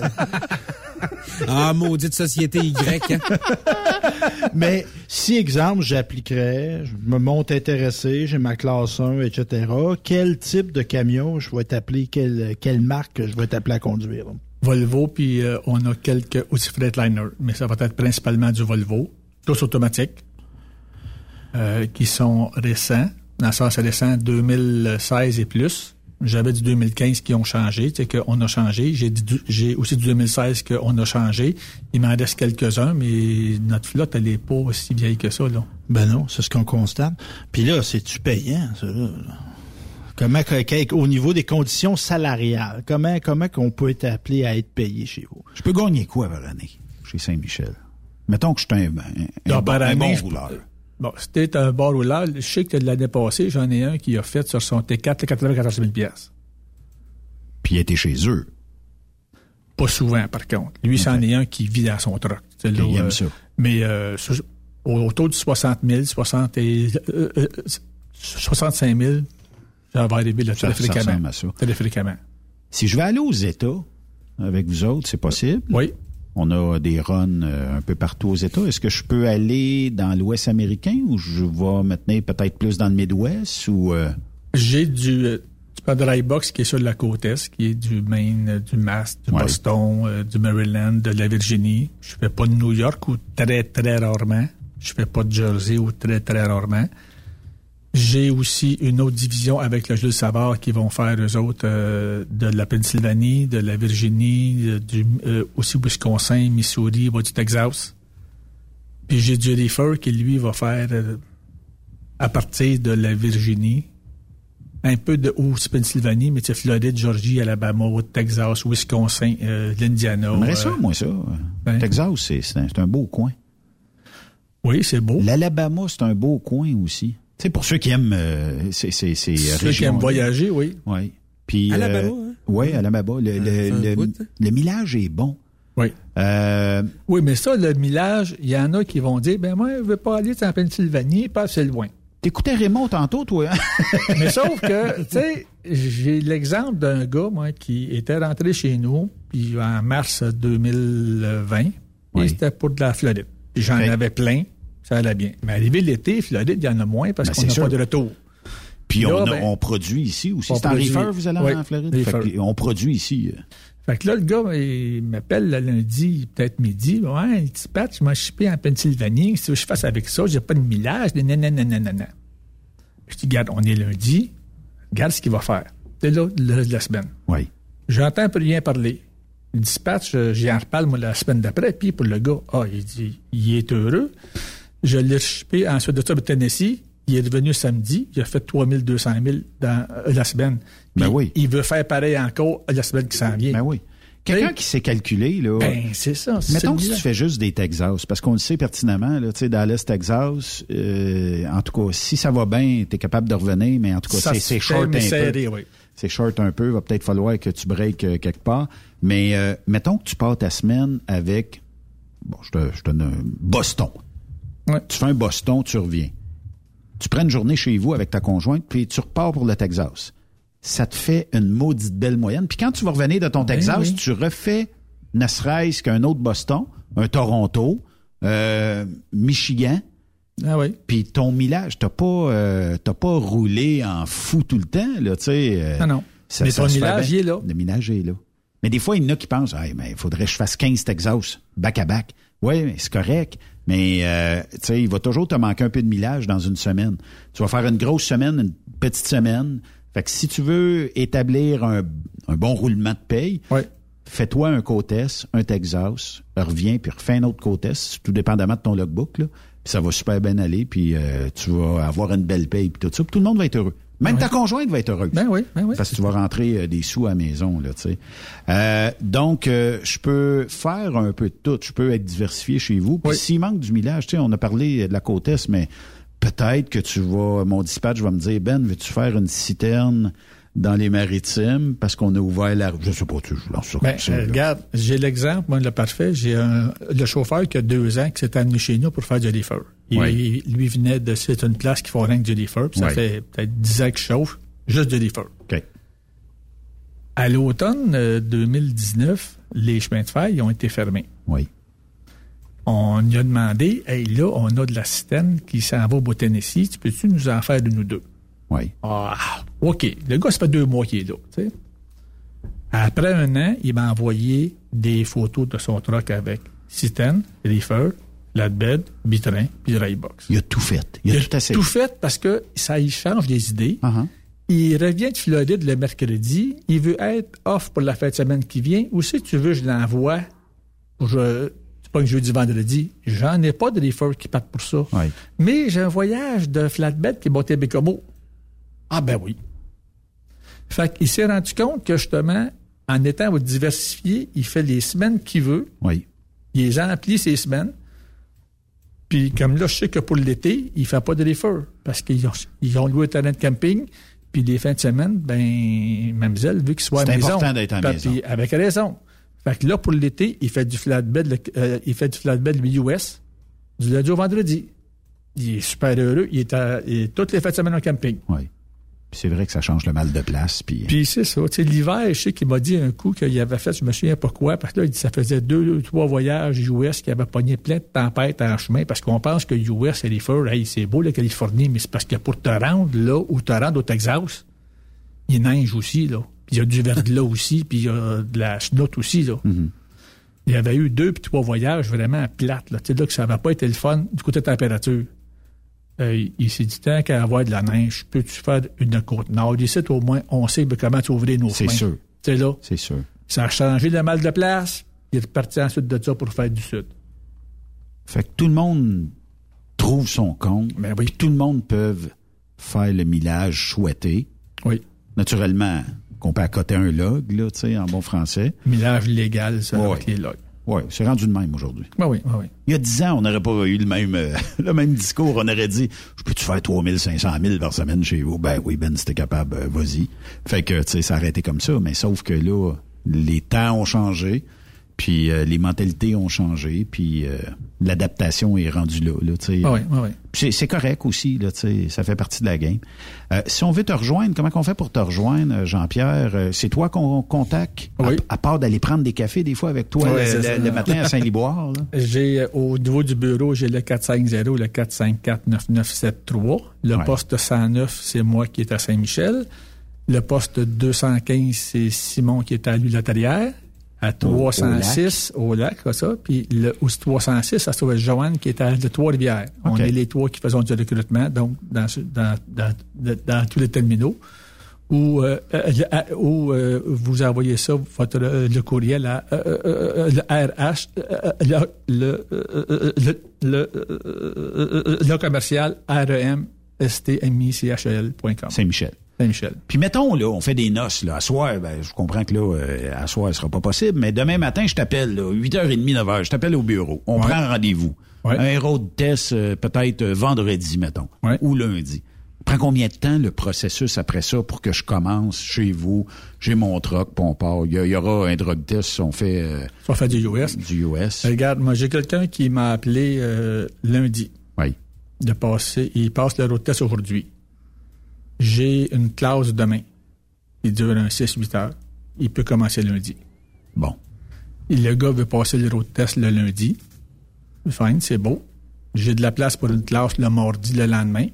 Ah, maudite société Y. hein. Mais si, exemple, j'appliquerais, je me monte intéressé, j'ai ma classe 1, etc., quel type de camion je vais t'appeler, quelle, quelle marque je vais t'appeler à conduire? Volvo, puis euh, on a quelques aussi Freightliner, mais ça va être principalement du Volvo, tous automatiques, euh, qui sont récents, dans le sens récent 2016 et plus. J'avais du 2015 qui ont changé, sais qu'on a changé. J'ai aussi du 2016 qu'on a changé. Il m'en reste quelques-uns, mais notre flotte, elle n'est pas aussi vieille que ça, là. Ben non, c'est ce qu'on constate. Puis là, c'est-tu payant, ça, là? Comment, au niveau des conditions salariales, comment, comment qu'on peut être appelé à être payé chez vous? Je peux gagner quoi par année chez Saint-Michel? Mettons que je suis un, un, un bon rouleur. Bon, c'était un bon rouleur. Je sais que de l'année passée, j'en ai un qui a fait sur son T4 94 000 piastres. Puis il était chez eux. Pas souvent, par contre. Lui, c'en est un qui vit dans son truck. Il aime euh, ça. Mais euh, sur- autour du 60 000, 60 et, euh, euh, 65 000, ça va arriver là, Ça- ça à ça. Si je vais aller aux États avec vous autres, c'est possible? Oui. On a des runs euh, un peu partout aux États. Est-ce que je peux aller dans l'Ouest américain ou je vais tenir peut-être plus dans le Midwest ou... euh, J'ai du, euh, du dry box qui est sur la côte Est, qui est du Maine, du Mass, du Ouais. Boston, euh, du Maryland, de la Virginie. Je fais pas de New York ou très, très rarement. Je fais pas de Jersey ou très, très rarement. J'ai aussi une autre division avec le Jules Savard qui vont faire eux autres euh, de la Pennsylvanie, de la Virginie, du, euh, aussi Wisconsin, Missouri, va du Texas. Puis j'ai du Reefer qui lui va faire euh, à partir de la Virginie, un peu de aussi Pennsylvanie, mais tu sais, Floride, Georgie, Alabama, Texas, Wisconsin, l'Indiana. J'aimerais ça, moi, ça. ben. Texas, c'est c'est un, c'est un beau coin. Oui, c'est beau. L'Alabama, c'est un beau coin aussi. Sais, pour ceux qui aiment euh, ces, ces, ces Ceux qui aiment voyager, oui. Oui. Puis, Alabama, euh, hein? Oui, Alabama. Le, le, un le- bout, hein? le millage est bon. Oui. Euh, Oui, mais ça, le millage, il y en a qui vont dire, ben moi, je veux pas aller en Pennsylvanie, pas assez loin. T'écoutais Raymond tantôt, toi. hein? mais sauf que, tu sais, j'ai l'exemple d'un gars, moi, qui était rentré chez nous, puis en mars 2020, et c'était pour de la Floride. Puis j'en avais plein, ça allait bien. Mais arrivé l'été, Floride, il y en a moins parce Ben, qu'on c'est n'a pas de retour. Puis Là, on, a- ben, on produit ici aussi. on C'est en produit. reefer, vous allez Oui, en Floride? Fait on produit ici. euh. Fait que là, le gars, il m'appelle le lundi, peut-être midi. Ouais, il dit, Pat, je m'en chipé en Pennsylvanie. Qu'est-ce que je fasse avec ça? J'ai pas de millage. Nanana. Je dis, regarde, on est lundi. Regarde ce qu'il va faire. C'est là, le de la semaine. Oui. J'entends plus rien parler. Le dispatch, j'y en reparle, moi, la semaine d'après. Puis pour le gars, ah, il dit, il est heureux. Je l'ai chipé ensuite de ça au Tennessee. Il est revenu samedi. Il a fait 3200 000 dans euh, la semaine. Ben oui. Il veut faire pareil encore la semaine qui s'en vient. Ben oui. Quelqu'un qui sait calculer, là. Ben, c'est ça. Mettons que celui-là. tu fais juste des Texas, parce qu'on le sait pertinemment, là, tu sais, Dallas, Texas, euh, en tout cas, si ça va bien, tu es capable de revenir, mais en tout cas, c'est short un serré, peu. oui. C'est short un peu, va peut-être falloir que tu breaks euh, quelque part. Mais euh, mettons que tu pars ta semaine avec, bon, je te, je te donne un Tu fais un Boston, tu reviens. Tu prends une journée chez vous avec ta conjointe, puis tu repars pour le Texas. Ça te fait une maudite belle moyenne. Puis quand tu vas revenir de ton Ben Texas, oui. tu refais ne serait-ce qu'un autre Boston, un Toronto, euh, Michigan. Ah oui. Puis ton millage, t'as pas, euh, t'as pas roulé en fou tout le temps, là, tu sais. euh, Ah non. Mais ton millage, il est là. Le millage est là. Mais des fois, il y en a qui pensent, ah, mais il faudrait que je fasse 15 Texas, back à back. Oui, mais c'est correct. Mais, euh, tu sais, il va toujours te manquer un peu de millage dans une semaine. Tu vas faire une grosse semaine, une petite semaine. Fait que si tu veux établir un, un bon roulement de paye, fais-toi un côte Est, un Texas, reviens, puis refais un autre côte Est, tout dépendamment de ton logbook, là. Puis ça va super bien aller, puis euh, tu vas avoir une belle paye, puis tout ça, puis tout le monde va être heureux. Même ta conjointe va être heureuse. Ben oui, ben oui. Parce que tu vas rentrer euh, des sous à la maison, là, tu sais. Euh, donc, euh, je peux faire un peu de tout. Je peux être diversifié chez vous. Puis s'il manque du millage, tu sais, on a parlé de la côte Est, mais peut-être que tu vas, mon dispatch va me dire, Ben, veux-tu faire une citerne dans les maritimes? Parce qu'on a ouvert la... Je sais pas, tu je lance ça Ben, comme ça. euh, regarde, j'ai l'exemple, moi, le parfait. J'ai un, le chauffeur qui a deux ans qui s'est amené chez nous pour faire du reefer. Il, Oui. lui venait de, c'est une place qui font rien que du reefer. puis Ça Oui. fait peut-être 10 ans qu'il chauffe, juste du reefer. OK. À l'automne euh, 2019, les chemins de fer ils ont été fermés. Oui. On lui a demandé, hey, là, on a de la citerne qui s'en va au Tennessee, tu peux-tu nous en faire une ou deux? Oui. Ah, OK. Le gars, ça fait deux mois qu'il est là. Après un an, il m'a envoyé des photos de son truck avec citerne, reefer, flatbed, bitrin, puis box. Il a tout fait. Il a tout essayé. Tout fait parce que ça y change des idées. Uh-huh. Il revient de Floride le mercredi. Il veut être off pour la fin de semaine qui vient. Ou si tu veux, je l'envoie. Je, c'est pas que jeudi, vendredi. J'en ai pas de reefer qui partent pour ça. Mais j'ai un voyage de flatbed qui est monté à Bécomo. Ah ben oui. Fait qu'il s'est rendu compte que justement, en étant diversifié, il fait les semaines qu'il veut. Oui. Il emplit ses semaines. Puis comme là, je sais que pour l'été, il fait pas de refer parce qu'ils ont, ils ont loué un terrain de camping. Puis les fins de semaine, ben, mademoiselle, vu qu'il soit à la maison. C'est important d'être à la maison. avec raison. Fait que là, pour l'été, il fait du flatbed, euh, il fait du flatbed US du lundi au vendredi. Il est super heureux. Il est, à, toutes les fins de semaine au camping. Oui c'est vrai que ça change le mal de place. Puis, euh, puis c'est ça. Tu sais, l'hiver, je sais qu'il m'a dit un coup qu'il avait fait, je me souviens pourquoi, parce que là, il dit ça faisait deux, trois voyages US qui avaient pogné plein de tempêtes en chemin, parce qu'on pense que US et les feux, hey, c'est beau la Californie, mais c'est parce que pour te rendre là ou te rendre au Texas, il neige aussi, là. Puis il y a du verglas aussi, puis il y a de la chenoute aussi, là. Mm-hmm. Il y avait eu deux puis trois voyages vraiment plates, là. Tu sais, là, que ça n'avait pas été le fun du côté de température. Euh, il s'est dit, tant qu'à avoir de la neige, peux-tu faire une côte nord? Ici, au moins, on sait comment ouvrir nos C'est sûr. C'est là. C'est sûr. Ça a changé le mal de place. Il est reparti ensuite de ça pour faire du sud. Fait que tout le monde trouve son compte. Mais ben oui. Tout le monde peut faire le millage souhaité. Oui. Naturellement, qu'on peut accoter un log, là, tu sais, en bon français. Millage légal, ça, Ouais. avec les logs. Oui, c'est rendu de même aujourd'hui. Ben oui, ben oui. Il y a dix ans, on n'aurait pas eu le même, euh, le même discours. On aurait dit, je peux-tu faire 3500 000 par semaine chez vous? Ben oui, Ben, si t'es capable, euh, vas-y. Fait que, tu sais, ça aurait été comme ça. Mais sauf que là, les temps ont changé. Puis euh, les mentalités ont changé, puis euh, l'adaptation est rendue là. là. Ah oui, ah oui. C'est, c'est correct aussi, là, tu sais, ça fait partie de la game. Euh, si on veut te rejoindre, comment qu'on fait pour te rejoindre, euh, Jean-Pierre? Euh, c'est toi qu'on contacte, à- Oui. à, part d'aller prendre des cafés des fois avec toi le, matin à Saint-Liboire. là? J'ai, au niveau du bureau, j'ai le 450, le 454-9973. Le poste 109, c'est moi qui est à Saint-Michel. Le poste 215, c'est Simon qui est à l'Hulatarière. À 306, au lac, comme ça. Puis le au 306, ça se trouve à Joanne qui est à de Trois-Rivières. On OK. est les trois qui faisons du recrutement, donc dans, dans, dans, dans, tous les terminaux. Ou, euh, euh, euh, euh, vous envoyez ça, votre, le courriel à euh, le RH, le, le, le, le commercial REM stmichel.com. Saint-Michel. Saint-Michel. Puis mettons, là, on fait des noces, là. À soir, ben, je comprends que là, euh, à soir, ce sera pas possible, mais demain matin, je t'appelle, là, 8h30, 9h, je t'appelle au bureau. On Ouais. prend un rendez-vous. Ouais. Un road test, euh, peut-être euh, vendredi, mettons. Ouais. Ou lundi. Prend combien de temps le processus après ça pour que je commence chez vous? J'ai mon truck, puis on part. Il y, aura un drug test, on fait euh, Ça fait du US. du US. Regarde, moi, j'ai quelqu'un qui m'a appelé euh, lundi Oui. de passer. Il passe le road test aujourd'hui. J'ai une classe demain. Il dure un 6-8 heures. Il peut commencer lundi. Bon. Et le gars veut passer le road test le lundi. Fine, c'est beau. J'ai de la place pour une classe le mardi le lendemain.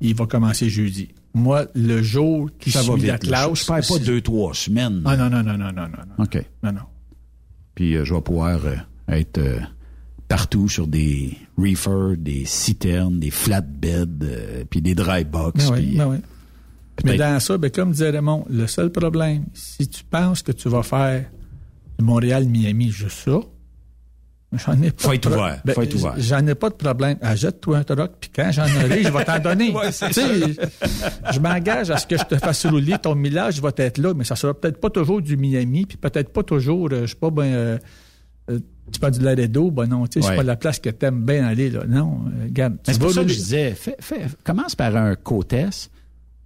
Il va commencer jeudi. Moi, le jour qui Ça va suit vite. la classe... Je perds pas deux, trois semaines. Ah non, non, non, non, non, non. non. OK. Non, non. Puis euh, je vais pouvoir euh, être euh, partout sur des reefers, des citernes, des flatbeds, euh, puis des dry box. Ben oui, ben oui. Mais peut-être- dans ça, ben, comme disait Raymond, le seul problème, si tu penses que tu vas faire Montréal-Miami juste ça, j'en ai pas Faut de être ouvert, ben, faut être ouvert. J'en ai pas de problème. Achète-toi un truck, puis quand j'en aurai, je vais t'en donner. Ouais, c'est Tu sais, je m'engage à ce que je te fasse rouler ton millage, va être là, mais ça sera peut-être pas toujours du Miami, puis peut-être pas toujours, euh, je sais pas, ben, euh, euh, tu prends du Laredo, ben non, tu sais, Ouais. c'est pas la place que t'aimes bien aller, là. Non, euh, regarde. C'est pour ça que je disais, fais, fais- commence par un co-test,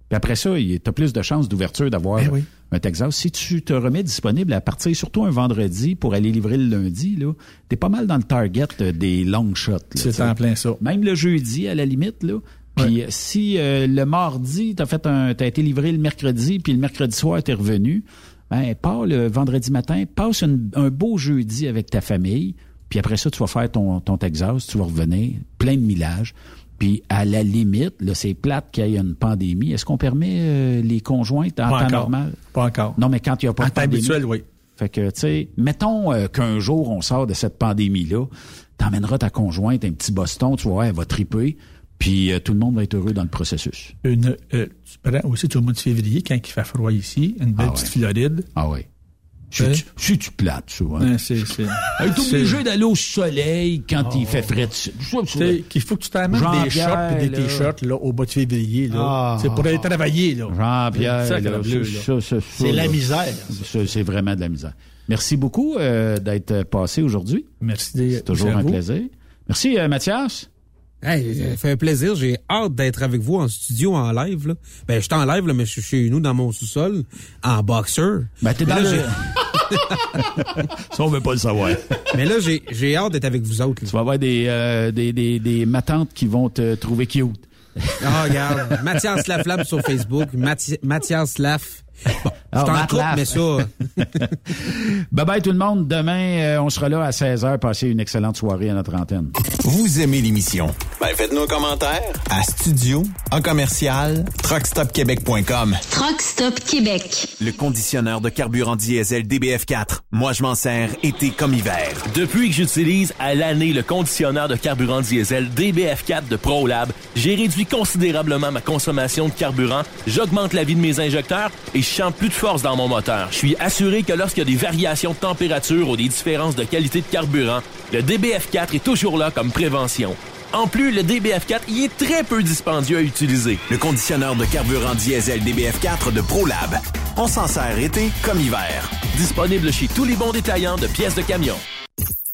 puis après ça, tu as plus de chances d'ouverture d'avoir Ben oui. un Texas. Si tu te remets disponible à partir, surtout un vendredi, pour aller livrer le lundi, là, t'es pas mal dans le target euh, des long shots. C'est tu en plein ça. Même le jeudi, à la limite, là. Puis euh, si euh, le mardi, t'as fait un, t'as été livré le mercredi, puis le mercredi soir, t'es revenu, ben, pars le vendredi matin, passe une- un beau jeudi avec ta famille, puis après ça, tu vas faire ton, ton Texas, tu vas revenir, plein de millage. Puis à la limite, là, c'est plate qu'il y ait une pandémie. Est-ce qu'on permet euh, les conjointes en Pas temps encore. normal? Pas encore. Non, mais quand il n'y a pas En de temps pandémie. habituel, oui. Fait que, tu sais, mettons euh, qu'un jour, on sort de cette pandémie-là, t'emmèneras ta conjointe un petit Boston, tu vois, elle va triper, puis euh, tout le monde va être heureux dans le processus. Une, tu prends aussi au mois de février, quand il fait froid ici, une belle Ah petite ouais. Floride. Ah oui. Je suis- suis-tu plate, ça? Hein? Ouais, c'est, c'est, Elle est obligée d'aller au soleil quand il Oh. fait frais. dessus. Tu qu'il faut que tu t'amènes des shorts et des t-shirts là, au bas de février. Là. Ah. c'est pour aller travailler. Là. Jean-Pierre, C'est la misère. C'est vraiment de la misère. Merci beaucoup euh, d'être passé aujourd'hui. Merci. C'est toujours un plaisir. Merci, euh, Mathias. Hey, ça fait un plaisir. J'ai hâte d'être avec vous en studio, en live. Là. Ben, je suis en live, là, mais je suis chez nous dans mon sous-sol, en boxer. Ben, t'es dans là, le- j'ai- Ça, on veut pas le savoir. Mais là, j'ai, j'ai hâte d'être avec vous autres. Tu vas avoir des, euh, des, des, des matantes qui vont te trouver cute. Ah, regarde. Mathias Laflamme sur Facebook. Mathi- Mathias Laf. Bon, je Ah, en couple, Laff. mais ça... Bye bye tout le monde. Demain, euh, on sera là à 16h. Passez une excellente soirée à notre antenne. Vous aimez l'émission? Ben, faites-nous un commentaire. À studio, en commercial, truckstopquebec.com. Truck Stop Québec. Le conditionneur de carburant diesel DBF4. Moi, je m'en sers été comme hiver. Depuis que j'utilise à l'année le conditionneur de carburant diesel DBF4 de ProLab, j'ai réduit considérablement ma consommation de carburant, j'augmente la vie de mes injecteurs et je sens plus de force dans mon moteur. Je suis assuré que lorsqu'il y a des variations de température ou des différences de qualité de carburant, le DBF4 est toujours là comme prévention. En plus, le DBF4 y est très peu dispendieux à utiliser. Le conditionneur de carburant diesel DBF4 de ProLab. On s'en sert été comme hiver. Disponible chez tous les bons détaillants de pièces de camion.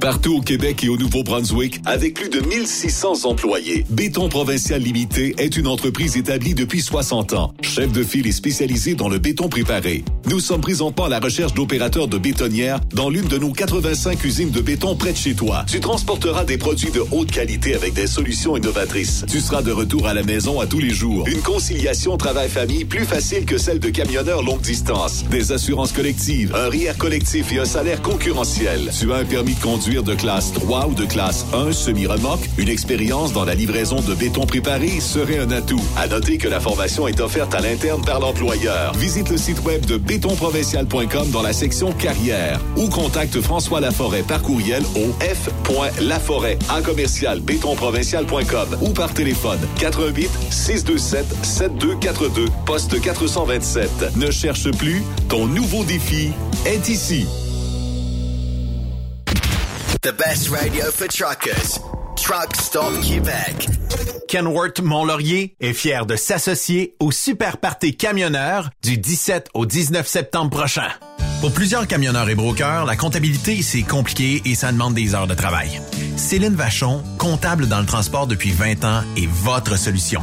Partout au Québec et au Nouveau-Brunswick, avec plus de 1600 employés, Béton Provincial Limité est une entreprise établie depuis 60 ans. Chef de file et spécialisé dans le béton préparé. Nous sommes présentement à la recherche d'opérateurs de bétonnières dans l'une de nos 85 usines de béton près de chez toi. Tu transporteras des produits de haute qualité avec des solutions innovatrices. Tu seras de retour à la maison à tous les jours. Une conciliation travail-famille plus facile que celle de camionneurs longue distance. Des assurances collectives, un RIER collectif et un salaire concurrentiel. Tu as un permis de conduire de classe 3 ou de classe 1 semi-remorque, une expérience dans la livraison de béton préparé serait un atout. À noter que la formation est offerte à l'interne par l'employeur. Visite le site web de bétonprovincial.com dans la section carrière ou contacte François Laforêt par courriel au f.laforêt en commercial bétonprovincial.com ou par téléphone 88 627 7242 poste 427. Ne cherche plus, ton nouveau défi est ici. The best radio for truckers. Truck Stop Québec. Kenworth Mont-Laurier est fier de s'associer au Super Party Camionneur du 17 au 19 septembre prochain. Pour plusieurs camionneurs et brokers, la comptabilité, c'est compliqué et ça demande des heures de travail. Céline Vachon, comptable dans le transport depuis 20 ans, est votre solution.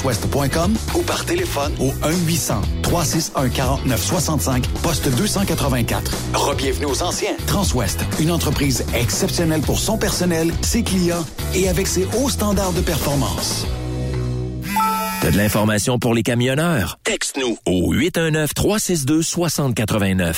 ou par téléphone au 1-800-361-4965, poste 284. Rebienvenue aux anciens. Transwest, une entreprise exceptionnelle pour son personnel, ses clients et avec ses hauts standards de performance. T'as de l'information pour les camionneurs? Texte-nous au 819-362-6089.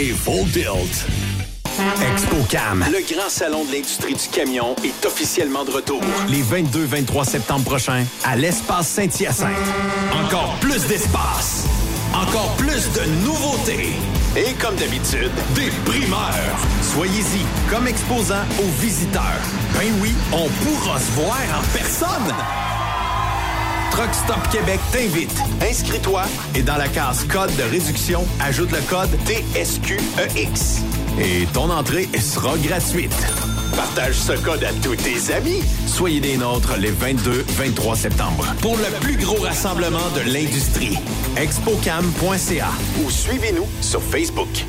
et Full Tilt. ExpoCam, le grand salon de l'industrie du camion, est officiellement de retour. Les 22-23 septembre prochains, à l'espace Saint-Hyacinthe. Encore plus d'espace, encore plus de nouveautés. Et comme d'habitude, des primeurs. Soyez-y comme exposant aux visiteurs. Ben oui, on pourra se voir en personne. Truck Stop Québec t'invite. Inscris-toi et dans la case code de réduction, ajoute le code TSQEX. Et ton entrée sera gratuite. Partage ce code à tous tes amis. Soyez des nôtres les 22-23 septembre pour le plus gros rassemblement de l'industrie. expocam.ca ou suivez-nous sur Facebook.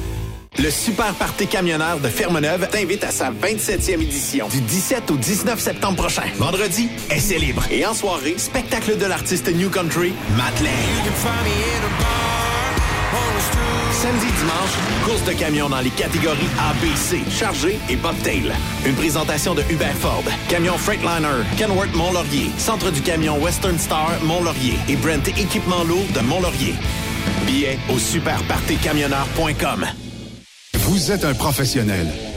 Le Super Party camionneur de Fermeneuve t'invite à sa 27e édition du 17 au 19 septembre prochain. Vendredi, essai libre. Et en soirée, spectacle de l'artiste New Country, Matt Samedi dimanche, course de camions dans les catégories A, B, C, chargé et bobtail. Une présentation de Hubert Ford, Camion Freightliner, Kenworth Mont-Laurier, Centre du camion Western Star Mont-Laurier et Brent Équipement lourd de Mont-Laurier. Billets au superpartycamionneur.com. Vous êtes un professionnel.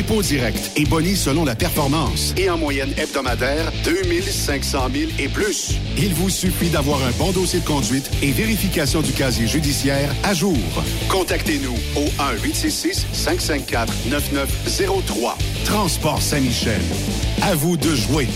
dépôt direct et boni selon la performance. Et en moyenne hebdomadaire, 2500 000 et plus. Il vous suffit d'avoir un bon dossier de conduite et vérification du casier judiciaire à jour. Contactez-nous au 1-866-554-9903. Transport Saint-Michel. À vous de jouer.